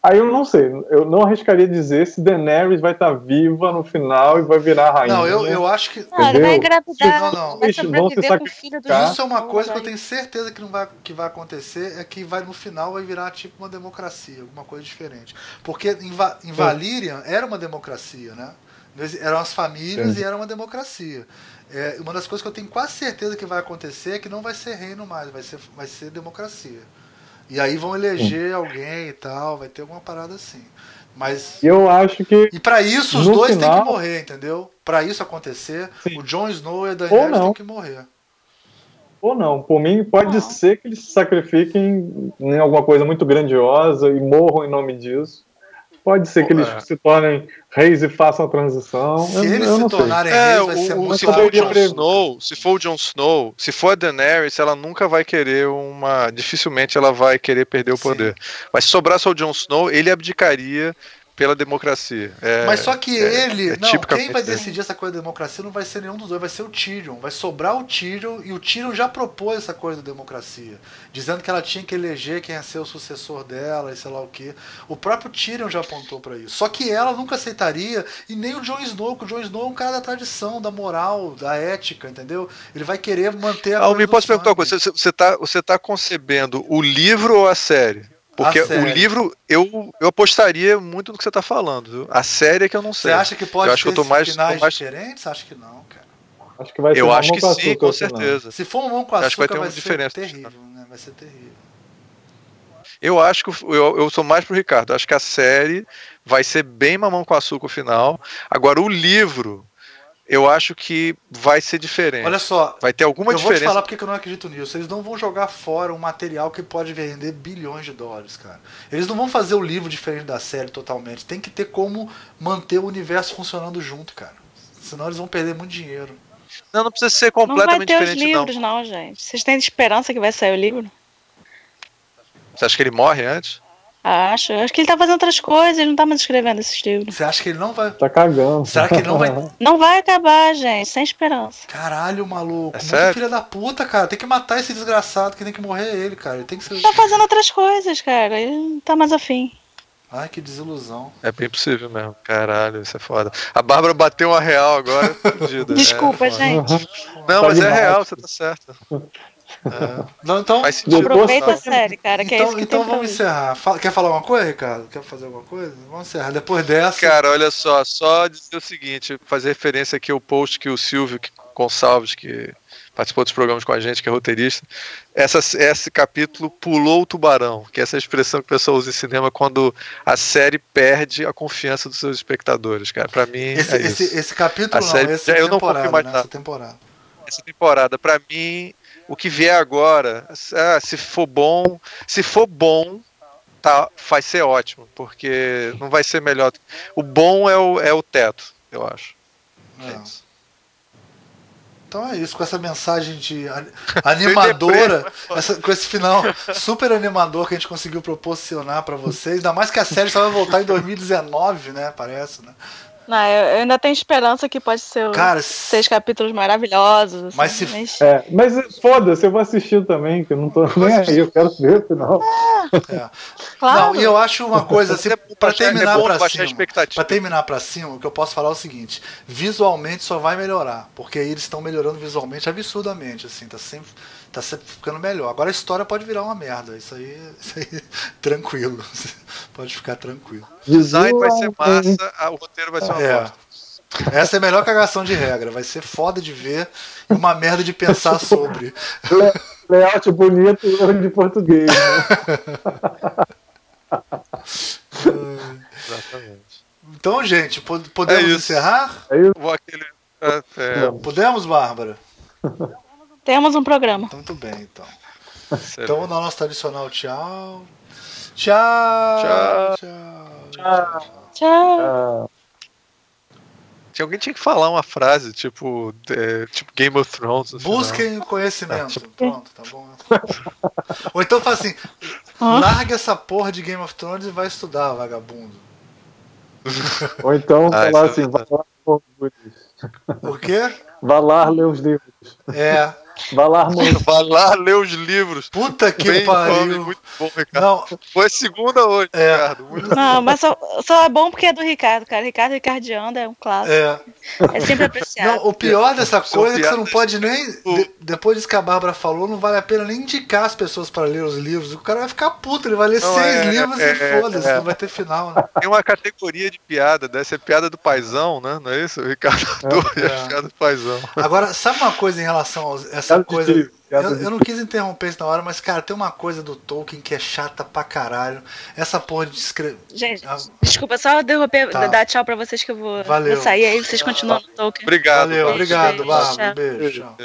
Aí eu não sei, eu não arriscaria dizer se Daenerys vai estar tá viva no final e vai virar rainha. Não, eu, eu acho que. Não, ele vai engravidar. Não, não. Vai vão se sacrificar. Isso é uma coisa que eu tenho certeza que não vai, que vai acontecer, é que vai, no final vai virar tipo uma democracia, alguma coisa diferente. Porque em, Va em Valyrian era uma democracia, né? Eram as famílias Sim. e era uma democracia. É, uma das coisas que eu tenho quase certeza que vai acontecer é que não vai ser reino mais, vai ser, vai ser democracia. E aí vão eleger alguém e tal, vai ter alguma parada assim. Mas eu acho que E para isso os dois final... têm que morrer, entendeu? Para isso acontecer, Sim. o Jon Snow e a Daenerys têm que morrer. Ou não, por mim pode não. ser que eles se sacrifiquem em alguma coisa muito grandiosa e morram em nome disso. Pode ser que eles é. se tornem reis e façam a transição. Se eu, eles eu se tornarem sei. reis, é, vai ser o, muito se for o Jon Snow, se for o Jon Snow, se for a Daenerys, ela nunca vai querer uma. Dificilmente ela vai querer perder o poder. Sim. Mas se sobrar só o Jon Snow, ele abdicaria pela democracia. É, Mas só que é, ele. É não, quem vai decidir essa coisa da democracia não vai ser nenhum dos dois, vai ser o Tyrion. Vai sobrar o Tyrion e o Tyrion já propôs essa coisa da democracia. Dizendo que ela tinha que eleger quem ia ser o sucessor dela e sei lá o que. O próprio Tyrion já apontou para isso. Só que ela nunca aceitaria, e nem o Jon Snow, que o Jon Snow é um cara da tradição, da moral, da ética, entendeu? Ele vai querer manter a. Ah, me posso perguntar uma coisa: você está você tá concebendo o livro ou a série? Porque o livro, eu, eu apostaria muito no que você tá falando, viu? A série é que eu não Você sei. acha que pode eu acho ter que eu tô mais, finais tô mais- diferentes? Acho que não, cara. Acho que vai ser Eu acho que com sim, açúcar com certeza. Se for mamão com Eu acho que vai açúcar, ter vai, uma ser diferença. terrível, né? Vai ser terrível. Eu acho que eu, eu sou mais pro Ricardo. Eu acho que a série vai ser bem mamão com açúcar o final. Agora, o livro, eu acho que vai ser diferente. Olha só, vai ter alguma eu vou te diferença. falar porque que eu não acredito nisso. Eles não vão jogar fora um material que pode vender bilhões de dólares, cara. Eles não vão fazer o livro diferente da série totalmente. Tem que ter como manter o universo funcionando junto, cara. Senão eles vão perder muito dinheiro. Não, não precisa ser Não vai completamente ter os diferente, não. livros, não. gente. Vocês têm esperança que vai sair o livro? Você acha que ele morre antes? Acho. Acho que ele tá fazendo outras coisas, ele não tá mais escrevendo esses livros. Você acha que ele não vai. Tá cagando. Será que ele não vai. Não vai acabar, gente, sem esperança. Caralho, maluco. É muito sério? filha da puta, cara. Tem que matar esse desgraçado. Que tem que morrer é ele, cara. Ele tem que ser. Tá fazendo outras coisas, cara. Ele não tá mais afim. Ai, que desilusão. É bem possível mesmo. Caralho, isso é foda. A Bárbara bateu uma real agora. fudida. Desculpa, É, gente. Não, mas é real, você tá certo. É, Não, então. Aproveita a série, cara, que é isso Então, que então tem pra vamos encerrar. Fala- quer falar alguma coisa, Ricardo? Quer fazer alguma coisa? Vamos encerrar. Depois dessa. Cara, olha só, só dizer o seguinte, fazer referência aqui ao post que o Silvio que- Gonçalves, que participou dos programas com a gente, que é roteirista, essa, esse capítulo pulou o tubarão, que é essa expressão que o pessoal usa em cinema quando a série perde a confiança dos seus espectadores, cara. Pra mim, esse, é isso. esse, esse capítulo A não, série- esse eu não confio mais né? nada. Essa temporada. essa temporada. Pra mim, o que vier agora, ah, se for bom, se for bom, tá, vai ser ótimo, porque não vai ser melhor. O bom é o, é o teto, eu acho. É É. Então é isso, com essa mensagem de animadora, essa- com esse final super animador que a gente conseguiu proporcionar pra vocês. Ainda mais que a série só vai voltar em 2019, né? Parece, né? Não, eu, eu ainda tenho esperança que pode ser Cara, seis capítulos maravilhosos. assim, Mas se- mas- É, mas foda-se, eu vou assistir também, que eu não tô nem aí, eu quero ver o final. é. Claro. Não, e eu acho uma coisa assim, É pra é terminar bom pra cima. Pra terminar pra cima, o que eu posso falar é o seguinte: visualmente só vai melhorar, porque aí eles estão melhorando visualmente absurdamente, assim, tá sempre, tá sempre ficando melhor. Agora a história pode virar uma merda, isso aí, isso aí tranquilo, pode ficar tranquilo. O design vai ser massa, o roteiro vai ser uma É. bosta. Essa é a melhor cagação de regra, vai ser foda de ver e uma merda de pensar sobre. Layout bonito e de português. Né? Exatamente. Então, gente, pod- podemos É isso. encerrar? Vou aquele, é, é, Podemos, Bárbara? Temos um programa. Então, Muito bem, então. excelente. Então, no nosso tradicional tchau. Tchau. Tchau. Tchau. Tchau. Ah, Tinha alguém que tinha que falar uma frase, tipo, é, tipo Game of Thrones. no final. Busquem o conhecimento. Pronto, tá bom. Ou então fala assim: Hã? larga essa porra de Game of Thrones e vai estudar, vagabundo. ou então Ah, falar é assim, vai lá, pô, Por quê? vai lá ler os livros. É. Vai lá, mano. Vai lá ler os livros. Puta que Bem pariu. muito bom, Ricardo. Não, Foi segunda hoje, É. Ricardo. Muito Não, mas só, só é bom porque é do Ricardo, cara. Ricardo Ricardiano é um clássico. é. É sempre apreciado. Não, o pior dessa coisa é que você não pode nem. de- depois disso que a Bárbara falou, não vale a pena nem indicar as pessoas para ler os livros. O cara vai ficar puto, ele vai ler Não, seis é, livros é, e foda-se, é. não vai ter final, né? Tem uma categoria de piada, deve ser piada do paizão, né? Não é isso? O Ricardo adora É. a piada do paizão. Agora, sabe uma coisa em relação a essa De coisa. Eu, eu não quis interromper isso na hora, mas, cara, tem uma coisa do Tolkien que é chata pra caralho. Essa porra de escrever. Gente, Ah. desculpa, só derrubar, Tá. dar tchau pra vocês que eu vou, Valeu. vou sair aí, vocês continuam no Tolkien. Obrigado. Valeu, Bárbara. obrigado, Beijo, Bárbara. tchau. Beijo. tchau.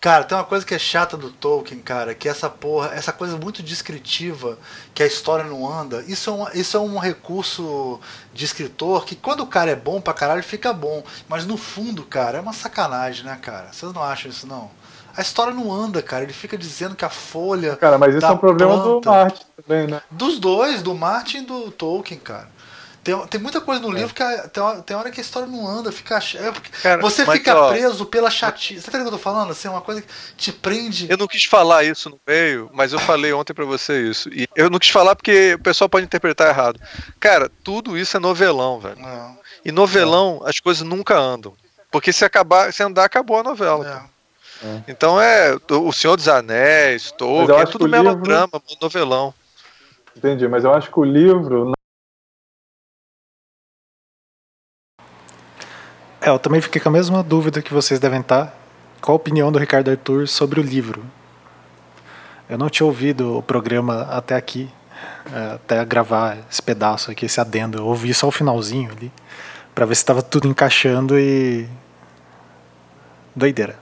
Cara, tem uma coisa que é chata do Tolkien, cara, que essa porra, essa coisa muito descritiva, que a história não anda, isso é, uma, isso é um recurso de escritor que quando o cara é bom pra caralho, fica bom. Mas no fundo, cara, é uma sacanagem, né, cara? Vocês não acham isso, não? A história não anda, cara. Ele fica dizendo que a folha. Cara, mas isso é um problema do planta- Marte também, né? Dos dois, do Martin e do Tolkien, cara. Tem, tem muita coisa no É. livro que a- tem, hora, tem hora que a história não anda, fica. é porque Cara, você fica ó, preso pela chatice. Você tá entendendo o que eu tô falando? Assim, uma coisa que te prende. Eu não quis falar isso no meio, mas eu falei ontem pra você isso. E eu não quis falar porque o pessoal pode interpretar errado. Cara, tudo isso é novelão, velho. Não, E novelão, as coisas nunca andam. Porque se acabar, se andar, acabou a novela. É. Então é o Senhor dos Anéis, Tolkien, é tudo o livro- melodrama, novelão. Entendi, mas eu acho que o livro. É, eu também fiquei com a mesma dúvida que vocês devem estar. Qual a opinião do Ricardo Arthur sobre o livro? Eu não tinha ouvido o programa até aqui, é, até gravar esse pedaço aqui, esse adendo. Eu ouvi só o finalzinho ali, para ver se estava tudo encaixando e. Doideira.